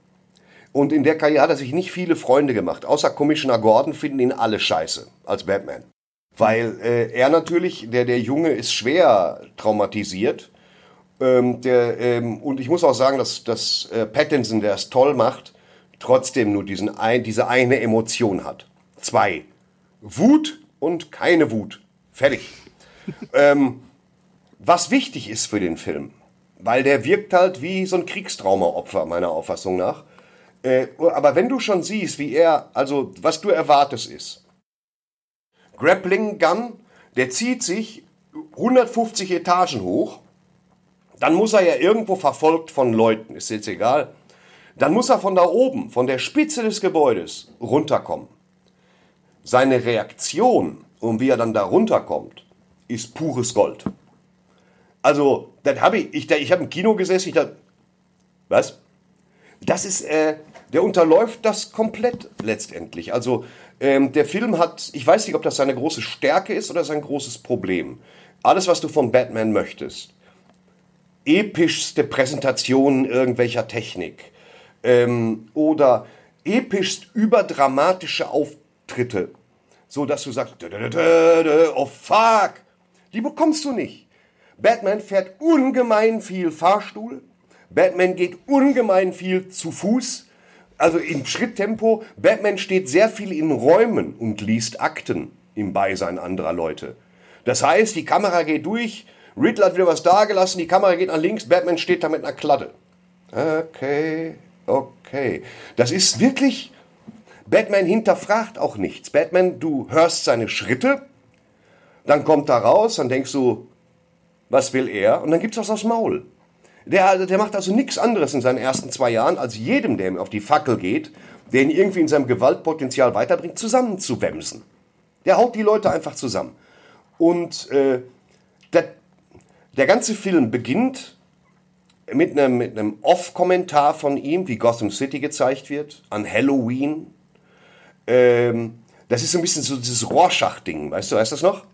Speaker 3: Und in der Karriere hat er sich nicht viele Freunde gemacht. Außer Commissioner Gordon finden ihn alle scheiße als Batman. Weil äh, er natürlich, der, der Junge ist schwer traumatisiert. Ähm, der, ähm, und ich muss auch sagen, dass, dass äh, Pattinson, der es toll macht, trotzdem nur diesen ein, diese eine Emotion hat. Zwei. Wut und keine Wut. Fertig. ähm, was wichtig ist für den Film, weil der wirkt halt wie so ein Kriegstraumaopfer, meiner Auffassung nach. Äh, aber wenn du schon siehst, wie er, also was du erwartest ist, Grappling Gun, der zieht sich 150 Etagen hoch, dann muss er ja irgendwo verfolgt von Leuten, ist jetzt egal. Dann muss er von da oben, von der Spitze des Gebäudes runterkommen. Seine Reaktion und wie er dann da runterkommt, ist pures Gold. Also, das habe ich, ich, ich habe im Kino gesessen, ich dachte, was? Das ist, äh, der unterläuft das komplett letztendlich. Also, ähm, der Film hat, ich weiß nicht, ob das seine große Stärke ist oder sein großes Problem. Alles, was du von Batman möchtest. Epischste Präsentationen irgendwelcher Technik. Ähm, oder epischst überdramatische Auftritte. So dass du sagst, oh fuck. Die bekommst du nicht. Batman fährt ungemein viel Fahrstuhl. Batman geht ungemein viel zu Fuß, also im Schritttempo. Batman steht sehr viel in Räumen und liest Akten im Beisein anderer Leute. Das heißt, die Kamera geht durch, Riddler hat wieder was dagelassen, die Kamera geht nach links, Batman steht da mit einer Kladde. Okay, okay. Das ist wirklich, Batman hinterfragt auch nichts. Batman, du hörst seine Schritte, dann kommt er raus, dann denkst du, was will er? Und dann gibt's was aufs Maul. Der, der macht also nichts anderes in seinen ersten zwei Jahren, als jedem, der ihm auf die Fackel geht, der ihn irgendwie in seinem Gewaltpotenzial weiterbringt, zusammenzuwemsen. Der haut die Leute einfach zusammen. Und äh, der, der ganze Film beginnt mit einem, mit einem Off-Kommentar von ihm, wie Gotham City gezeigt wird, an Halloween. Ähm, das ist so ein bisschen so dieses Rorschach-Ding, weißt du, weißt du das noch?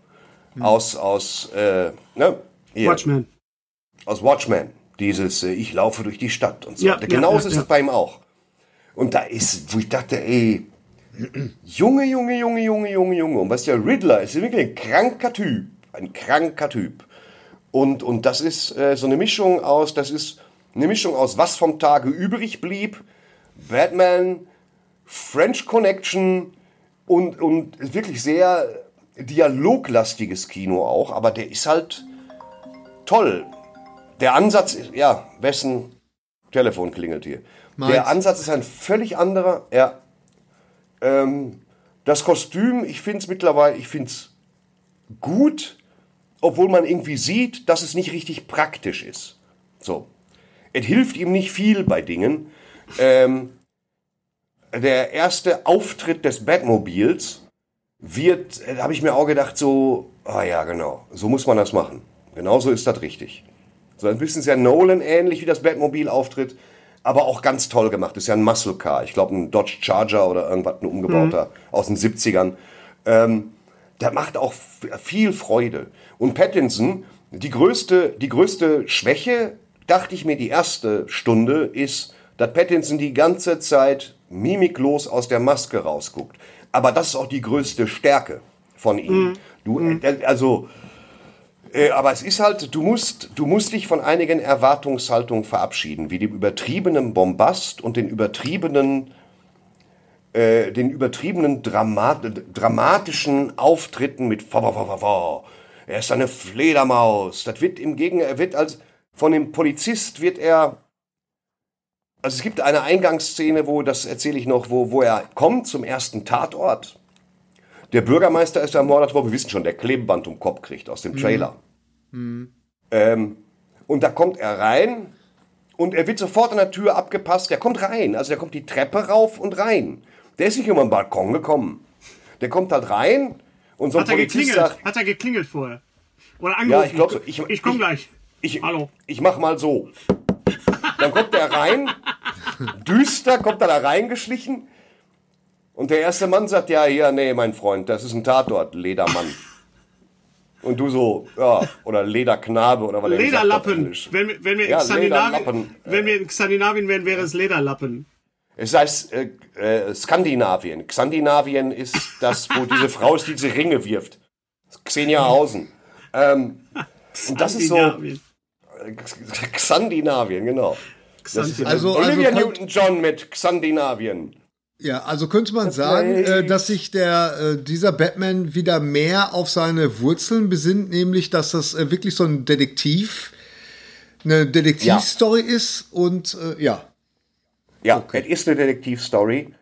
Speaker 3: Hm. Aus, aus, äh, ne?
Speaker 1: Hier. Watchmen.
Speaker 3: Aus Watchmen. Dieses, äh, ich laufe durch die Stadt und so. Ja, Genauso ja, ist es bei ihm auch. Und da ist, wo ich dachte, ey, Junge, Junge, Junge, Junge, Junge, Junge. Und was der Riddler ist, ist wirklich ein kranker Typ. Ein kranker Typ. Und, und das ist äh, so eine Mischung aus, das ist eine Mischung aus, was vom Tage übrig blieb, Batman, French Connection und, und wirklich sehr dialoglastiges Kino auch, aber der ist halt toll. Der Ansatz ist, ja, wessen Telefon klingelt hier. Meins. Der Ansatz ist ein völlig anderer. Ja. Ähm, das Kostüm, ich finde es mittlerweile, ich finde es gut, obwohl man irgendwie sieht, dass es nicht richtig praktisch ist. So. Es hilft ihm nicht viel bei Dingen. Ähm, der erste Auftritt des Batmobils wird, da habe ich mir auch gedacht, so, ah ja, genau, so muss man das machen. Genauso ist das richtig. So ein bisschen sehr Nolan ähnlich, wie das Batmobil auftritt, aber auch ganz toll gemacht. Ist ja ein Muscle Car. Ich glaube, ein Dodge Charger oder irgendwas, ein umgebauter mhm. aus den 70ern. Ähm, der macht auch viel Freude. Und Pattinson, die größte, die größte Schwäche, dachte ich mir, die erste Stunde ist, dass Pattinson die ganze Zeit mimiklos aus der Maske rausguckt. Aber das ist auch die größte Stärke von ihm. Mhm. Du, mhm. Also, aber es ist halt, du musst, du musst dich von einigen Erwartungshaltungen verabschieden, wie dem übertriebenen Bombast und den übertriebenen, äh, den übertriebenen Dramat dramatischen Auftritten mit er ist eine Fledermaus. Das wird im Gegenteil, er wird als von dem Polizist wird er also es gibt eine Eingangsszene, wo, das erzähle ich noch, wo, wo er kommt zum ersten Tatort der Bürgermeister ist ermordet worden. Wir wissen schon, der Klebeband um Kopf kriegt aus dem mhm. Trailer. Mhm. Ähm, und da kommt er rein und er wird sofort an der Tür abgepasst. Der kommt rein, also der kommt die Treppe rauf und rein. Der ist nicht über den Balkon gekommen. Der kommt halt rein und so ein
Speaker 1: Hat er Polizist geklingelt? sagt... Hat er geklingelt vorher? Oder angerufen?
Speaker 3: Ja, ich glaube so.
Speaker 1: Ich, ich komme gleich.
Speaker 3: Ich, Hallo. Ich mach mal so. Dann kommt er rein, düster, kommt er da reingeschlichen und der erste Mann sagt, ja, hier, nee, mein Freund, das ist ein Tatort, Ledermann. Und du so, ja, oder Lederknabe oder was
Speaker 1: Lederlappen. Wenn, wenn, wir in ja, Skandinavien, wenn wir in Skandinavien wären, wäre es Lederlappen.
Speaker 3: Es heißt äh, äh, Skandinavien. Skandinavien ist das, wo diese Frau ist, die diese Ringe wirft. Xenia Hausen. Ähm, und das ist so.
Speaker 1: Skandinavien.
Speaker 3: Xandinavien, genau. Das ist
Speaker 5: Also-
Speaker 3: Olivia
Speaker 5: also-
Speaker 3: Newton-John mit Xandinavien.
Speaker 5: Ja, also könnte man sagen, äh, dass sich der äh, dieser Batman wieder mehr auf seine Wurzeln besinnt, nämlich dass das äh, wirklich so ein Detektiv, eine Detektivstory ist und äh, ja.
Speaker 3: Ja, es ist eine Detektivstory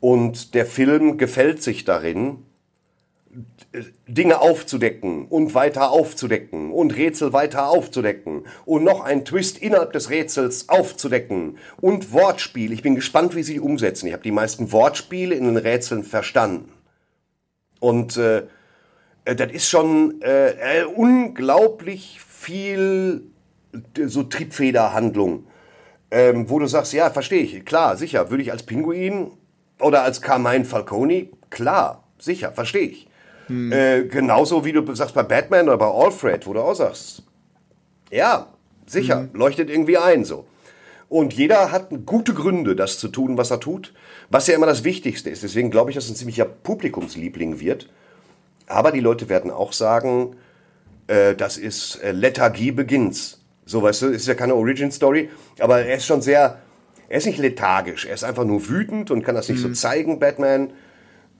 Speaker 3: und der Film gefällt sich darin, Dinge aufzudecken und weiter aufzudecken und Rätsel weiter aufzudecken und noch einen Twist innerhalb des Rätsels aufzudecken und Wortspiel. Ich bin gespannt, wie sie umsetzen. Ich habe die meisten Wortspiele in den Rätseln verstanden. Und äh, äh, das ist schon äh, äh, unglaublich viel äh, so Triebfederhandlung ähm, wo du sagst, ja, verstehe ich, klar, sicher, würde ich als Pinguin oder als Carmine Falcone, klar, sicher, verstehe ich. Äh, genauso wie du sagst bei Batman oder bei Alfred, wo du auch sagst, ja, sicher, leuchtet irgendwie ein so. Und jeder hat gute Gründe, das zu tun, was er tut, was ja immer das Wichtigste ist. Deswegen glaube ich, dass es ein ziemlicher Publikumsliebling wird. Aber die Leute werden auch sagen, äh, das ist äh, Lethargie Begins. So, weißt du, ist ja keine Origin-Story, aber er ist schon sehr, er ist nicht lethargisch, er ist einfach nur wütend und kann das nicht so zeigen, Batman.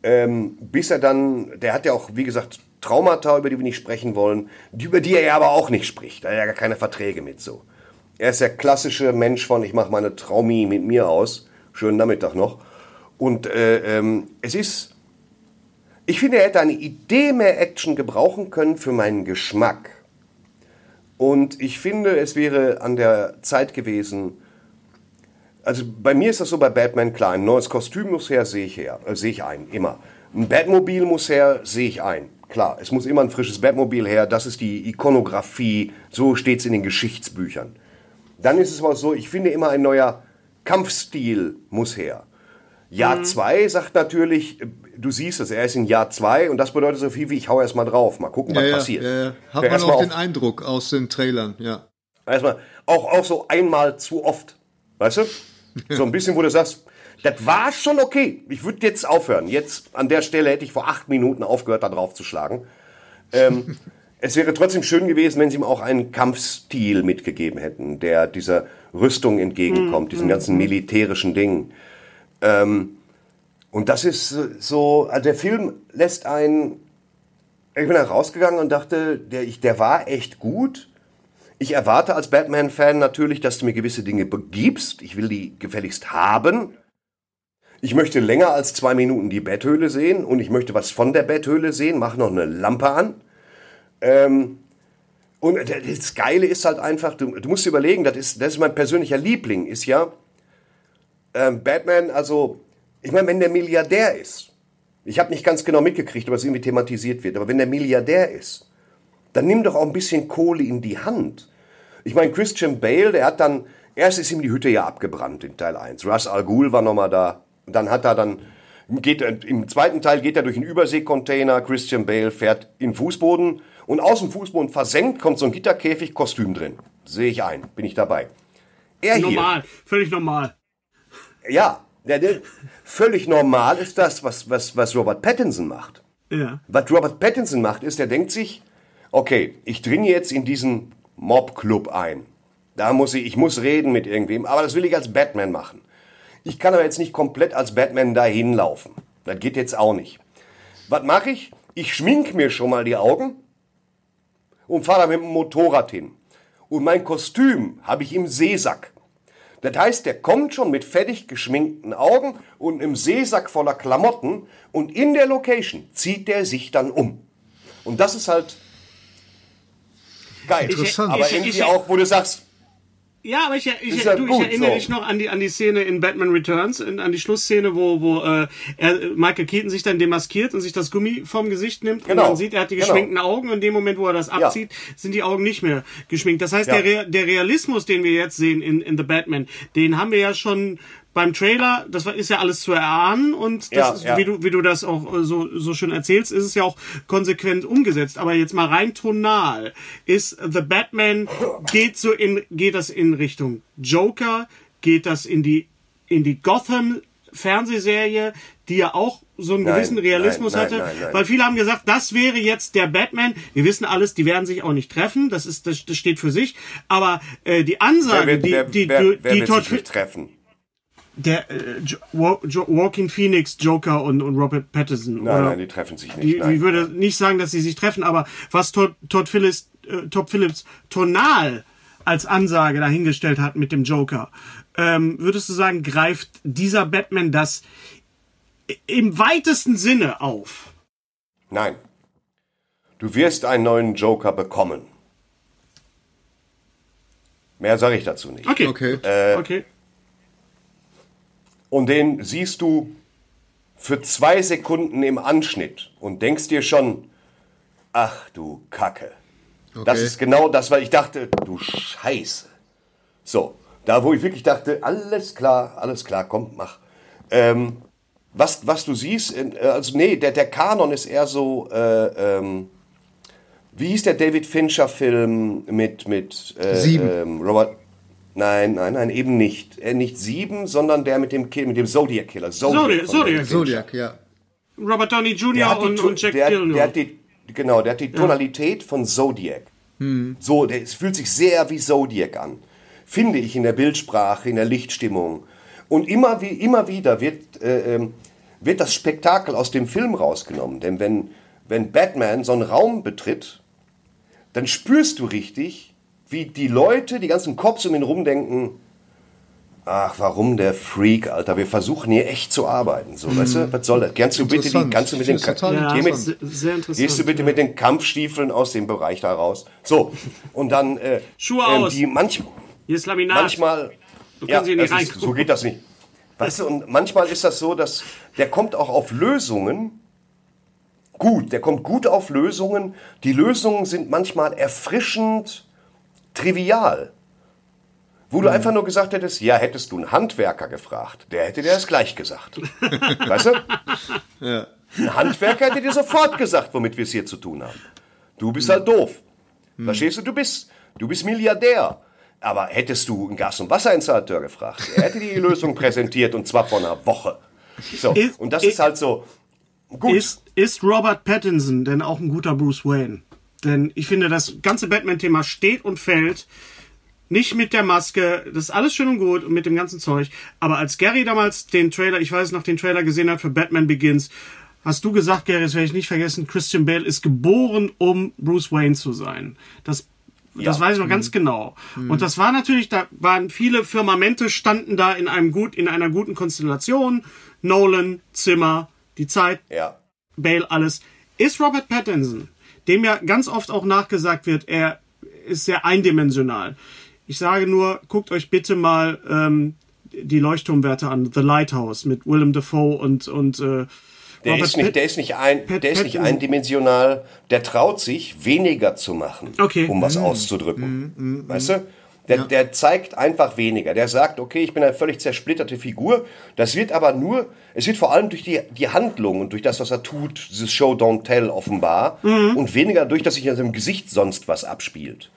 Speaker 3: Ähm, bis er dann, der hat ja auch, wie gesagt, Traumata, über die wir nicht sprechen wollen, über die er ja aber auch nicht spricht. Da hat er ja gar keine Verträge mit so. Er ist der klassische Mensch von, ich mache meine Traumi mit mir aus. Schönen Nachmittag noch. Und äh, ähm, es ist, ich finde, er hätte eine Idee mehr Action gebrauchen können für meinen Geschmack. Und ich finde, es wäre an der Zeit gewesen, also bei mir ist das so bei Batman klar, ein neues Kostüm muss her, sehe ich her, äh, sehe ich ein, immer. Ein Batmobil muss her, sehe ich ein. Klar, es muss immer ein frisches Batmobil her, das ist die Ikonografie, so steht es in den Geschichtsbüchern. Dann ist es aber so, ich finde immer ein neuer Kampfstil muss her. Jahr 2 sagt natürlich, äh, du siehst es, er ist in Jahr 2 und das bedeutet so viel wie ich hau erst mal drauf, mal gucken, was
Speaker 5: ja,
Speaker 3: passiert.
Speaker 5: Ja, ja. Hat man auch
Speaker 3: mal
Speaker 5: den
Speaker 3: auf-
Speaker 5: Eindruck aus den Trailern, ja.
Speaker 3: Erstmal, auch, auch so einmal zu oft. Weißt du? So ein bisschen, wo du sagst, das war schon okay. Ich würde jetzt aufhören. Jetzt an der Stelle hätte ich vor acht Minuten aufgehört, da drauf zu schlagen. Ähm, es wäre trotzdem schön gewesen, wenn sie ihm auch einen Kampfstil mitgegeben hätten, der dieser Rüstung entgegenkommt, diesen ganzen militärischen Dingen. Ähm, und das ist so, also der Film lässt einen, ich bin da rausgegangen und dachte, der, ich, der war echt gut. Ich erwarte als Batman-Fan natürlich, dass du mir gewisse Dinge gibst. Ich will die gefälligst haben. Ich möchte länger als zwei Minuten die Betthöhle sehen und ich möchte was von der Betthöhle sehen. Mach noch eine Lampe an. Ähm, und das Geile ist halt einfach, du, du musst überlegen, das ist, das ist mein persönlicher Liebling, ist ja ähm, Batman, also, ich meine, wenn der Milliardär ist, ich habe nicht ganz genau mitgekriegt, ob es irgendwie thematisiert wird, aber wenn der Milliardär ist, dann nimm doch auch ein bisschen Kohle in die Hand. Ich meine, Christian Bale, der hat dann, erst ist ihm die Hütte ja abgebrannt in Teil 1. Russ Al Ghul war nochmal da. Dann hat er dann, geht, im zweiten Teil geht er durch einen Überseekontainer, Christian Bale fährt in den Fußboden und aus dem Fußboden versenkt kommt so ein Gitterkäfig, Kostüm drin. Sehe ich ein, bin ich dabei. Er hier,
Speaker 1: Normal, völlig normal.
Speaker 3: ja, der, der, völlig normal ist das, was, was, was Robert Pattinson macht.
Speaker 1: Ja.
Speaker 3: Was Robert Pattinson macht, ist, er denkt sich, okay, ich dringe jetzt in diesen Mob-Club ein. Da muss ich, ich muss reden mit irgendwem, aber das will ich als Batman machen. Ich kann aber jetzt nicht komplett als Batman dahin laufen. Das geht jetzt auch nicht. Was mache ich? Ich schmink mir schon mal die Augen und fahre da mit dem Motorrad hin. Und mein Kostüm habe ich im Seesack. Das heißt, der kommt schon mit fertig geschminkten Augen und im Seesack voller Klamotten und in der Location zieht der sich dann um. Und das ist halt geil.
Speaker 5: Interessant.
Speaker 3: Aber
Speaker 1: Ich-
Speaker 3: irgendwie
Speaker 1: ich-
Speaker 3: auch, wo du sagst,
Speaker 1: Ja, aber ich, ich,
Speaker 3: ja
Speaker 1: du,
Speaker 3: gut
Speaker 1: ich erinnere
Speaker 3: so.
Speaker 1: dich noch an die, an die Szene in Batman Returns, in, an die Schlussszene, wo, wo äh, er, Michael Keaton sich dann demaskiert und sich das Gummi vom Gesicht nimmt
Speaker 3: Genau.
Speaker 1: und man sieht, er hat die
Speaker 3: Genau.
Speaker 1: geschminkten Augen und in dem Moment, wo er das abzieht, sind die Augen nicht mehr geschminkt. Das heißt,
Speaker 3: Ja.
Speaker 1: der, Re der Realismus, den wir jetzt sehen in, in The Batman, den haben wir ja schon beim Trailer, das ist ja alles zu erahnen und das
Speaker 3: Ja,
Speaker 1: ist,
Speaker 3: ja.
Speaker 1: wie du, wie du das auch äh, so, so schön erzählst, ist es ja auch konsequent umgesetzt. Aber jetzt mal rein tonal ist The Batman geht so in, geht das in Richtung Joker, geht das in die in die Gotham Fernsehserie, die ja auch so einen
Speaker 3: Nein,
Speaker 1: gewissen Realismus
Speaker 3: nein, nein,
Speaker 1: hatte, weil viele haben gesagt, das wäre jetzt der Batman. Wir wissen alles, die werden sich auch nicht treffen, das ist das, das steht für sich, aber äh, die
Speaker 3: Wer
Speaker 1: Ansage,
Speaker 3: wird,
Speaker 1: die
Speaker 3: wer,
Speaker 1: die
Speaker 3: wer,
Speaker 1: die,
Speaker 3: wer
Speaker 1: die
Speaker 3: wird
Speaker 1: Todd
Speaker 3: sich nicht treffen?
Speaker 1: Der äh, jo jo Joaquin Phoenix, Joker und, und Robert Pattinson.
Speaker 3: Nein,
Speaker 1: oder-
Speaker 3: nein, die treffen sich nicht.
Speaker 1: die,
Speaker 3: nein.
Speaker 1: ich würde nicht sagen, dass sie sich treffen, aber was Todd, Todd, Phillips, äh, Todd Phillips tonal als Ansage dahingestellt hat mit dem Joker, ähm, würdest du sagen, greift dieser Batman das im weitesten Sinne auf?
Speaker 3: Nein. Du wirst einen neuen Joker bekommen. Mehr sage ich dazu nicht.
Speaker 1: Okay.
Speaker 5: Okay.
Speaker 3: Äh,
Speaker 1: okay.
Speaker 3: Und den siehst du für zwei Sekunden im Anschnitt und denkst dir schon, ach du Kacke. Das
Speaker 5: Okay.
Speaker 3: ist genau das, weil ich dachte, du Scheiße. So, da wo ich wirklich dachte, alles klar, alles klar, komm, mach. Ähm, was, was du siehst, äh, also nee, der, der Kanon ist eher so, äh, ähm, wie hieß der David Fincher Film mit, mit äh,
Speaker 5: Sieben.
Speaker 3: Ähm, Robert, nein, nein, nein, eben nicht. Äh, nicht Sieben, sondern der mit dem, Ki- mit dem Zodiac Killer.
Speaker 1: Zodiac, Zodiac.
Speaker 3: Fincher.
Speaker 5: Zodiac, ja.
Speaker 1: Robert Downey
Speaker 3: Der
Speaker 1: Jr. und, und Jack
Speaker 3: der,
Speaker 1: Gyllenhaal.
Speaker 3: der hat die, genau, der hat die Tonalität von Zodiac. So, der, es fühlt sich sehr wie Zodiac an. Finde ich in der Bildsprache, in der Lichtstimmung. Und immer, wie, immer wieder wird, äh, ähm, wird das Spektakel aus dem Film rausgenommen. Denn wenn, wenn Batman so einen Raum betritt, dann spürst du richtig, wie die Leute, die ganzen Cops um ihn rumdenken, ach, warum der Freak, Alter, wir versuchen hier echt zu arbeiten. So, weißt du, was soll das? Kannst du bitte die, kannst du mit den,
Speaker 1: ja,
Speaker 3: mit,
Speaker 1: sehr.
Speaker 3: Gehst du bitte mit den Kampfstiefeln aus dem Bereich da raus? So, und dann äh,
Speaker 1: Schuhe
Speaker 3: ähm,
Speaker 1: aus.
Speaker 3: Die manch,
Speaker 1: Hier ist Laminat.
Speaker 3: manchmal.
Speaker 1: So können Sie nicht
Speaker 3: das ist, so geht das nicht. Weißt du, und manchmal ist das so, dass der kommt auch auf Lösungen. Gut, der kommt gut auf Lösungen. Die Lösungen sind manchmal erfrischend trivial. Wo du einfach nur gesagt hättest, ja, hättest du einen Handwerker gefragt, der hätte dir das gleich gesagt. weißt du? Ein Handwerker hätte dir sofort gesagt, womit wir es hier zu tun haben. Du bist halt doof. Verstehst du? Du bist, du bist Milliardär. Aber hättest du einen Gas- und Wasserinstallateur gefragt, er hätte die Lösung präsentiert und zwar vor einer Woche. So,
Speaker 1: Ist-
Speaker 3: und das
Speaker 1: ist-
Speaker 3: ist halt so. Gut.
Speaker 1: Ist, ist Robert Pattinson denn auch ein guter Bruce Wayne? Denn ich finde, das ganze Batman-Thema steht und fällt nicht mit der Maske, das ist alles schön und gut und mit dem ganzen Zeug. Aber als Gary damals den Trailer, ich weiß noch, den Trailer gesehen hat für Batman Begins, hast du gesagt, Gary, das werde ich nicht vergessen, Christian Bale ist geboren, um Bruce Wayne zu sein. Das das weiß ich noch ganz genau. Und das war natürlich, da waren viele Firmamente, standen da in einem gut, in einer guten Konstellation. Nolan, Zimmer, die Zeit,
Speaker 3: ja.
Speaker 1: Bale, alles. Ist Robert Pattinson, dem ja ganz oft auch nachgesagt wird, er ist sehr eindimensional. Ich sage nur, guckt euch bitte mal ähm, die Leuchtturmwerte an, The Lighthouse mit Willem Dafoe und und äh,
Speaker 3: Der
Speaker 1: Robert
Speaker 3: ist, nicht, der ist nicht ein,
Speaker 1: Pat-
Speaker 3: der ist nicht eindimensional. Der traut sich, weniger zu machen,
Speaker 1: Okay.
Speaker 3: um was auszudrücken. weißt du? Der, der zeigt einfach weniger. Der sagt, okay, ich bin eine völlig zersplitterte Figur. Das wird aber nur, es wird vor allem durch die, die Handlung und durch das, was er tut, dieses Show Don't Tell offenbar, und weniger durch, dass sich in seinem Gesicht sonst was abspielt.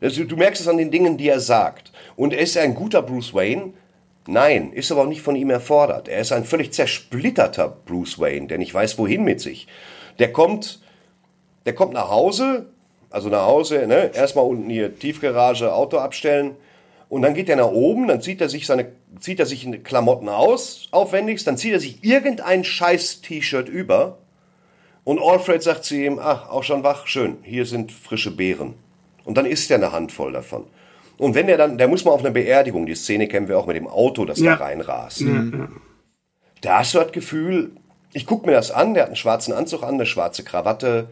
Speaker 3: Das, du merkst es an den Dingen, die er sagt. Und ist er ein guter Bruce Wayne? Nein, ist aber auch nicht von ihm erfordert. Er ist ein völlig zersplitterter Bruce Wayne, der nicht weiß, wohin mit sich. Der kommt, der kommt nach Hause, also nach Hause, ne, erstmal unten hier Tiefgarage, Auto abstellen. Und dann geht er nach oben, dann zieht er sich seine, zieht er sich in Klamotten aus, aufwendigst, dann zieht er sich irgendein scheiß T-Shirt über. Und Alfred sagt zu ihm, ach, auch schon wach, schön, hier sind frische Beeren. Und dann isst er eine Handvoll davon. Und wenn der dann, der muss mal auf eine Beerdigung, die Szene kennen wir auch mit dem Auto, das
Speaker 1: Ja.
Speaker 3: da reinrast. Da hast du das Gefühl, ich guck mir das an, der hat einen schwarzen Anzug an, eine schwarze Krawatte,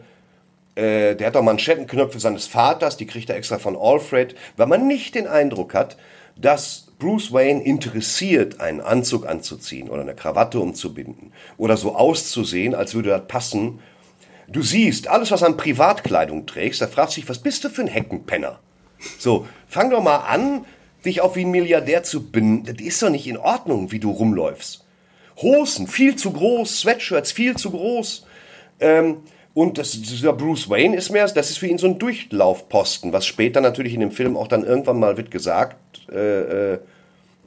Speaker 3: äh, der hat auch Manschettenknöpfe seines Vaters, die kriegt er extra von Alfred, weil man nicht den Eindruck hat, dass Bruce Wayne interessiert, einen Anzug anzuziehen oder eine Krawatte umzubinden oder so auszusehen, als würde das passen. Du siehst, alles, was an Privatkleidung trägst, da fragst du dich, was bist du für ein Heckenpenner? So, fang doch mal an, dich auch wie ein Milliardär zu binden. Das ist doch nicht in Ordnung, wie du rumläufst. Hosen viel zu groß, Sweatshirts viel zu groß. Ähm, und das, dieser Bruce Wayne ist mehr, das ist für ihn so ein Durchlaufposten, was später natürlich in dem Film auch dann irgendwann mal wird gesagt, äh, äh,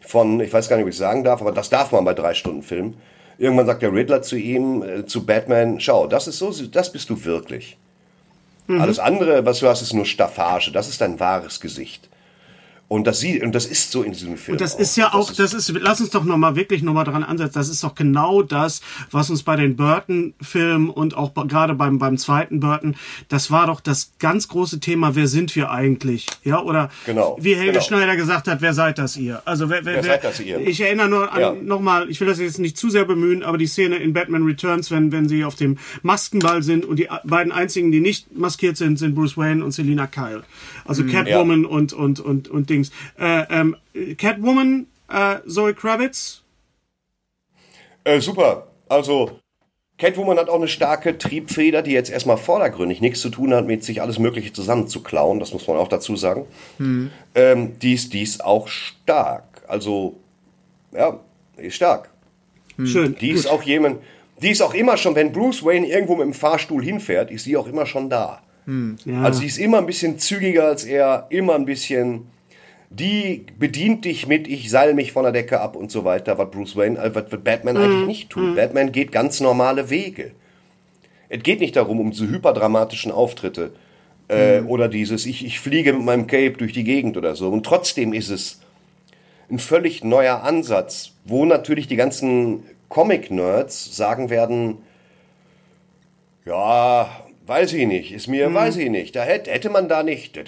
Speaker 3: von, ich weiß gar nicht, ob ich sagen darf, aber das darf man bei drei Stunden Film. Irgendwann sagt der Riddler zu ihm, äh, zu Batman, schau, das ist so, das bist du wirklich. Mhm. Alles andere, was du hast, ist nur Staffage. Das ist dein wahres Gesicht. Und das, sie, und das ist so in diesem Film.
Speaker 1: Und das auch. ist ja auch, das ist, lass uns doch nochmal wirklich nochmal dran ansetzen. Das ist doch genau das, was uns bei den Burton-Filmen und auch gerade beim, beim zweiten Burton, das war doch das ganz große Thema, wer sind wir eigentlich? Ja, oder
Speaker 3: genau,
Speaker 1: wie Helge
Speaker 3: genau.
Speaker 1: Schneider gesagt hat, wer seid das ihr? Also wer, wer, wer seid das ihr? Ich erinnere nur an, ja. nochmal, ich will das jetzt nicht zu sehr bemühen, aber die Szene in Batman Returns, wenn, wenn sie auf dem Maskenball sind und die beiden einzigen, die nicht maskiert sind, sind Bruce Wayne und Selina Kyle. Also mhm, Catwoman ja. und, und, und, und Dings. Äh, ähm, Catwoman, äh, Zoe Kravitz?
Speaker 3: Äh, super. Also, Catwoman hat auch eine starke Triebfeder, die jetzt erstmal vordergründig nichts zu tun hat, mit sich alles Mögliche zusammenzuklauen. Das muss man auch dazu sagen. Mhm. Ähm, die, ist, die ist auch stark. Also, ja, die ist stark.
Speaker 1: Mhm. Schön.
Speaker 3: Die gut. ist auch jemand, die ist auch immer schon, wenn Bruce Wayne irgendwo mit dem Fahrstuhl hinfährt, ist sie auch immer schon da. Hm, ja. Also sie ist immer ein bisschen zügiger als er, immer ein bisschen. Die bedient dich mit, ich seil mich von der Decke ab und so weiter, was Bruce Wayne, äh, was, was Batman hm. eigentlich nicht tut. Hm. Batman geht ganz normale Wege. Es geht nicht darum, um diese hyperdramatischen Auftritte äh, hm. oder dieses, ich, ich fliege mit meinem Cape durch die Gegend oder so. Und trotzdem ist es ein völlig neuer Ansatz, wo natürlich die ganzen Comic-Nerds sagen werden, ja, Weiß ich nicht, ist mir, hm. weiß ich nicht. Da hätte, hätte man da nicht.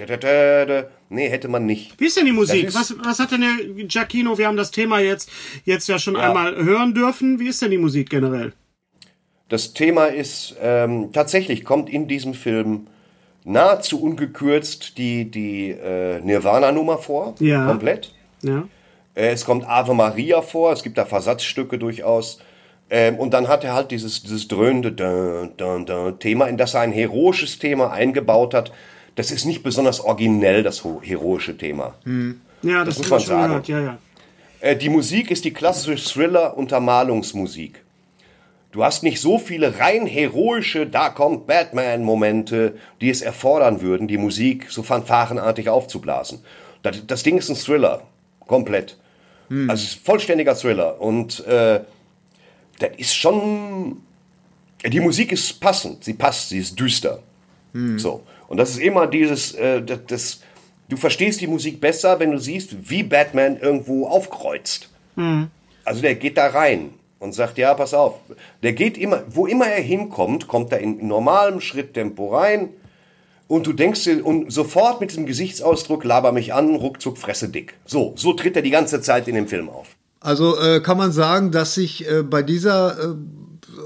Speaker 3: Nee, hätte man nicht.
Speaker 1: Wie ist denn die Musik? Was, was hat denn der Giacchino? Wir haben das Thema jetzt, jetzt ja schon ja. einmal hören dürfen. Wie ist denn die Musik generell?
Speaker 3: Das Thema ist, ähm, tatsächlich kommt in diesem Film nahezu ungekürzt die, die äh, Nirvana-Nummer vor.
Speaker 1: Ja.
Speaker 3: Komplett.
Speaker 1: Ja.
Speaker 3: Äh, es kommt Ave Maria vor. Es gibt da Versatzstücke durchaus. Ähm, und dann hat er halt dieses, dieses dröhnende dun, dun, dun Thema, in das er ein heroisches Thema eingebaut hat. Das ist nicht besonders originell, das heroische Thema.
Speaker 1: Hm. Ja, das, das muss man sagen. Gehört. Ja, ja.
Speaker 3: Äh, die Musik ist die klassische Thriller-Untermalungsmusik. Du hast nicht so viele rein heroische, da kommt Batman-Momente, die es erfordern würden, die Musik so fanfarenartig aufzublasen. Das, das Ding ist ein Thriller. Komplett. Hm. Also vollständiger Thriller. Und äh, das ist schon. Die Musik ist passend, sie passt, sie ist düster. Hm. So. Und das ist immer dieses, äh, das, das, du verstehst die Musik besser, wenn du siehst, wie Batman irgendwo aufkreuzt. Hm. Also der geht da rein und sagt, ja, pass auf. Der geht immer, wo immer er hinkommt, kommt er in normalem Schritttempo rein und du denkst dir, und sofort mit diesem Gesichtsausdruck, laber mich an, ruckzuck, fresse dick. So, so tritt er die ganze Zeit in dem Film auf.
Speaker 5: Also äh, kann man sagen, dass sich äh, bei dieser äh,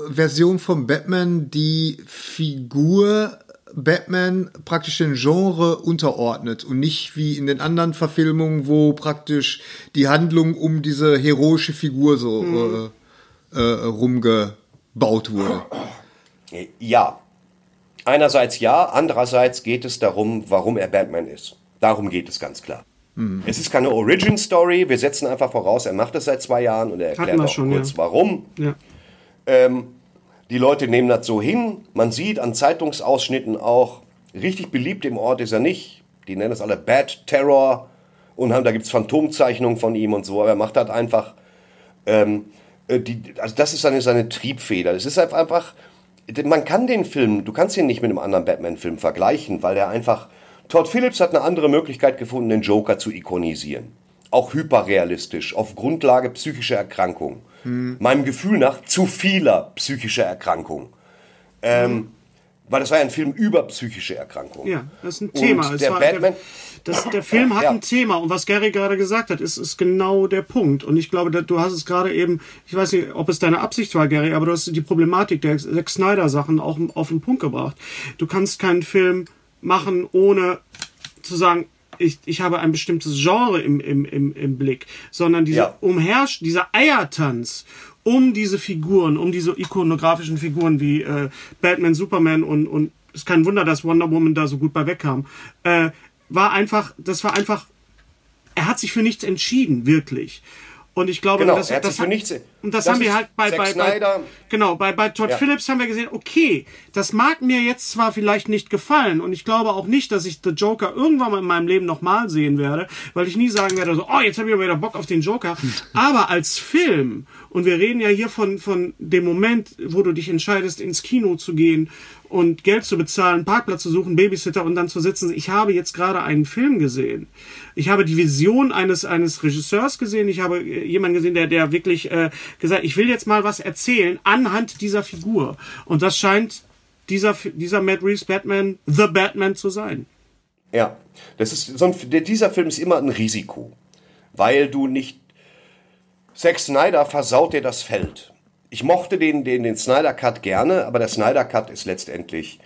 Speaker 5: Version von Batman die Figur Batman praktisch den Genre unterordnet und nicht wie in den anderen Verfilmungen, wo praktisch die Handlung um diese heroische Figur so mhm. äh, äh, rumgebaut wurde.
Speaker 3: Ja. Einerseits ja, andererseits geht es darum, warum er Batman ist. Darum geht es ganz klar. Mhm. Es ist keine Origin-Story. Wir setzen einfach voraus, er macht das seit zwei Jahren und er erklärt auch schon, kurz, ja. warum.
Speaker 1: Ja.
Speaker 3: Ähm, die Leute nehmen das so hin. Man sieht an Zeitungsausschnitten auch, richtig beliebt im Ort ist er nicht. Die nennen es alle Bad Terror und haben, da gibt es Phantomzeichnungen von ihm und so. Aber er macht das einfach. Ähm, äh, die, also das ist seine, seine Triebfeder. Es ist einfach, man kann den Film, du kannst ihn nicht mit einem anderen Batman-Film vergleichen, weil er einfach Todd Phillips hat eine andere Möglichkeit gefunden, den Joker zu ikonisieren. Auch hyperrealistisch, auf Grundlage psychischer Erkrankung. Hm. Meinem Gefühl nach zu vieler psychischer Erkrankung. Ähm, hm. Weil das war ja ein Film über psychische Erkrankungen.
Speaker 1: Ja, das ist ein Thema.
Speaker 3: Und der Batman.
Speaker 1: Der, das, der Film hat ja. ein Thema und was Gary gerade gesagt hat, ist, ist genau der Punkt. Und ich glaube, du hast es gerade eben, ich weiß nicht, ob es deine Absicht war, Gary, aber du hast die Problematik der Zack Snyder Sachen auch auf den Punkt gebracht. Du kannst keinen Film machen, ohne zu sagen, ich, ich habe ein bestimmtes Genre im, im, im, im Blick, sondern dieser ja. Umherrsch, dieser Eiertanz um diese Figuren, um diese ikonografischen Figuren wie äh, Batman, Superman und, und ist kein Wunder, dass Wonder Woman da so gut bei wegkam, äh, war einfach, das war einfach, er hat sich für nichts entschieden, wirklich. Und ich glaube,
Speaker 3: Genau,
Speaker 1: das,
Speaker 3: er hat
Speaker 1: das,
Speaker 3: sich für nichts-
Speaker 1: und das,
Speaker 3: das
Speaker 1: haben wir halt bei, bei, bei, genau, bei, bei Todd
Speaker 3: Ja.
Speaker 1: Phillips haben wir gesehen, okay, das mag mir jetzt zwar vielleicht nicht gefallen und ich glaube auch nicht, dass ich The Joker irgendwann mal in meinem Leben nochmal sehen werde, weil ich nie sagen werde, so, oh, jetzt habe ich aber wieder Bock auf den Joker. aber als Film, und wir reden ja hier von, von dem Moment, wo du dich entscheidest, ins Kino zu gehen und Geld zu bezahlen, Parkplatz zu suchen, Babysitter und dann zu sitzen. Ich habe jetzt gerade einen Film gesehen. Ich habe die Vision eines, eines Regisseurs gesehen. Ich habe äh, jemanden gesehen, der, der wirklich äh, gesagt, ich will jetzt mal was erzählen anhand dieser Figur. Und das scheint dieser, dieser Matt Reeves Batman, The Batman zu sein.
Speaker 3: Ja, das ist so ein, dieser Film ist immer ein Risiko, weil du nicht Zack Snyder versaut dir das Feld. Ich mochte den, den, den Snyder Cut gerne, aber der Snyder Cut ist letztendlich,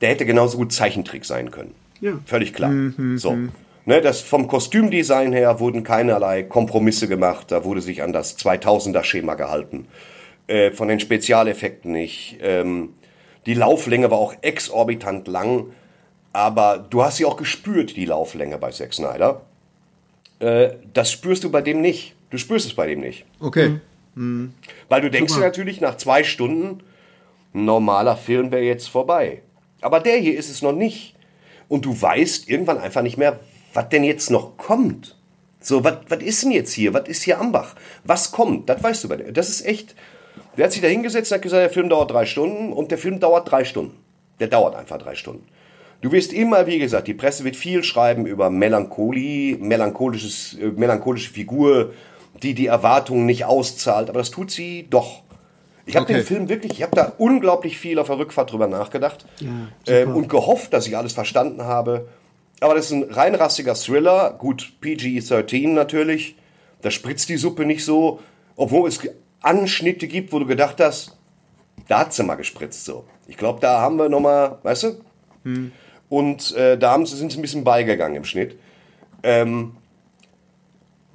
Speaker 3: der hätte genauso gut Zeichentrick sein können.
Speaker 1: Ja.
Speaker 3: Völlig klar. so. Ne, das vom Kostümdesign her wurden keinerlei Kompromisse gemacht. Da wurde sich an das 2000er Schema gehalten. Äh, von den Spezialeffekten nicht. Ähm, die Lauflänge war auch exorbitant lang. Aber du hast sie auch gespürt, die Lauflänge bei Zack Snyder. Äh, das spürst du bei dem nicht. Du spürst es bei dem nicht.
Speaker 5: Okay.
Speaker 3: Weil du denkst dir natürlich nach zwei Stunden, ein normaler Film wäre jetzt vorbei. Aber der hier ist es noch nicht. Und du weißt irgendwann einfach nicht mehr, was denn jetzt noch kommt. So, was was ist denn jetzt hier? Was ist hier Ambach? Was kommt? Das weißt du bei der. Das ist echt. Der hat sich da hingesetzt und hat gesagt, der Film dauert drei Stunden und der Film dauert drei Stunden. Der dauert einfach drei Stunden. Du wirst immer, wie gesagt, die Presse wird viel schreiben über Melancholie, melancholisches, äh, melancholische Figur, die die Erwartungen nicht auszahlt, aber das tut sie doch. Ich habe
Speaker 5: Okay.
Speaker 3: den Film wirklich, ich habe da unglaublich viel auf der Rückfahrt drüber nachgedacht ähm, und gehofft, dass ich alles verstanden habe. Aber das ist ein reinrassiger Thriller, gut PG-13 natürlich. Da spritzt die Suppe nicht so, obwohl es Anschnitte gibt, wo du gedacht hast, da hat sie mal gespritzt so. Ich glaube, da haben wir noch mal, weißt du? Und äh, da haben sie, sind sie ein bisschen beigegangen im Schnitt. Ähm,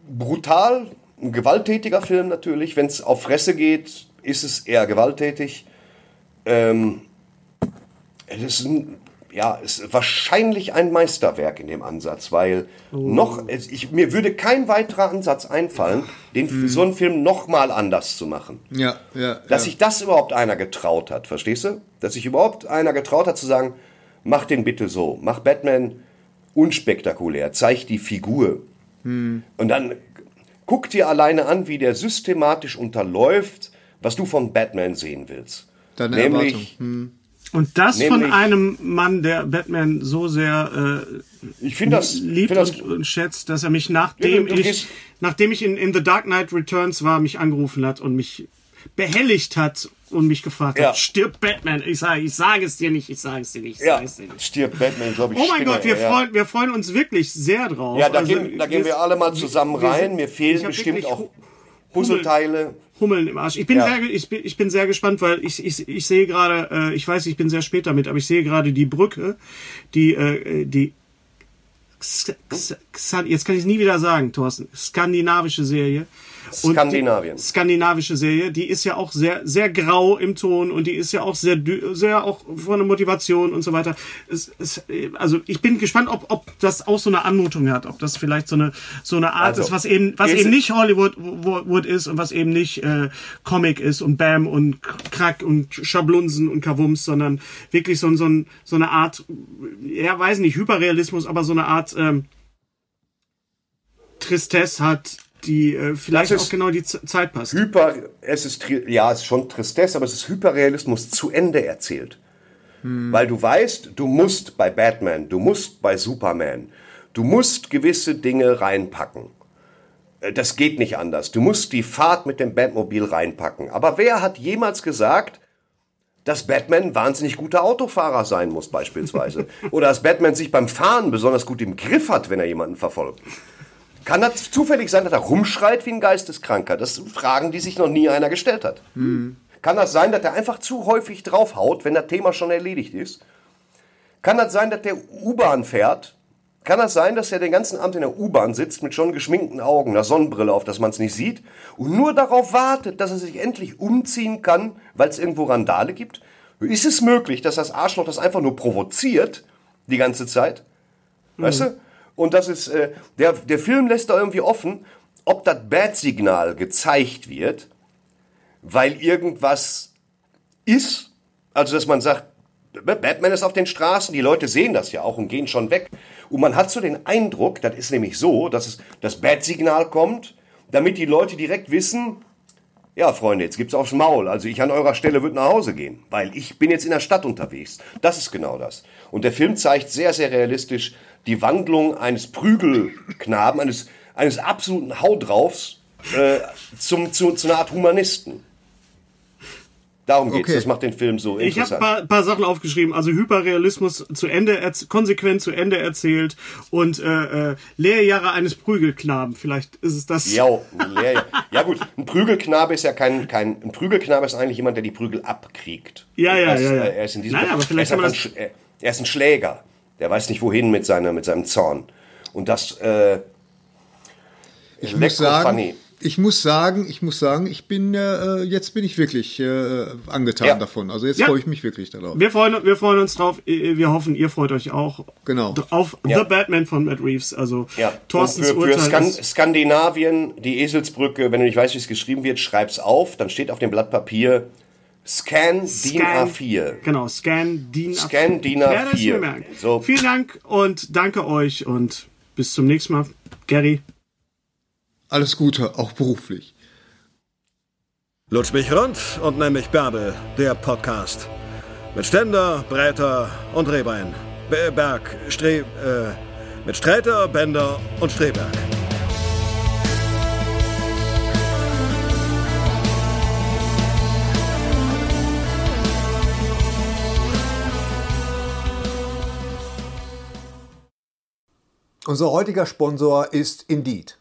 Speaker 3: brutal, ein gewalttätiger Film natürlich. Wenn es auf Fresse geht, ist es eher gewalttätig. Ähm, es ist ein, ja, es ist wahrscheinlich ein Meisterwerk in dem Ansatz, weil noch, es, ich, mir würde kein weiterer Ansatz einfallen, den, so einen Film noch mal anders zu machen.
Speaker 5: Ja, ja.
Speaker 3: Dass
Speaker 5: ja.
Speaker 3: sich das überhaupt einer getraut hat, verstehst du? Dass sich überhaupt einer getraut hat zu sagen, mach den bitte so, mach Batman unspektakulär, zeig die Figur.
Speaker 5: Hm.
Speaker 3: Und dann guck dir alleine an, wie der systematisch unterläuft, was du von Batman sehen willst.
Speaker 5: Deine
Speaker 3: Nämlich,
Speaker 5: Erwartung. Hm.
Speaker 1: Und das von
Speaker 3: Nämlich-
Speaker 1: einem Mann, der Batman so sehr äh,
Speaker 3: ich finde das,
Speaker 1: liebt
Speaker 3: find das
Speaker 1: und, und schätzt, dass er mich nachdem
Speaker 3: Ja, du
Speaker 1: ich,
Speaker 3: gehst-
Speaker 1: nachdem ich in, in The Dark Knight Returns war, mich angerufen hat und mich behelligt hat und mich gefragt
Speaker 3: Ja.
Speaker 1: hat, stirbt Batman? Ich sage, ich sage es dir nicht, ich sage es dir nicht, ich
Speaker 3: ja,
Speaker 1: sage es dir nicht.
Speaker 3: stirbt Batman, glaube ich.
Speaker 1: Oh mein Gott, wir,
Speaker 3: ja.
Speaker 1: freuen, wir freuen uns wirklich sehr drauf.
Speaker 3: Ja, da,
Speaker 1: Also,
Speaker 3: gehen, da gehen wir alle mal zusammen
Speaker 1: wir
Speaker 3: rein. Mir fehlen bestimmt auch Puzzleteile.
Speaker 1: Hummeln im Arsch. Ich bin,
Speaker 3: Ja.
Speaker 1: sehr, ich, bin, ich bin sehr gespannt, weil ich, ich, ich sehe gerade, äh, ich weiß, ich bin sehr spät damit, aber ich sehe gerade die Brücke, die, äh, die X- X- X- jetzt kann ich es nie wieder sagen, Thorsten, skandinavische Serie.
Speaker 3: Skandinavien.
Speaker 1: Skandinavische Serie, die ist ja auch sehr, sehr grau im Ton und die ist ja auch sehr, sehr auch von der Motivation und so weiter. Es, es, also ich bin gespannt, ob, ob das auch so eine Anmutung hat, ob das vielleicht so eine, so eine Art
Speaker 3: Also,
Speaker 1: ist, was eben, was eben nicht Hollywood wo- Wood ist und was eben nicht äh, Comic ist und Bam und Krack und Schablunsen und Kavums, sondern wirklich so, so, so eine Art, ja weiß nicht, Hyperrealismus, aber so eine Art ähm, Tristesse hat, die äh, vielleicht auch genau die Z Zeit passt.
Speaker 3: Hyper, es ist, ja, es ist schon Tristesse, aber es ist Hyperrealismus zu Ende erzählt. Weil du weißt, du musst bei Batman, du musst bei Superman, du musst gewisse Dinge reinpacken. Äh, Das geht nicht anders. Du musst die Fahrt mit dem Batmobil reinpacken. Aber wer hat jemals gesagt, dass Batman ein wahnsinnig guter Autofahrer sein muss, beispielsweise? Oder dass Batman sich beim Fahren besonders gut im Griff hat, wenn er jemanden verfolgt? Kann das zufällig sein, dass er rumschreit wie ein Geisteskranker? Das sind Fragen, die sich noch nie einer gestellt hat. Kann das sein, dass er einfach zu häufig draufhaut, wenn das Thema schon erledigt ist? Kann das sein, dass der U-Bahn fährt? Kann das sein, dass er den ganzen Abend in der U-Bahn sitzt mit schon geschminkten Augen, einer Sonnenbrille auf, dass man es nicht sieht und nur darauf wartet, dass er sich endlich umziehen kann, weil es irgendwo Randale gibt? Ist es möglich, dass das Arschloch das einfach nur provoziert die ganze Zeit? Weißt du? Und das ist, äh, der, der Film lässt da irgendwie offen, ob das Bad-Signal gezeigt wird, weil irgendwas ist, also dass man sagt, Batman ist auf den Straßen, die Leute sehen das ja auch und gehen schon weg. Und man hat so den Eindruck, das ist nämlich so, dass es das Bad-Signal kommt, damit die Leute direkt wissen, ja, Freunde, jetzt gibt's aufs Maul. Also ich an eurer Stelle würde nach Hause gehen, weil ich bin jetzt in der Stadt unterwegs. Das ist genau das. Und der Film zeigt sehr, sehr realistisch die Wandlung eines Prügelknaben, eines, eines absoluten Haudraufs äh, zum, zu, zu einer Art Humanisten. Darum geht's.
Speaker 5: Okay.
Speaker 3: Das macht den Film so
Speaker 1: Ich habe
Speaker 3: interessant.
Speaker 1: ein paar, paar Sachen aufgeschrieben. Also Hyperrealismus zu Ende, konsequent zu Ende erzählt und äh, äh, Lehrjahre eines Prügelknaben. Vielleicht ist es das.
Speaker 3: Ja, ja gut, ein Prügelknabe ist ja kein, kein, ein Prügelknabe ist eigentlich jemand, der die Prügel abkriegt.
Speaker 1: Ja, ja,
Speaker 3: er ist,
Speaker 1: ja, ja.
Speaker 3: Er ist in diesem
Speaker 1: Nein, aber vielleicht
Speaker 3: er, ist ein er, ist ein Schläger. Der weiß nicht wohin mit, seiner, mit seinem Zorn. Und das, äh,
Speaker 5: Ich
Speaker 3: lecker
Speaker 5: muss sagen,
Speaker 3: funny.
Speaker 5: Ich muss sagen, ich muss sagen, ich bin äh, jetzt bin ich wirklich äh, angetan
Speaker 3: Ja.
Speaker 5: davon. Also jetzt
Speaker 1: Ja.
Speaker 5: freue ich mich wirklich darauf.
Speaker 1: Wir freuen, wir freuen uns drauf. Wir hoffen, ihr freut euch auch.
Speaker 5: Genau.
Speaker 1: Auf
Speaker 3: Ja.
Speaker 1: The Batman von Matt Reeves. Also
Speaker 3: Ja,
Speaker 1: Thorstens
Speaker 3: und für, für
Speaker 1: Urteil
Speaker 3: Skan
Speaker 1: ist,
Speaker 3: Skandinavien, die Eselsbrücke, wenn du nicht weißt, wie es geschrieben wird, schreib's auf, dann steht auf dem Blatt Papier Scan, DIN
Speaker 1: Scan-
Speaker 3: A4.
Speaker 1: Genau, Scan DIN A4.
Speaker 3: Scan DIN
Speaker 1: Ja, das
Speaker 3: A4.
Speaker 1: mir merken.
Speaker 3: So.
Speaker 1: Vielen Dank und danke euch und bis zum nächsten Mal. Gary.
Speaker 5: Alles Gute, auch beruflich.
Speaker 9: Lutsch mich rund und nenn mich Bärbel, der Podcast. Mit Ständer, Breiter und Rehbein. Be- Berg, Stre... Äh, mit Sträter, Bänder und Streberg.
Speaker 2: Unser heutiger Sponsor ist Indeed.